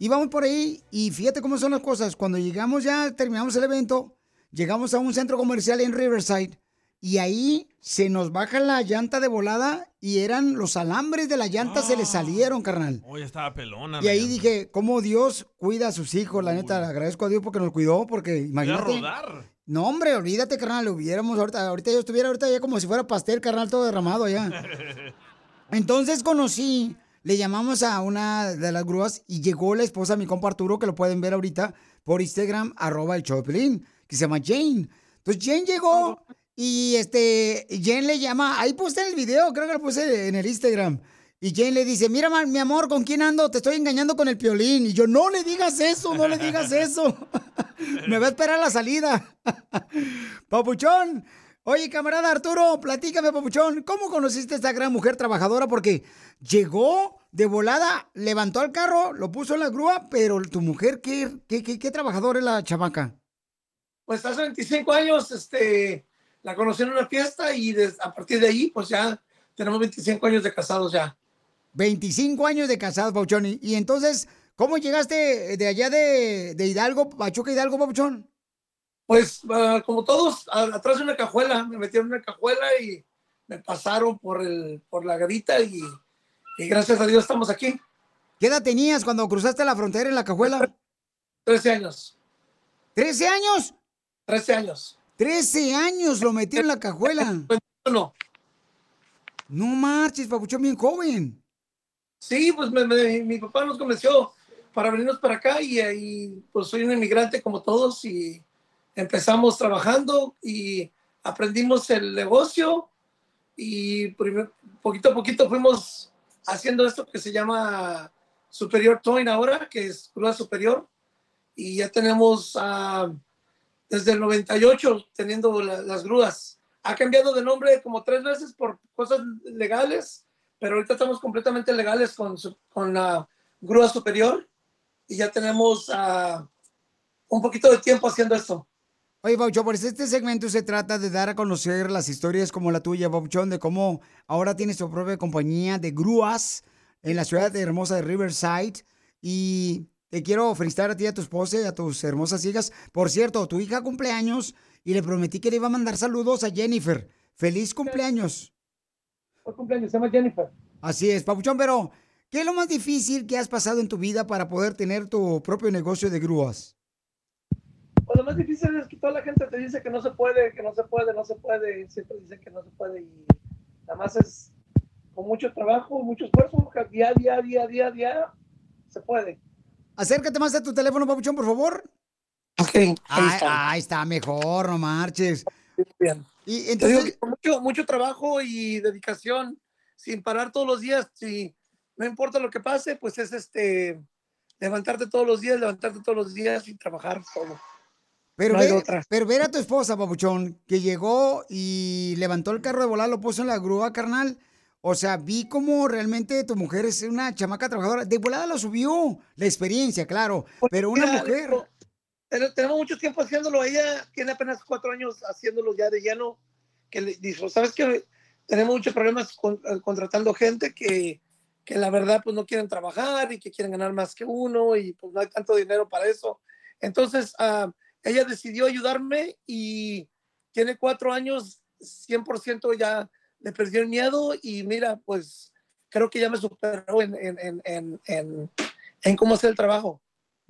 [SPEAKER 1] Íbamos por ahí y fíjate cómo son las cosas. Cuando llegamos ya, terminamos el evento, llegamos a un centro comercial en Riverside y ahí se nos baja la llanta de volada y eran los alambres de la llanta se le salieron, carnal.
[SPEAKER 3] Hoy estaba pelona.
[SPEAKER 1] Y ahí dije, cómo Dios cuida a sus hijos. La neta, le agradezco a Dios porque nos cuidó, porque imagínate.
[SPEAKER 3] rodar.
[SPEAKER 1] No, hombre, olvídate, carnal, lo hubiéramos ahorita. Ahorita yo estuviera ahorita ya como si fuera pastel, carnal, todo derramado allá. Entonces conocí, le llamamos a una de las grúas y llegó la esposa de mi compa Arturo, que lo pueden ver ahorita por Instagram, arroba el Choplin, que se llama Jane. Entonces Jane llegó y este, Jane le llama, ahí puse el video, creo que lo puse en el Instagram. Y Jane le dice, mira, mi amor, ¿con quién ando? Te estoy engañando con el piolín. Y yo, no le digas eso, no le digas eso. Me va a esperar la salida. Papuchón. Oye, camarada Arturo, platícame, Papuchón, ¿cómo conociste a esta gran mujer trabajadora? Porque llegó de volada, levantó el carro, lo puso en la grúa, pero tu mujer, ¿qué, qué, qué, qué trabajadora es la chamaca?
[SPEAKER 25] Pues hace 25 años este, la conocí en una fiesta y des- a partir de ahí, pues ya tenemos 25 años de casados ya.
[SPEAKER 1] 25 años de casado, Papuchón. Y, y entonces, ¿cómo llegaste de allá de, de Hidalgo, Pachuca Hidalgo, Papuchón?
[SPEAKER 25] Pues ah, como todos, a- atrás de una cajuela, me metieron en una cajuela y me pasaron por, el, por la garita y, y gracias a Dios estamos aquí.
[SPEAKER 1] ¿Qué edad tenías cuando cruzaste la frontera en la cajuela?
[SPEAKER 25] 13 años.
[SPEAKER 1] ¿13 años?
[SPEAKER 25] 13 años.
[SPEAKER 1] 13 años lo metió en la cajuela.
[SPEAKER 25] No.
[SPEAKER 1] No marches, Papuchón, bien joven.
[SPEAKER 25] Sí, pues me- me- mi papá nos convenció para venirnos para acá y, y, pues soy un inmigrante como todos y empezamos trabajando y aprendimos el negocio y primer- poquito a poquito fuimos haciendo esto que se llama Superior Towing ahora, que es grúa superior y ya tenemos ah, desde el 98 teniendo la- las grúas. Ha cambiado de nombre como tres veces por cosas legales, pero ahorita estamos completamente legales con, con la grúa superior y ya tenemos ah, un poquito de tiempo haciendo esto.
[SPEAKER 1] Oye, Pabuchón, pues este segmento se trata de dar a conocer las historias como la tuya, Pabuchón, de cómo ahora tienes tu propia compañía de grúas en la ciudad de hermosa de Riverside. Y te quiero felicitar a ti, a tu esposa y a tus hermosas hijas. Por cierto, tu hija cumpleaños y le prometí que le iba a mandar saludos a Jennifer. ¡Feliz cumpleaños!
[SPEAKER 25] Fue cumpleaños, se llama Jennifer.
[SPEAKER 1] Así es, Papuchón, pero ¿qué es lo más difícil que has pasado en tu vida para poder tener tu propio negocio de grúas?
[SPEAKER 25] Pues lo más difícil es que toda la gente te dice que no se puede, que no se puede, no se puede, siempre dicen que no se puede y nada más es con mucho trabajo, mucho esfuerzo, día, día, día, día, día, se puede.
[SPEAKER 1] Acércate más a tu teléfono, Papuchón, por favor.
[SPEAKER 25] Ok,
[SPEAKER 1] ahí está. Ahí está mejor, no marches.
[SPEAKER 25] Bien.
[SPEAKER 1] Y
[SPEAKER 25] Te
[SPEAKER 1] entonces,
[SPEAKER 25] digo que con mucho, mucho trabajo y dedicación, sin parar todos los días, no importa lo que pase, pues es este levantarte todos los días, levantarte todos los días y trabajar solo.
[SPEAKER 1] pero,
[SPEAKER 25] no
[SPEAKER 1] ve, pero ver a tu esposa, Papuchón, que llegó y levantó el carro de volar, lo puso en la grúa, carnal. O sea, vi cómo realmente tu mujer es una chamaca trabajadora. De volada lo subió. La experiencia, claro. Pero una mujer.
[SPEAKER 25] Pero tenemos mucho tiempo haciéndolo. Ella tiene apenas cuatro años haciéndolo ya de lleno. Que le dijo, ¿sabes qué? Tenemos muchos problemas con- eh, contratando gente que, que la verdad pues no quieren trabajar y que quieren ganar más que uno y pues no hay tanto dinero para eso. Entonces, ah, ella decidió ayudarme y tiene cuatro años, 100% ya le perdió el miedo y mira, pues creo que ya me superó en, en, en, en, en, en cómo hacer el trabajo.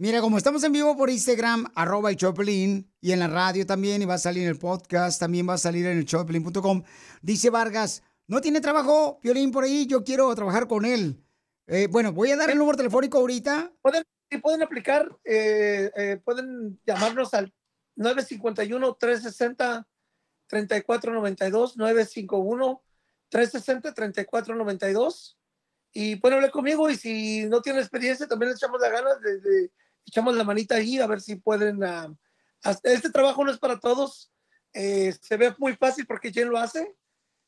[SPEAKER 1] Mira, como estamos en vivo por Instagram, arroba el Choplin, y en la radio también, y va a salir en el podcast, también va a salir en el choplin.com, dice Vargas, no tiene trabajo, Piolín, por ahí, yo quiero trabajar con él. Eh, bueno, voy a dar el número telefónico ahorita.
[SPEAKER 25] Pueden, pueden aplicar, eh, eh, pueden llamarnos al 951-360-3492, 951-360-3492 y pueden hablar conmigo y si no tienen experiencia también les echamos la ganas, de, de- echamos la manita ahí a ver si pueden... hasta- este trabajo no es para todos, eh, se ve muy fácil porque Jen lo hace,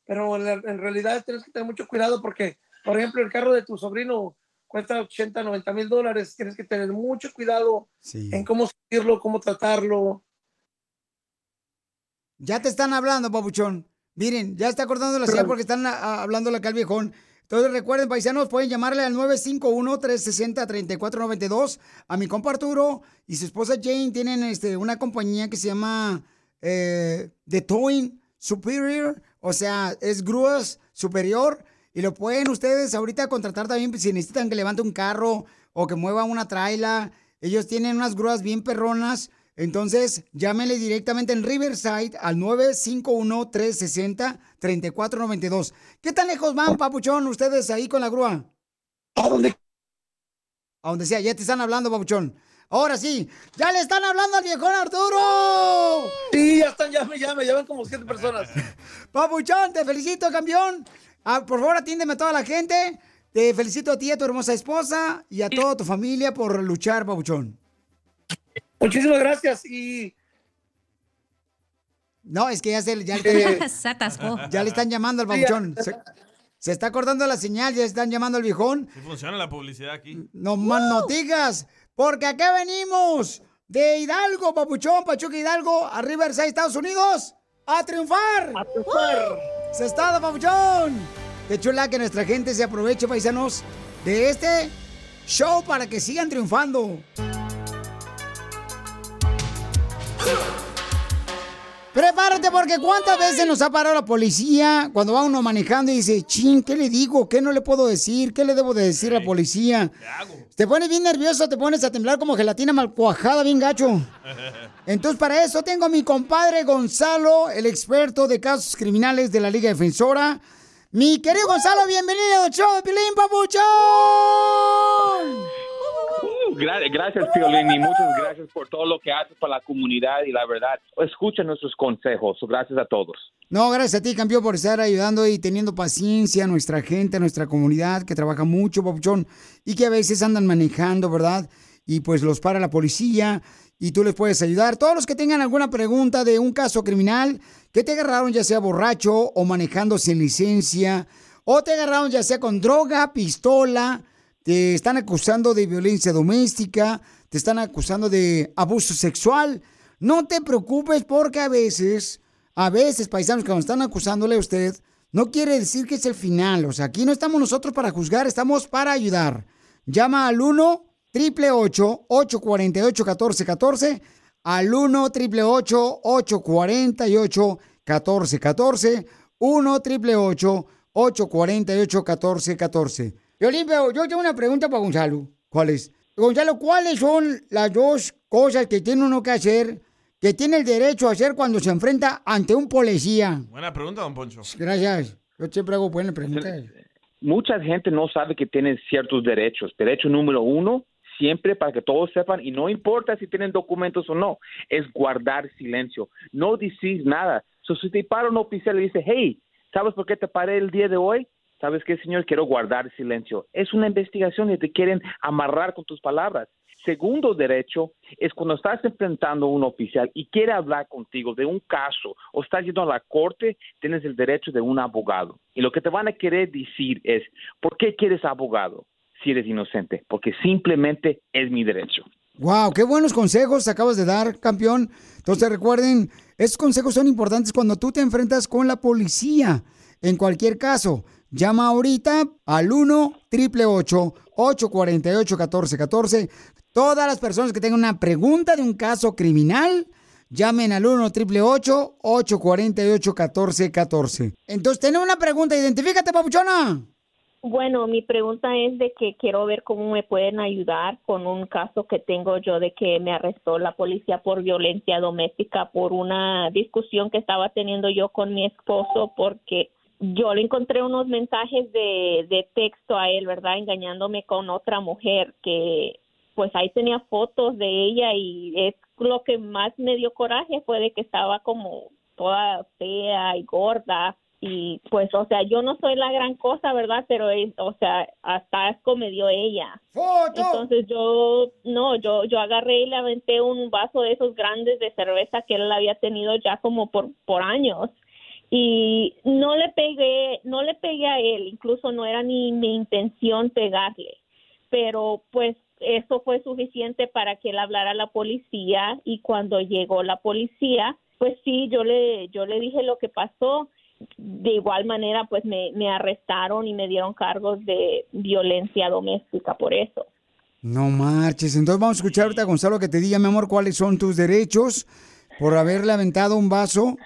[SPEAKER 25] pero en, la- en realidad tienes que tener mucho cuidado porque, por ejemplo, el carro de tu sobrino cuesta 80, 90 mil dólares, tienes que tener mucho cuidado en cómo subirlo, cómo tratarlo.
[SPEAKER 1] Ya te están hablando, papuchón. Miren, ya está acordando la señal porque están ah, hablándole acá al viejón. Entonces recuerden, paisanos, pueden llamarle al 951-360-3492 a mi compa Arturo y su esposa Jane. Tienen este, una compañía que se llama eh, The Towing Superior, o sea, es grúas superior. Y lo pueden ustedes ahorita contratar también si necesitan que levante un carro o que mueva una traila. Ellos tienen unas grúas bien perronas. Entonces, llámenle directamente en Riverside al 951-360-3492. ¿Qué tan lejos van, papuchón, ustedes ahí con la grúa?
[SPEAKER 25] ¿A dónde?
[SPEAKER 1] A donde sea, ya te están hablando, papuchón. Ahora sí, ya le están hablando al viejón Arturo.
[SPEAKER 25] Sí, ya están, ya me, ya me llevan como siete personas.
[SPEAKER 1] Papuchón, te felicito, campeón. Ah, por favor, atiéndeme a toda la gente. Te felicito a ti, a tu hermosa esposa y a toda tu familia por luchar, papuchón.
[SPEAKER 25] Muchísimas gracias y
[SPEAKER 1] No, es que ya se, ya, le-
[SPEAKER 2] Se atascó.
[SPEAKER 1] ya le están llamando al papuchón. Se, se está cortando la señal, ya están llamando al viejón.
[SPEAKER 3] Sí funciona la publicidad aquí.
[SPEAKER 1] No más no digas, porque acá venimos de Hidalgo, papuchón, Pachuca Hidalgo, a Riverside, Estados Unidos, a triunfar.
[SPEAKER 25] A triunfar.
[SPEAKER 1] Se está, papuchón. Qué chula que nuestra gente se aproveche, paisanos, de este show para que sigan triunfando. Prepárate porque cuántas veces nos ha parado la policía cuando va uno manejando y dice, chin, ¿qué le digo? ¿Qué no le puedo decir? ¿Qué le debo de decir a la policía? Te pones bien nervioso, te pones a temblar como gelatina mal cuajada, bien gacho. Entonces, para eso tengo a mi compadre Gonzalo, el experto de casos criminales de la Liga Defensora. Mi querido Gonzalo, bienvenido al show de Pilín Papuchón.
[SPEAKER 26] Gra- gracias, Piolín, y muchas gracias por todo lo que haces para la comunidad y la verdad, escucha nuestros consejos. Gracias a todos.
[SPEAKER 1] No, gracias a ti, campeón, por estar ayudando y teniendo paciencia a nuestra gente, a nuestra comunidad que trabaja mucho, Papuchón, y que a veces andan manejando, ¿verdad? Y pues los para la policía y tú les puedes ayudar. Todos los que tengan alguna pregunta de un caso criminal, que te agarraron ya sea borracho o manejando sin licencia, o te agarraron ya sea con droga, pistola, te están acusando de violencia doméstica, te están acusando de abuso sexual. No te preocupes porque a veces, a veces, paisanos, cuando están acusándole a usted, no quiere decir que es el final. O sea, aquí no estamos nosotros para juzgar, estamos para ayudar. Llama al 1 888 848 1414 al 1 888 848 1414 1 888 848 1414 Yo limpio, yo tengo una pregunta para Gonzalo. ¿Cuál es? Gonzalo, ¿cuáles son las dos cosas que tiene uno que hacer, que tiene el derecho a hacer cuando se enfrenta ante un policía?
[SPEAKER 3] Buena pregunta, don Poncho.
[SPEAKER 1] Gracias. Yo siempre hago buenas preguntas.
[SPEAKER 26] Mucha gente no sabe que tienen ciertos derechos. Derecho número uno, siempre para que todos sepan, y no importa si tienen documentos o no, es guardar silencio. No decir nada. So, si te para un oficial y dice, hey, ¿sabes por qué te paré el día de hoy? ¿Sabes qué, señor? Quiero guardar silencio. Es una investigación y te quieren amarrar con tus palabras. Segundo derecho es cuando estás enfrentando a un oficial y quiere hablar contigo de un caso o estás yendo a la corte, tienes el derecho de un abogado. Y lo que te van a querer decir es, ¿por qué quieres abogado si eres inocente? Porque simplemente es mi derecho.
[SPEAKER 1] Wow, qué buenos consejos acabas de dar, campeón. Entonces recuerden, estos consejos son importantes cuando tú te enfrentas con la policía. En cualquier caso, llama ahorita al 1 888 848 1414 Todas las personas que tengan una pregunta de un caso criminal, llamen al 1 888 848 1414 Entonces, tenemos una pregunta, identifícate, papuchona.
[SPEAKER 27] Bueno, mi pregunta es de que quiero ver cómo me pueden ayudar con un caso que tengo yo de que me arrestó la policía por violencia doméstica por una discusión que estaba teniendo yo con mi esposo porque yo le encontré unos mensajes de, de texto a él, ¿verdad? Engañándome con otra mujer que pues ahí tenía fotos de ella y es lo que más me dio coraje fue de que estaba como toda fea y gorda. Y pues o sea yo no soy la gran cosa verdad pero es, o sea hasta asco me dio ella. Entonces yo no yo yo agarré y le aventé un vaso de esos grandes de cerveza que él había tenido ya como por por años y no le pegué no le pegué a él incluso no era ni mi intención pegarle pero pues eso fue suficiente para que él hablara a la policía y cuando llegó la policía pues sí yo le yo le dije lo que pasó de igual manera pues me, arrestaron y me dieron cargos de violencia doméstica por eso.
[SPEAKER 1] No marches. Entonces vamos a escuchar ahorita a Gonzalo que te diga, mi amor, cuáles son tus derechos por haberle aventado un vaso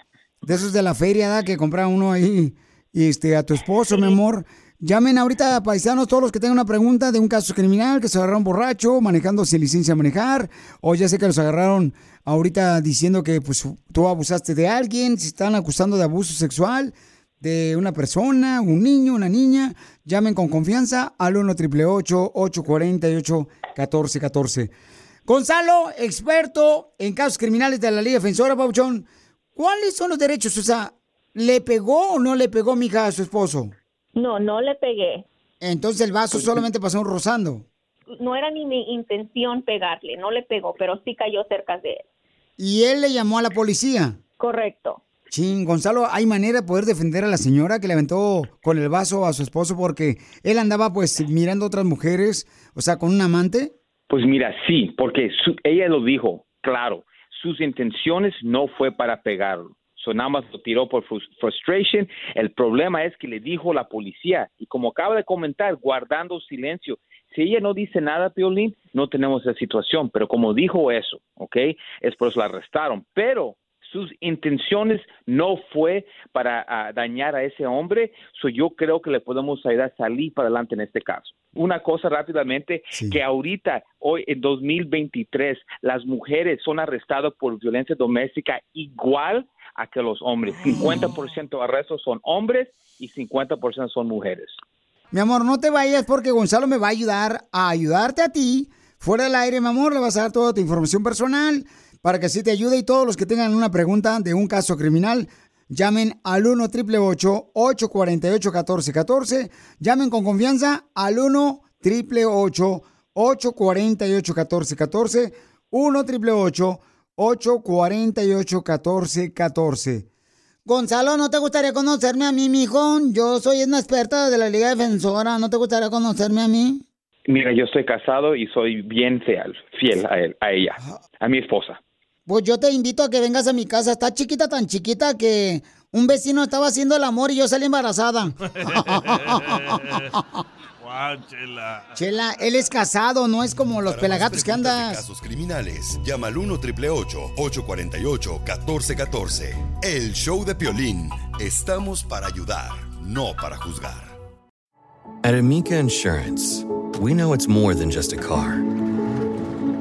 [SPEAKER 1] de esos de la feria ¿da? que compra uno ahí este, a tu esposo, mi amor. Llamen ahorita, paisanos, todos los que tengan una pregunta de un caso criminal, que se agarraron borracho, manejando sin licencia a manejar, o ya sé que los agarraron ahorita diciendo que pues tú abusaste de alguien, si están acusando de abuso sexual de una persona, un niño, una niña, llamen con confianza al 1 888 848 1414 Gonzalo, experto en casos criminales de la Liga Defensora, Pauchón, ¿cuáles son los derechos? O sea, ¿le pegó o no le pegó mi hija a su esposo?
[SPEAKER 27] No, no le pegué.
[SPEAKER 1] Entonces el vaso solamente pasó rozando.
[SPEAKER 27] No era ni mi intención pegarle, no le pegó, pero sí cayó cerca de él.
[SPEAKER 1] Y él le llamó a la policía.
[SPEAKER 27] Correcto.
[SPEAKER 1] Chin, Gonzalo, ¿hay manera de poder defender a la señora que le aventó con el vaso a su esposo porque él andaba pues mirando a otras mujeres, o sea, con un amante?
[SPEAKER 26] Pues mira, sí, porque su- ella lo dijo, claro, sus intenciones no fue para pegarlo. So, nada más lo tiró por frus- frustration. El problema es que le dijo la policía, y como acaba de comentar, guardando silencio. Si ella no dice nada, Piolín, no tenemos esa situación. Pero como dijo eso, ¿ok? Es por eso la arrestaron. Pero sus intenciones no fue para ah, dañar a ese hombre. So, yo creo que le podemos ayudar a salir para adelante en este caso. Una cosa rápidamente, que ahorita, hoy en 2023, las mujeres son arrestadas por violencia doméstica igual a que los hombres. 50% de arrestos son hombres y 50% son mujeres.
[SPEAKER 1] Mi amor, no te vayas porque Gonzalo me va a ayudar a ayudarte a ti. Fuera del aire, mi amor, le vas a dar toda tu información personal para que así te ayude y todos los que tengan una pregunta de un caso criminal, llamen al 1 888 848 1414 Llamen con confianza al 1 888 848 1414 1 888 848 1414 Gonzalo, ¿no te gustaría conocerme a mí, mijo? Yo soy una experta de la Liga Defensora. ¿No te gustaría conocerme a mí?
[SPEAKER 26] Mira, yo estoy casado y soy bien fiel, fiel a él, a ella, a mi esposa.
[SPEAKER 1] Pues yo te invito a que vengas a mi casa. Está chiquita, tan chiquita que un vecino estaba haciendo el amor y yo salí embarazada.
[SPEAKER 3] Guau, chela.
[SPEAKER 1] Chela, él es casado, no es como los pelagatos que
[SPEAKER 4] de
[SPEAKER 1] andas.
[SPEAKER 4] casos criminales. Llama al 1 848 1414 El show de Piolín. Estamos para ayudar, no para juzgar.
[SPEAKER 28] At Amica Insurance, we know it's more than just a car.